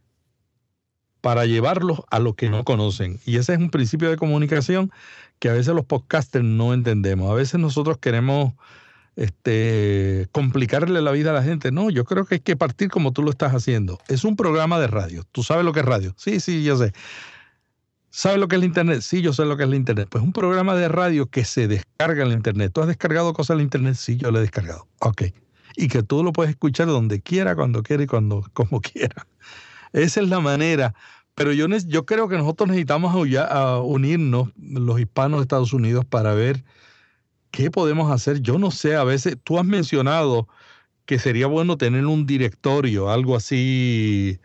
para llevarlos a lo que no conocen. Y ese es un principio de comunicación que a veces los podcasters no entendemos. A veces nosotros queremos este, complicarle la vida a la gente. No, yo creo que hay que partir como tú lo estás haciendo. Es un programa de radio. ¿Tú sabes lo que es radio? Sí, sí, yo sé. ¿Sabes lo que es el Internet? Sí, yo sé lo que es el Internet. Pues un programa de radio que se descarga en el Internet. ¿Tú has descargado cosas en el Internet? Sí, yo lo he descargado. Ok. Y que tú lo puedes escuchar donde quiera, cuando quiera y cuando, [LAUGHS] como quiera. Esa es la manera. Pero yo, yo creo que nosotros necesitamos unirnos, los hispanos de Estados Unidos, para ver qué podemos hacer. Yo no sé, a veces tú has mencionado que sería bueno tener un directorio, algo así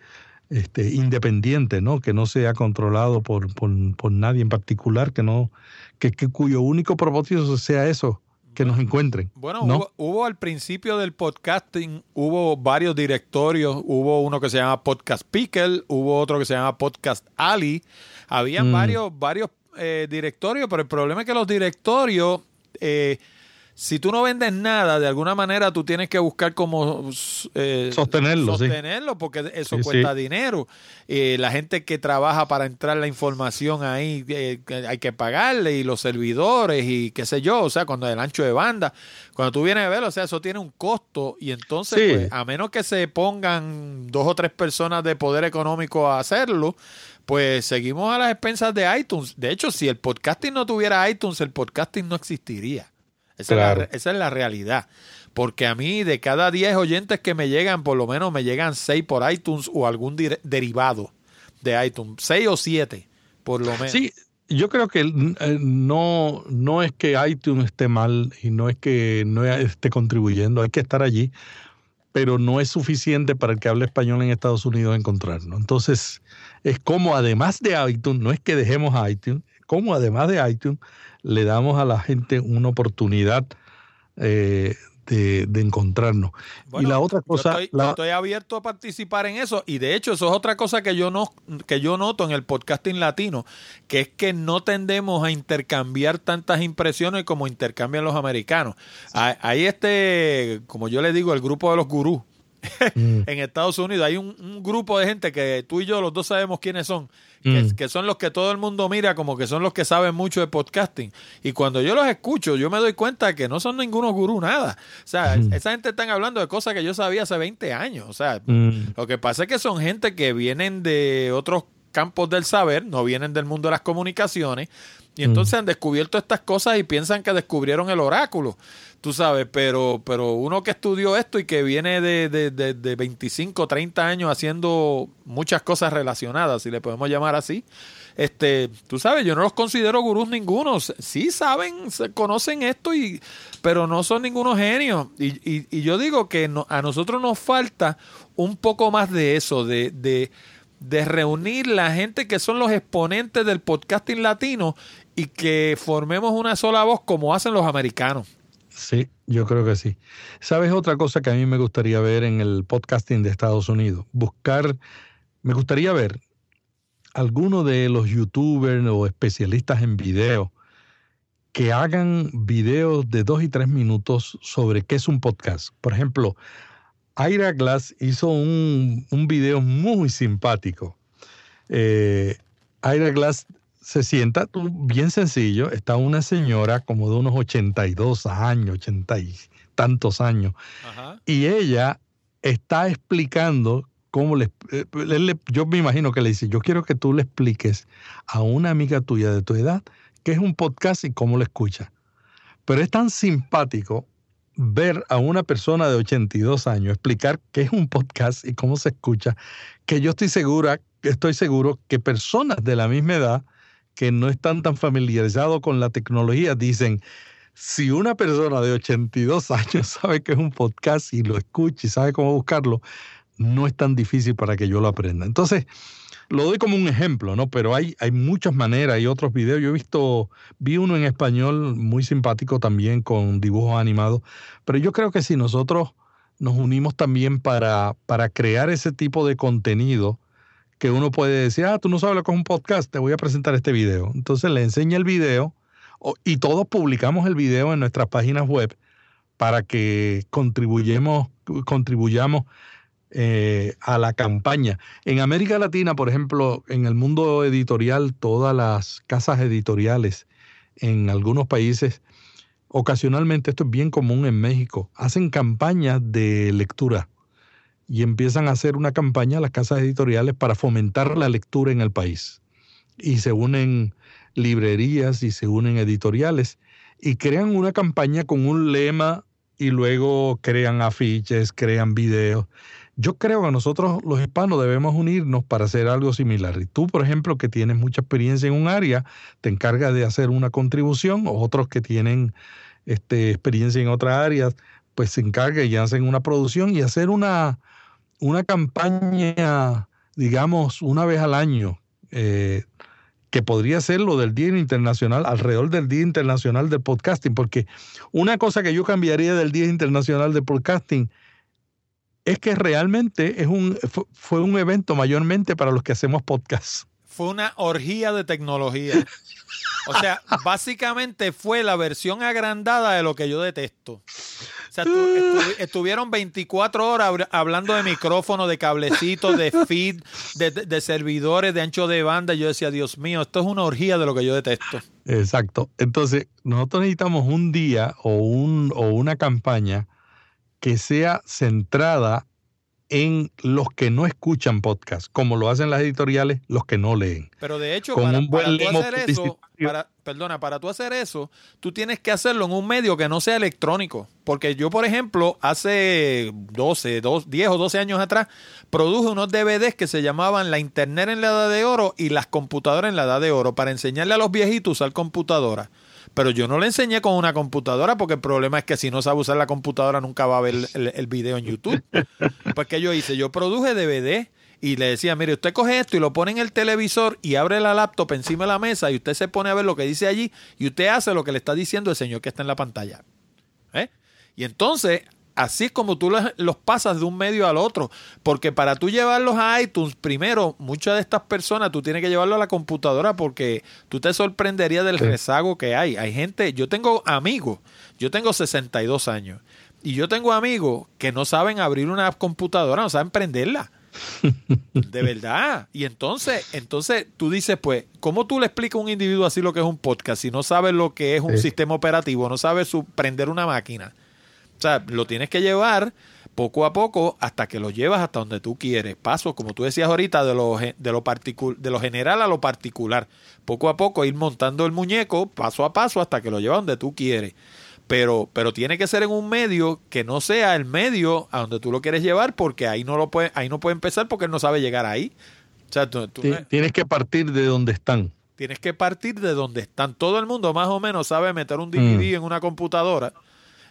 este, independiente, ¿no? Que no sea controlado por, por, nadie en particular, que no, que, cuyo único propósito sea eso, que nos encuentren. Bueno, hubo, al principio del podcasting, hubo varios directorios, hubo uno que se llama Podcast Pickle, hubo otro que se llama Podcast Ali, habían mm. varios, varios eh, directorios, pero el problema es que los directorios eh, si tú no vendes nada, de alguna manera tú tienes que buscar cómo eh, sostenerlo, sostenerlo porque eso cuesta dinero. Eh, la gente que trabaja para entrar la información ahí eh, hay que pagarle y los servidores y qué sé yo, o sea, cuando el ancho de banda, cuando tú vienes a ver, o sea, eso tiene un costo y entonces, pues, a menos que se pongan dos o tres personas de poder económico a hacerlo, pues seguimos a las expensas de iTunes. De hecho, si el podcasting no tuviera iTunes, el podcasting no existiría. Esa, es la, realidad. Porque a mí, de cada 10 oyentes que me llegan, por lo menos me llegan 6 por iTunes o algún derivado de iTunes. 6 o 7, por lo menos. Sí, yo creo que eh, no, no es que iTunes esté mal y no es que no esté contribuyendo, hay que estar allí, pero no es suficiente para el que hable español en Estados Unidos encontrarnos. Entonces, es como además de iTunes, no es que dejemos iTunes, como además de iTunes, le damos a la gente una oportunidad eh, de, encontrarnos. y la otra cosa... estoy, abierto a participar en eso y de hecho eso es otra cosa que yo, no, que yo noto en el podcasting latino, que es que no tendemos a intercambiar tantas impresiones como intercambian los americanos. Hay este, como yo le digo, el grupo de los gurús. Mm. [LAUGHS] en Estados Unidos hay un, grupo de gente que tú y yo los dos sabemos quiénes son, mm. que, son los que todo el mundo mira como que son los que saben mucho de podcasting. Y cuando yo los escucho, yo me doy cuenta que no son ningunos gurú nada. O sea, mm. esa gente están hablando de cosas que yo sabía hace 20 años. O sea, lo que pasa es que son gente que vienen de otros campos del saber, no vienen del mundo de las comunicaciones, y entonces han descubierto estas cosas y piensan que descubrieron el oráculo tú sabes, pero, pero uno que estudió esto y que viene de, de, de, de 25, 30 años haciendo muchas cosas relacionadas, si le podemos llamar así, este, tú sabes, yo no los considero gurús ningunos, sí saben, conocen esto, y, pero no son ningunos genios. Y, y, y yo digo que a nosotros nos falta un poco más de eso, de, de, de reunir la gente que son los exponentes del podcasting latino y que formemos una sola voz como hacen los americanos. Sí, yo creo que sí. ¿Sabes otra cosa que a mí me gustaría ver en el podcasting de Estados Unidos? Buscar, me gustaría ver alguno de los youtubers o especialistas en video que hagan videos de dos y tres minutos sobre qué es un podcast. Por ejemplo, Ira Glass hizo un, video muy simpático. Eh, Ira Glass se sienta, bien sencillo, está una señora como de unos 82 años, 80 y tantos años, y ella está explicando cómo le, eh, yo me imagino que le dice, yo quiero que tú le expliques a una amiga tuya de tu edad qué es un podcast y cómo lo escucha. Pero es tan simpático ver a una persona de 82 años explicar qué es un podcast y cómo se escucha, que yo estoy segura, estoy seguro que personas de la misma edad que no están tan familiarizados con la tecnología dicen, si una persona de 82 años [LAUGHS] sabe que es un podcast y lo escucha y sabe cómo buscarlo, no es tan difícil para que yo lo aprenda. Entonces, lo doy como un ejemplo, ¿no? Pero hay, hay muchas maneras, hay otros videos. Yo he visto, vi uno en español muy simpático también con dibujos animados, pero yo creo que si nosotros nos unimos también para, para crear ese tipo de contenido, que uno puede decir, ah, tú no sabes lo que es un podcast, te voy a presentar este video. Entonces le enseña el video y todos publicamos el video en nuestras páginas web para que contribuyamos, contribuyamos eh, a la campaña. En América Latina, por ejemplo, en el mundo editorial, todas las casas editoriales en algunos países, ocasionalmente, esto es bien común en México, hacen campañas de lectura y empiezan a hacer una campaña las casas editoriales para fomentar la lectura en el país. Y se unen librerías y se unen editoriales y crean una campaña con un lema y luego crean afiches, crean videos. Yo creo que nosotros los hispanos debemos unirnos para hacer algo similar. Y tú, por ejemplo, que tienes mucha experiencia en un área, te encargas de hacer una contribución, otros que tienen este, experiencia en otra área, pues se encargan y hacen una producción y hacer una, una campaña, digamos, una vez al año. Eh, que podría ser lo del Día Internacional, alrededor del Día Internacional del Podcasting, porque una cosa que yo cambiaría del Día Internacional del Podcasting es que realmente es un, fue un evento mayormente para los que hacemos podcasts. Fue una orgía de tecnología. O sea, [LAUGHS] básicamente fue la versión agrandada de lo que yo detesto. O sea, estuvieron 24 horas hablando de micrófono, de cablecitos, de [LAUGHS] feed, de, servidores, de ancho de banda. Yo decía, Dios mío, esto es una orgía de lo que yo detesto. Exacto. Entonces, nosotros necesitamos un día o, un, o una campaña que sea centrada en los que no escuchan podcast, como lo hacen las editoriales, los que no leen. Pero de hecho, para, tú hacer eso, perdona, para tú hacer eso, tú tienes que hacerlo en un medio que no sea electrónico. Porque yo, por ejemplo, hace 12, 10 o 12 años atrás, produje unos DVDs que se llamaban La Internet en la Edad de Oro y Las Computadoras en la Edad de Oro, para enseñarle a los viejitos a usar computadoras. Pero yo no le enseñé con una computadora porque el problema es que si no sabe usar la computadora nunca va a ver el, video en YouTube. [LAUGHS] Pues que yo hice, yo produje DVD y le decía, mire, usted coge esto y lo pone en el televisor y abre la laptop encima de la mesa y usted se pone a ver lo que dice allí y usted hace lo que le está diciendo el señor que está en la pantalla. ¿Eh? Y entonces así como tú los, pasas de un medio al otro. Porque para tú llevarlos a iTunes, primero, muchas de estas personas tú tienes que llevarlo a la computadora porque tú te sorprenderías del rezago que hay. Hay gente, yo tengo amigos, yo tengo 62 años, y yo tengo amigos que no saben abrir una computadora, no saben prenderla. [LAUGHS] De verdad. Y entonces, entonces tú dices, pues, ¿cómo tú le explicas a un individuo así lo que es un podcast si no sabe lo que es un sistema operativo, no sabe su, prender una máquina? O sea, lo tienes que llevar poco a poco hasta que lo llevas hasta donde tú quieres. Paso, como tú decías ahorita, de lo, de lo, de lo general a lo particular. Poco a poco ir montando el muñeco paso a paso hasta que lo llevas donde tú quieres. Pero, pero tiene que ser en un medio que no sea el medio a donde tú lo quieres llevar porque ahí no lo puede, ahí no puede empezar porque él no sabe llegar ahí. O sea, tú, tienes que partir de donde están. Tienes que partir de donde están. Todo el mundo más o menos sabe meter un DVD mm. en una computadora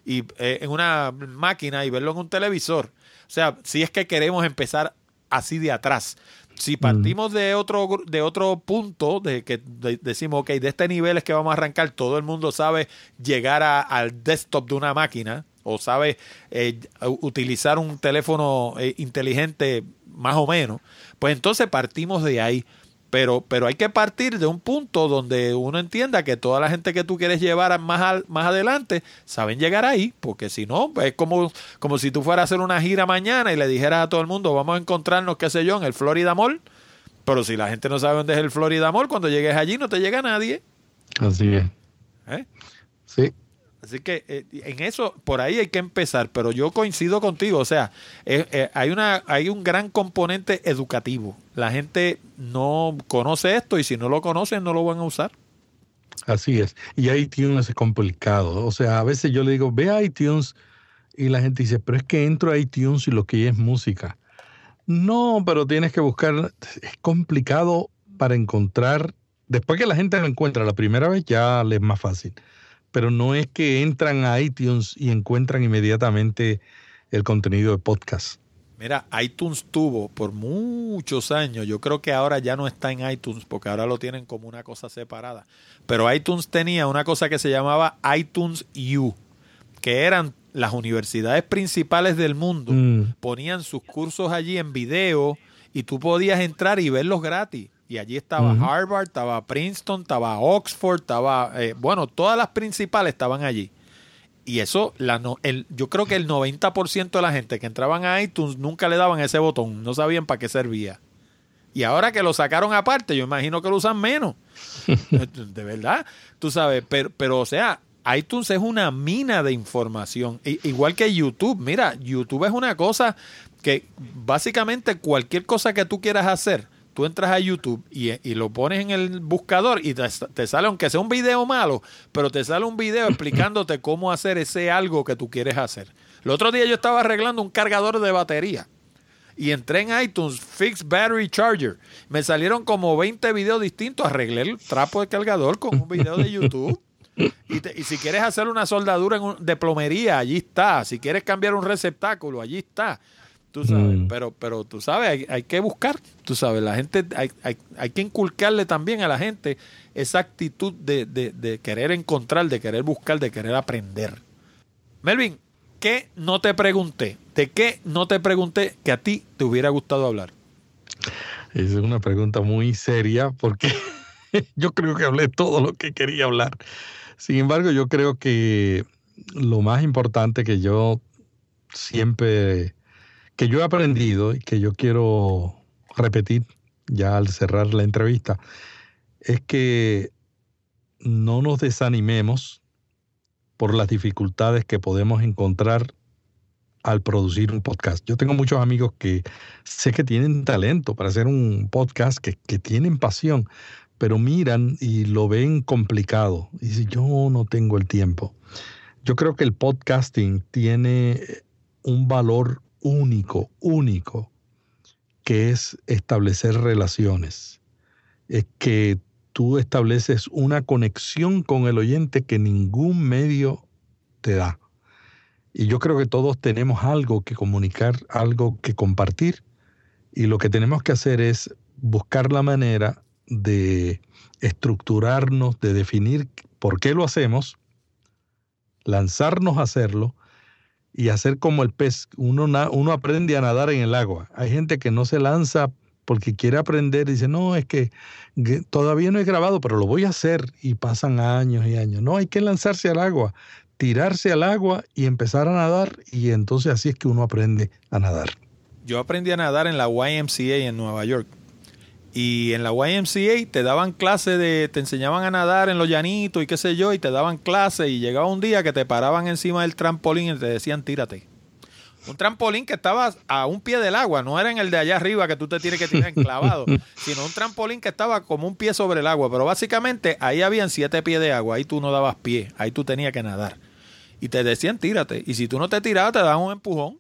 y eh, en una máquina y verlo en un televisor. O sea, si es que queremos empezar así de atrás. Si partimos de otro de otro punto, de que decimos, ok, de este nivel es que vamos a arrancar, todo el mundo sabe llegar al desktop de una máquina o sabe eh, utilizar un teléfono eh, inteligente más o menos, pues entonces partimos de ahí. Pero, pero hay que partir de un punto donde uno entienda que toda la gente que tú quieres llevar más, más adelante saben llegar ahí, porque si no, es como, como si tú fueras a hacer una gira mañana y le dijeras a todo el mundo, vamos a encontrarnos, qué sé yo, en el Florida Mall. Pero si la gente no sabe dónde es el Florida Mall, cuando llegues allí no te llega nadie. Así es. ¿Eh? Sí. Así que eh, en eso, por ahí hay que empezar, pero yo coincido contigo, o sea, eh, eh, hay, una, hay un gran componente educativo. La gente no conoce esto y si no lo conocen no lo van a usar. Así es. Y iTunes es complicado. O sea, a veces yo le digo, ve a iTunes y la gente dice, pero es que entro a iTunes y lo que hay es música. No, pero tienes que buscar, es complicado para encontrar, después que la gente lo encuentra la primera vez ya le es más fácil pero no es que entran a iTunes y encuentran inmediatamente el contenido de podcast. Mira, iTunes tuvo por muchos años, yo creo que ahora ya no está en iTunes porque ahora lo tienen como una cosa separada, pero iTunes tenía una cosa que se llamaba iTunes U, que eran las universidades principales del mundo, mm. ponían sus cursos allí en video y tú podías entrar y verlos gratis. Y allí estaba Harvard, estaba Princeton, estaba Oxford, estaba, eh, bueno, todas las principales estaban allí. Y eso, la no, el, yo creo que el 90% de la gente que entraban a iTunes nunca le daban ese botón, no sabían para qué servía. Y ahora que lo sacaron aparte, yo imagino que lo usan menos. [LAUGHS] de verdad, tú sabes, pero, pero o sea, iTunes es una mina de información, igual que YouTube. Mira, YouTube es una cosa que básicamente cualquier cosa que tú quieras hacer, tú entras a YouTube y, lo pones en el buscador y te, sale, aunque sea un video malo, pero te sale un video explicándote [CLEARS THROAT] cómo hacer ese algo que tú quieres hacer. El otro día yo estaba arreglando un cargador de batería. Y entré en iTunes, Fix Battery Charger. Me salieron como 20 videos distintos. Arreglé el trapo de cargador con un video de YouTube. Y, si quieres hacer una soldadura de plomería, allí está. Si quieres cambiar un receptáculo, allí está. Tú sabes, mm. pero, pero tú sabes, hay, que buscar, tú sabes, la gente, hay, hay, hay, que inculcarle también a la gente esa actitud de, de, de querer encontrar, de querer buscar, de querer aprender. Melvin, ¿qué no te pregunté? ¿De qué no te pregunté que a ti te hubiera gustado hablar? Esa es una pregunta muy seria porque [LAUGHS] yo creo que hablé todo lo que quería hablar. Sin embargo, yo creo que lo más importante que yo siempre, que yo he aprendido y que yo quiero repetir ya al cerrar la entrevista, es que no nos desanimemos por las dificultades que podemos encontrar al producir un podcast. Yo tengo muchos amigos que sé que tienen talento para hacer un podcast, que, que tienen pasión, pero miran y lo ven complicado. Y dicen, yo no tengo el tiempo. Yo creo que el podcasting tiene un valor único, único, que es establecer relaciones. Es que tú estableces una conexión con el oyente que ningún medio te da. Y yo creo que todos tenemos algo que comunicar, algo que compartir. Y lo que tenemos que hacer es buscar la manera de estructurarnos, de definir por qué lo hacemos, lanzarnos a hacerlo y hacer como el pez. Uno, uno aprende a nadar en el agua. Hay gente que no se lanza porque quiere aprender y dice, no, es que, todavía no he grabado, pero lo voy a hacer y pasan años y años. No, hay que lanzarse al agua, tirarse al agua y empezar a nadar y entonces así es que uno aprende a nadar. Yo aprendí a nadar en la YMCA en Nueva York. Y en la YMCA te daban clases de, te enseñaban a nadar en los llanitos y qué sé yo, y te daban clases y llegaba un día que te paraban encima del trampolín y te decían tírate. Un trampolín que estaba a un pie del agua, no era en el de allá arriba que tú te tienes que tirar enclavado, [LAUGHS] sino un trampolín que estaba como un pie sobre el agua. Pero básicamente ahí habían siete pies de agua, ahí tú no dabas pie, ahí tú tenías que nadar. Y te decían tírate. Y si tú no te tirabas, te daban un empujón.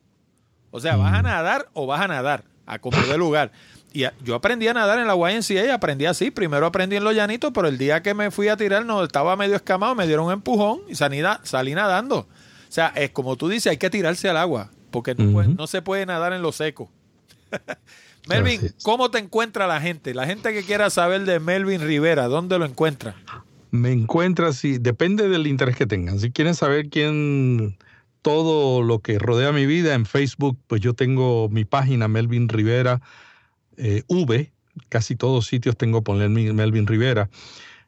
O sea, vas a mm. nadar o vas a nadar, a como de lugar. Y yo aprendí a nadar en la YNCA y aprendí así. Primero aprendí en los llanitos, pero el día que me fui a tirar, no estaba medio escamado, me dieron un empujón y salí, salí nadando. O sea, es como tú dices, hay que tirarse al agua, porque no, no se puede nadar en lo seco. [LAUGHS] Melvin, ¿cómo te encuentra la gente? La gente que quiera saber de Melvin Rivera, ¿dónde lo encuentra? Me encuentra, sí, depende del interés que tengan. Si quieren saber quién, todo lo que rodea mi vida en Facebook, pues yo tengo mi página Melvin Rivera eh, v, casi todos sitios tengo poner Melvin Rivera,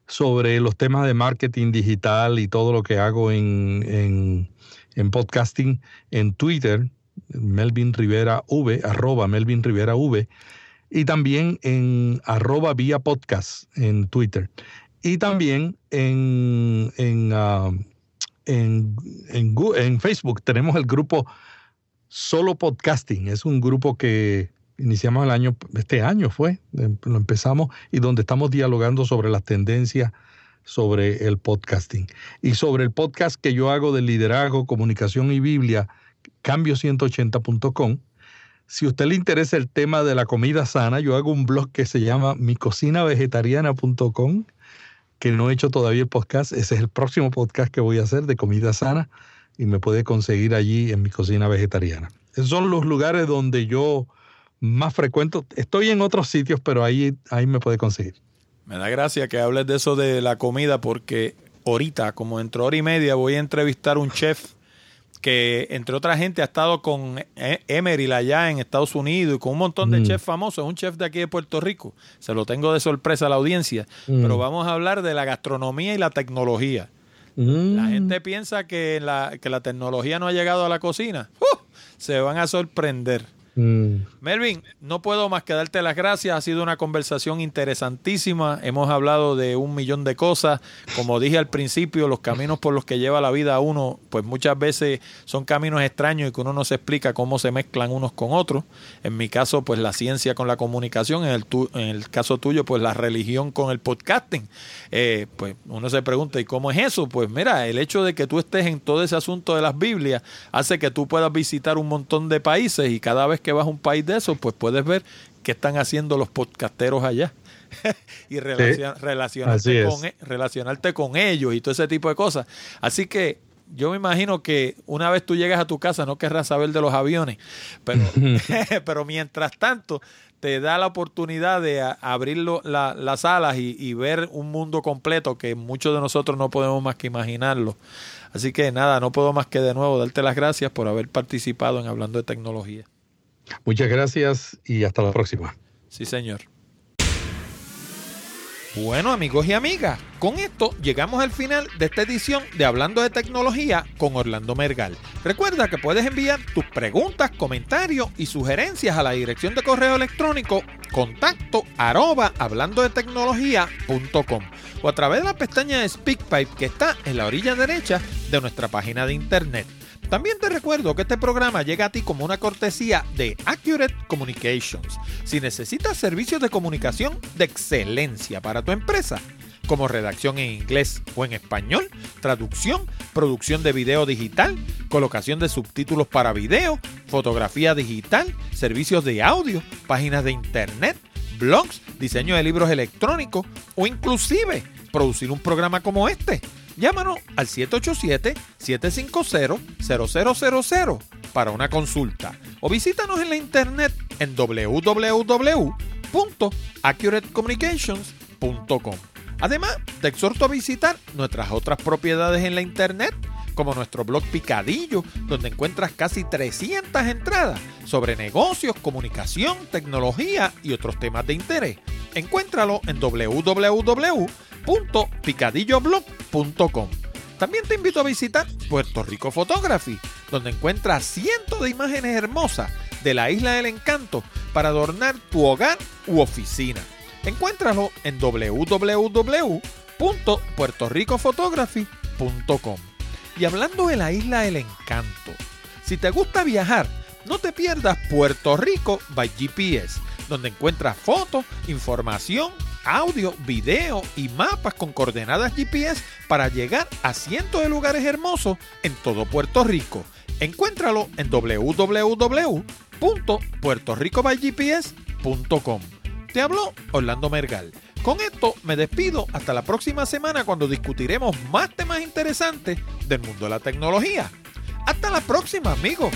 sobre los temas de marketing digital y todo lo que hago en, en, podcasting en Twitter, Melvin Rivera V, arroba Melvin Rivera V, y también en arroba vía podcast en Twitter. Y también en, en, ah, en, en, Facebook tenemos el grupo Solo Podcasting. Es un grupo que iniciamos el año, este año fue, em, lo empezamos, y donde estamos dialogando sobre las tendencias sobre el podcasting. Y sobre el podcast que yo hago de liderazgo, comunicación y Biblia, cambio180.com. Si a usted le interesa el tema de la comida sana, yo hago un blog que se llama micocinavegetariana.com, que no he hecho todavía el podcast. Ese es el próximo podcast que voy a hacer de comida sana y me puede conseguir allí en mi cocina vegetariana. Esos son los lugares donde yo más frecuente. Estoy en otros sitios, pero ahí, ahí me puede conseguir. Me da gracia que hables de eso de la comida porque ahorita, como dentro de hora y media, voy a entrevistar a un chef que, entre otra gente, ha estado con e-, Emery allá en Estados Unidos y con un montón de mm. chefs famosos. Un chef de aquí de Puerto Rico. Se lo tengo de sorpresa a la audiencia. Mm. Pero vamos a hablar de la gastronomía y la tecnología. Mm. La gente piensa que la, que la tecnología no ha llegado a la cocina. ¡Uh! Se van a sorprender. Mm. Melvin, no puedo más que darte las gracias. Ha sido una conversación interesantísima. Hemos hablado de un millón de cosas. Como dije al principio, los caminos por los que lleva la vida uno, pues muchas veces son caminos extraños y que uno no se explica cómo se mezclan unos con otros. En mi caso, pues la ciencia con la comunicación. En el, en el caso tuyo, pues la religión con el podcasting. Eh, pues uno se pregunta, ¿y cómo es eso? Pues mira, el hecho de que tú estés en todo ese asunto de las Biblias hace que tú puedas visitar un montón de países y cada vez que vas a un país de esos, pues puedes ver qué están haciendo los podcasteros allá. [LAUGHS] y relacionarte, con, e, relacionarte con ellos y todo ese tipo de cosas. Así que yo me imagino que una vez tú llegas a tu casa no querrás saber de los aviones, pero, [LAUGHS] pero mientras tanto te da la oportunidad de abrir las alas y, ver un mundo completo que muchos de nosotros no podemos más que imaginarlo. Así que nada, no puedo más que de nuevo darte las gracias por haber participado en Hablando de Tecnología. Muchas gracias y hasta la próxima. Sí, señor. Bueno amigos y amigas, con esto llegamos al final de esta edición de Hablando de Tecnología con Orlando Mergal. Recuerda que puedes enviar tus preguntas, comentarios y sugerencias a la dirección de correo electrónico contacto arroba hablando de tecnología.com o a través de la pestaña de SpeakPipe que está en la orilla derecha de nuestra página de internet. También te recuerdo que este programa llega a ti como una cortesía de Accurate Communications. Si necesitas servicios de comunicación de excelencia para tu empresa, como redacción en inglés o en español, traducción, producción de video digital, colocación de subtítulos para video, fotografía digital, servicios de audio, páginas de internet, blogs, diseño de libros electrónicos o inclusive producir un programa como este. Llámanos al 787-750-0000 para una consulta o visítanos en la internet en www.accuratecommunications.com. Además, te exhorto a visitar nuestras otras propiedades en la internet, como nuestro blog Picadillo, donde encuentras casi 300 entradas sobre negocios, comunicación, tecnología y otros temas de interés. Encuéntralo en www www.picadilloblog.com. También te invito a visitar Puerto Rico Photography, donde encuentras cientos de imágenes hermosas de la isla del encanto para adornar tu hogar u oficina. Encuéntralo en www.puertoricophotography.com. Y hablando de la isla del encanto, si te gusta viajar, no te pierdas Puerto Rico by GPS, donde encuentras fotos, información audio, video y mapas con coordenadas GPS para llegar a cientos de lugares hermosos en todo Puerto Rico. Encuéntralo en www.puertoricobygps.com. Te habló Orlando Mergal. Con esto me despido hasta la próxima semana cuando discutiremos más temas interesantes del mundo de la tecnología. Hasta la próxima, amigos.